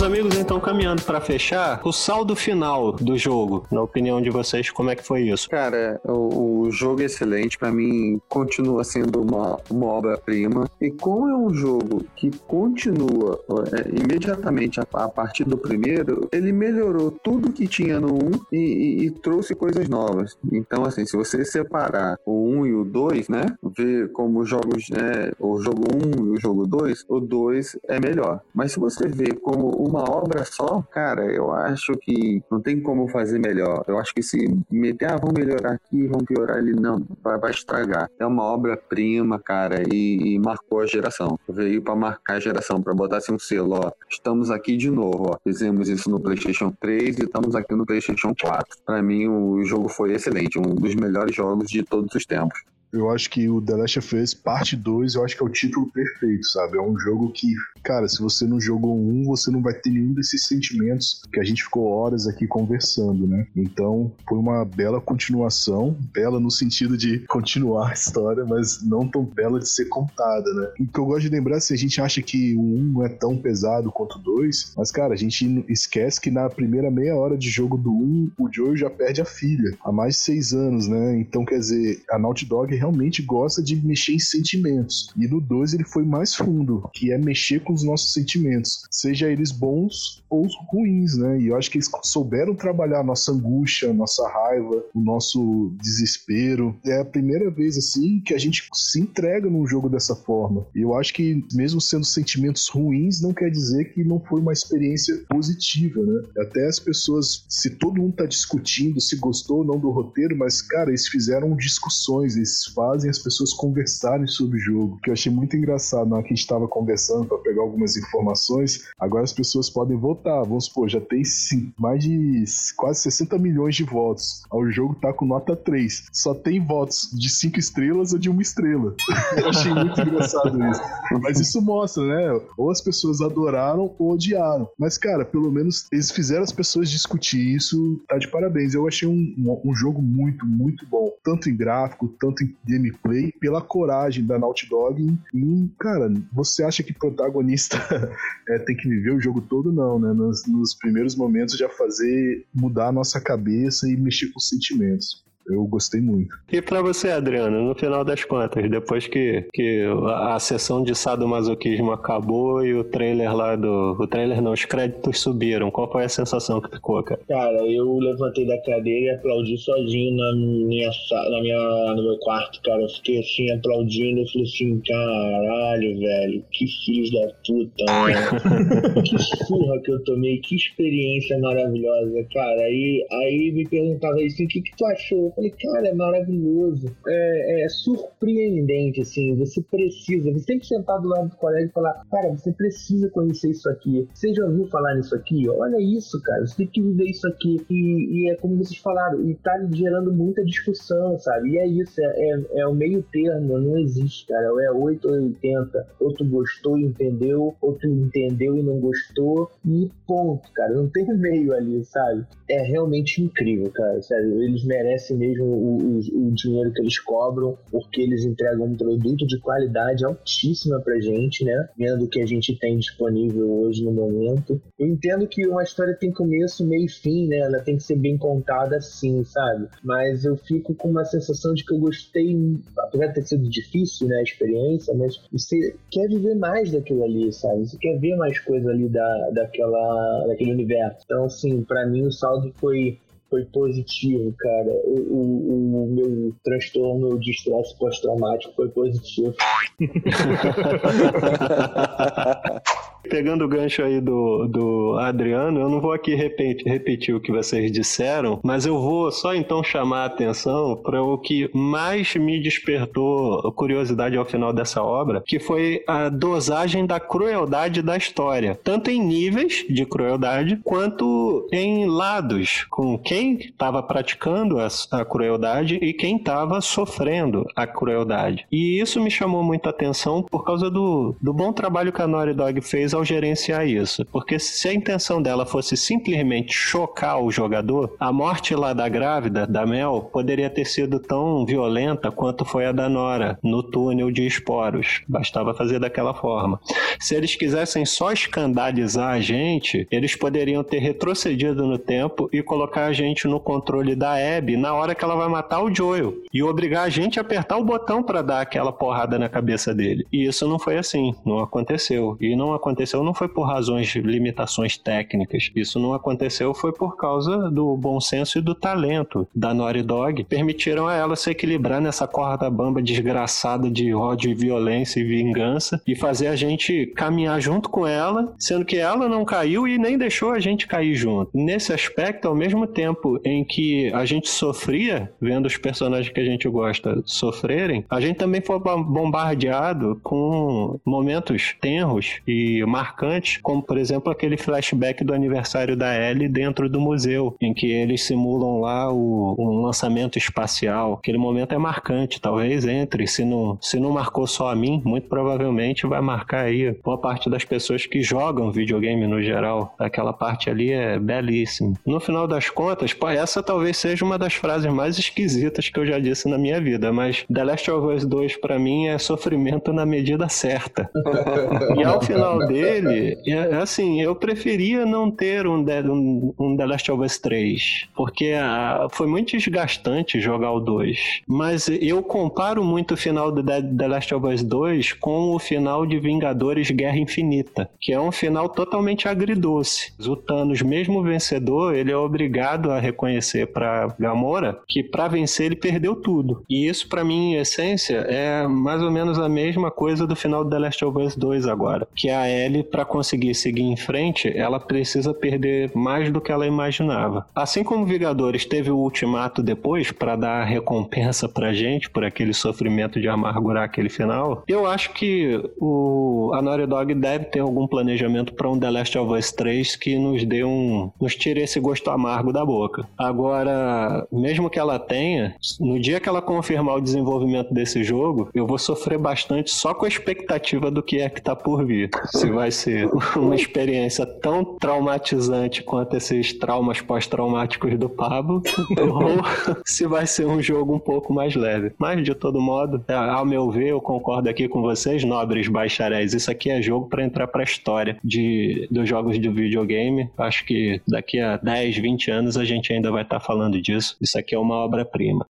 Meus amigos, então caminhando para fechar, o saldo final do jogo, na opinião de vocês, como é que foi isso? Cara, o, o jogo é excelente, para mim continua sendo uma, uma obra-prima. E como é um jogo que continua é, imediatamente a, a, partir do primeiro, ele melhorou tudo que tinha no 1 e, e, e, trouxe coisas novas. Então, assim, se você separar o 1 e o 2, né, ver como os jogos, né, o jogo 1 e o jogo 2, o 2 é melhor. Mas se você ver como uma obra só, cara, eu acho que não tem como fazer melhor. Eu acho que se meter, ah, vamos melhorar aqui, vamos piorar ali, não, vai, vai estragar. É uma obra-prima, cara, e, e, marcou a geração. Veio para marcar a geração, para botar assim um selo, ó. Estamos aqui de novo, ó. Fizemos isso no PlayStation 3 e estamos aqui no PlayStation 4. Para mim, o jogo foi excelente, um dos melhores jogos de todos os tempos. Eu acho que o The Last of Us Parte 2, eu acho que é o título perfeito, sabe? É um jogo que, cara, se você não jogou um, você não vai ter nenhum desses sentimentos que a gente ficou horas aqui conversando, né? Então, foi uma bela continuação, bela no sentido de continuar a história, mas não tão bela de ser contada, né? E o que eu gosto de lembrar, se a gente acha que o 1 não é tão pesado quanto o 2, mas, cara, a gente esquece que na primeira meia hora de jogo do 1, o Joel já perde a filha, há mais de seis anos, né? Então, quer dizer, a Naughty Dog realmente gosta de mexer em sentimentos. E no 2 ele foi mais fundo, que é mexer com os nossos sentimentos, seja eles bons ou ruins, né? E eu acho que eles souberam trabalhar a nossa angústia, a nossa raiva, o nosso desespero. É a primeira vez assim que a gente se entrega num jogo dessa forma. E eu acho que mesmo sendo sentimentos ruins, não quer dizer que não foi uma experiência positiva, né? Até as pessoas, se todo mundo tá discutindo se gostou ou não do roteiro, mas cara, eles fizeram discussões, eles fazem as pessoas conversarem sobre o jogo, que eu achei muito engraçado. Na hora que a gente tava conversando para pegar algumas informações, agora as pessoas podem votar. Vamos supor, já tem sim, mais de quase 60 milhões de votos. O jogo tá com nota 3. Só tem votos de 5 estrelas ou de uma estrela. Eu achei muito engraçado isso. Mas isso mostra, né? Ou as pessoas adoraram ou odiaram. Mas, cara, pelo menos eles fizeram as pessoas discutir isso. Tá de parabéns. Eu achei um, um, um jogo muito, muito bom. Tanto em gráfico, tanto em gameplay, pela coragem da Naughty Dog. E, cara, você acha que protagonista é, tem que viver o jogo todo? Não, né? Nos, nos primeiros momentos já fazer mudar a nossa cabeça e mexer com os sentimentos. Eu gostei muito. E para você, Adriano, no final das contas, depois que, que a, a sessão de sadomasoquismo acabou e o trailer lá do. O trailer não, os créditos subiram, qual foi a sensação que ficou, cara? Cara, eu levantei da cadeira e aplaudi sozinho na minha, na minha, no meu quarto, cara. Eu fiquei assim, aplaudindo. Eu falei assim, caralho, velho, que filhos da puta, mano. que surra que eu tomei, que experiência maravilhosa, cara. Aí, aí me perguntava assim, o que, que tu achou? Falei, cara, é maravilhoso. É, é, surpreendente, assim. Você precisa, você tem que sentar do lado do colega e falar, cara, você precisa conhecer isso aqui. Você já ouviu falar nisso aqui? Olha isso, cara. Você tem que viver isso aqui. E, e é como vocês falaram, e tá gerando muita discussão, sabe? E é isso, é, é, é o meio termo, não existe, cara. É 8 ou 80. Ou tu gostou e entendeu, ou tu entendeu e não gostou. E ponto, cara. Não tem meio ali, sabe? É realmente incrível, cara. Sério, eles merecem mesmo o, o, o, dinheiro que eles cobram, porque eles entregam um produto de qualidade altíssima pra gente, né? Vendo o que a gente tem disponível hoje no momento. Eu entendo que uma história tem começo, meio e fim, né? Ela tem que ser bem contada assim, sabe? Mas eu fico com uma sensação de que eu gostei, apesar de ter sido difícil, né, a experiência, mas você quer viver mais daquilo ali, sabe? Você quer ver mais coisa ali da, daquela, daquele universo. Então, assim, para mim o saldo foi foi positivo, cara. O, o, o meu transtorno de estresse pós-traumático foi positivo. Pegando o gancho aí do, do Adriano, eu não vou aqui repetir, repetir o que vocês disseram, mas eu vou só então chamar a atenção para o que mais me despertou curiosidade ao final dessa obra, que foi a dosagem da crueldade da história, tanto em níveis de crueldade quanto em lados, com quem estava praticando a, a crueldade e quem estava sofrendo a crueldade. E isso me chamou muita atenção por causa do, do bom trabalho que a Naughty Dog fez ao gerenciar isso. Porque se a intenção dela fosse simplesmente chocar o jogador, a morte lá da grávida, da Mel, poderia ter sido tão violenta quanto foi a da Nora, no túnel de esporos. Bastava fazer daquela forma. Se eles quisessem só escandalizar a gente, eles poderiam ter retrocedido no tempo e colocar a gente no controle da Abby na hora que ela vai matar o Joel e obrigar a gente a apertar o botão para dar aquela porrada na cabeça dele. E isso não foi assim, não aconteceu. E não aconteceu não foi por razões de limitações técnicas. Isso não aconteceu foi por causa do bom senso e do talento da Naughty Dog. Permitiram a ela se equilibrar nessa corda bamba desgraçada de ódio, violência e vingança e fazer a gente caminhar junto com ela, sendo que ela não caiu e nem deixou a gente cair junto. Nesse aspecto, ao mesmo tempo em que a gente sofria vendo os personagens que a gente gosta sofrerem, a gente também foi bombardeado com momentos tenros e marcantes, como por exemplo aquele flashback do aniversário da Ellie dentro do museu, em que eles simulam lá o, um lançamento espacial. Aquele momento é marcante, talvez entre. Se não, se não marcou só a mim, muito provavelmente vai marcar aí boa parte das pessoas que jogam videogame no geral. Aquela parte ali é belíssima. No final das contas, essa talvez seja uma das frases mais esquisitas que eu já disse na minha vida, mas The Last of Us 2 para mim é sofrimento na medida certa. e ao final dele dele, é, assim, eu preferia não ter um, The- um, um The Last of Us 3, porque ah, foi muito desgastante jogar o 2. Mas eu comparo muito o final do The, The Last of Us 2 com o final de Vingadores Guerra Infinita, que é um final totalmente agridoce. O Thanos, mesmo vencedor, ele é obrigado a reconhecer pra Gamora que pra vencer ele perdeu tudo. E isso, pra mim, em essência, é mais ou menos a mesma coisa do final do The Last of Us 2 agora. Que a Ellie, pra conseguir seguir em frente, ela precisa perder mais do que ela imaginava. Assim como Vingadores teve o ultimato depois pra dar recompensa pra gente por aquele sofrimento de amargurar aquele final, eu acho que o, a Naughty Dog deve ter algum planejamento pra um The Last of Us 3 que nos dê um. nos tire esse gosto amargo da boca. Agora, mesmo que ela tenha, no dia que ela confirmar o desenvolvimento desse jogo, eu vou sofrer bastante só com a expectativa do que é que tá por vir. Se vai ser uma experiência tão traumatizante quanto esses traumas pós-traumáticos do Pablo, ou se vai ser um jogo um pouco mais leve. Mas, de todo modo, é, ao meu ver, eu concordo aqui com vocês, nobres bacharéis. Isso aqui é jogo para entrar pra história de, dos jogos de videogame. Acho que daqui a 10, 20 anos a gente ainda vai estar falando disso. Isso aqui é uma obra-prima.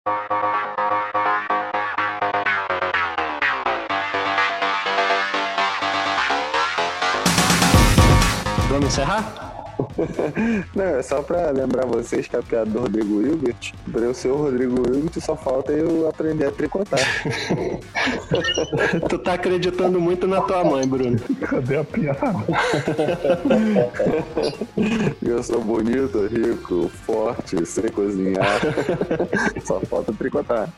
Vamos encerrar? Não, é só pra lembrar vocês que a piada do Rodrigo Hilbert, pra eu ser o Rodrigo Hilbert, só falta eu aprender a tricotar. tu tá acreditando muito na tua mãe, Bruno. Cadê a piada? Eu sou bonito, rico, forte, sei cozinhar. Só falta tricotar.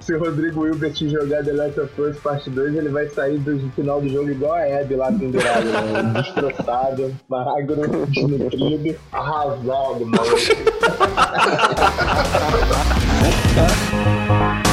Se o Rodrigo Hilbert jogar The Last of Us Parte 2, ele vai sair do final do jogo igual a Abby lá pendurado, né? destroçado, magro, desnutrido, arrasado,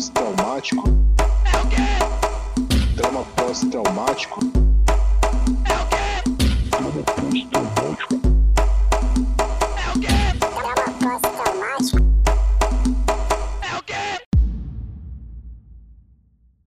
pós-traumático. É o quê? Trauma pós-traumático. É o quê? Trauma pós-traumático.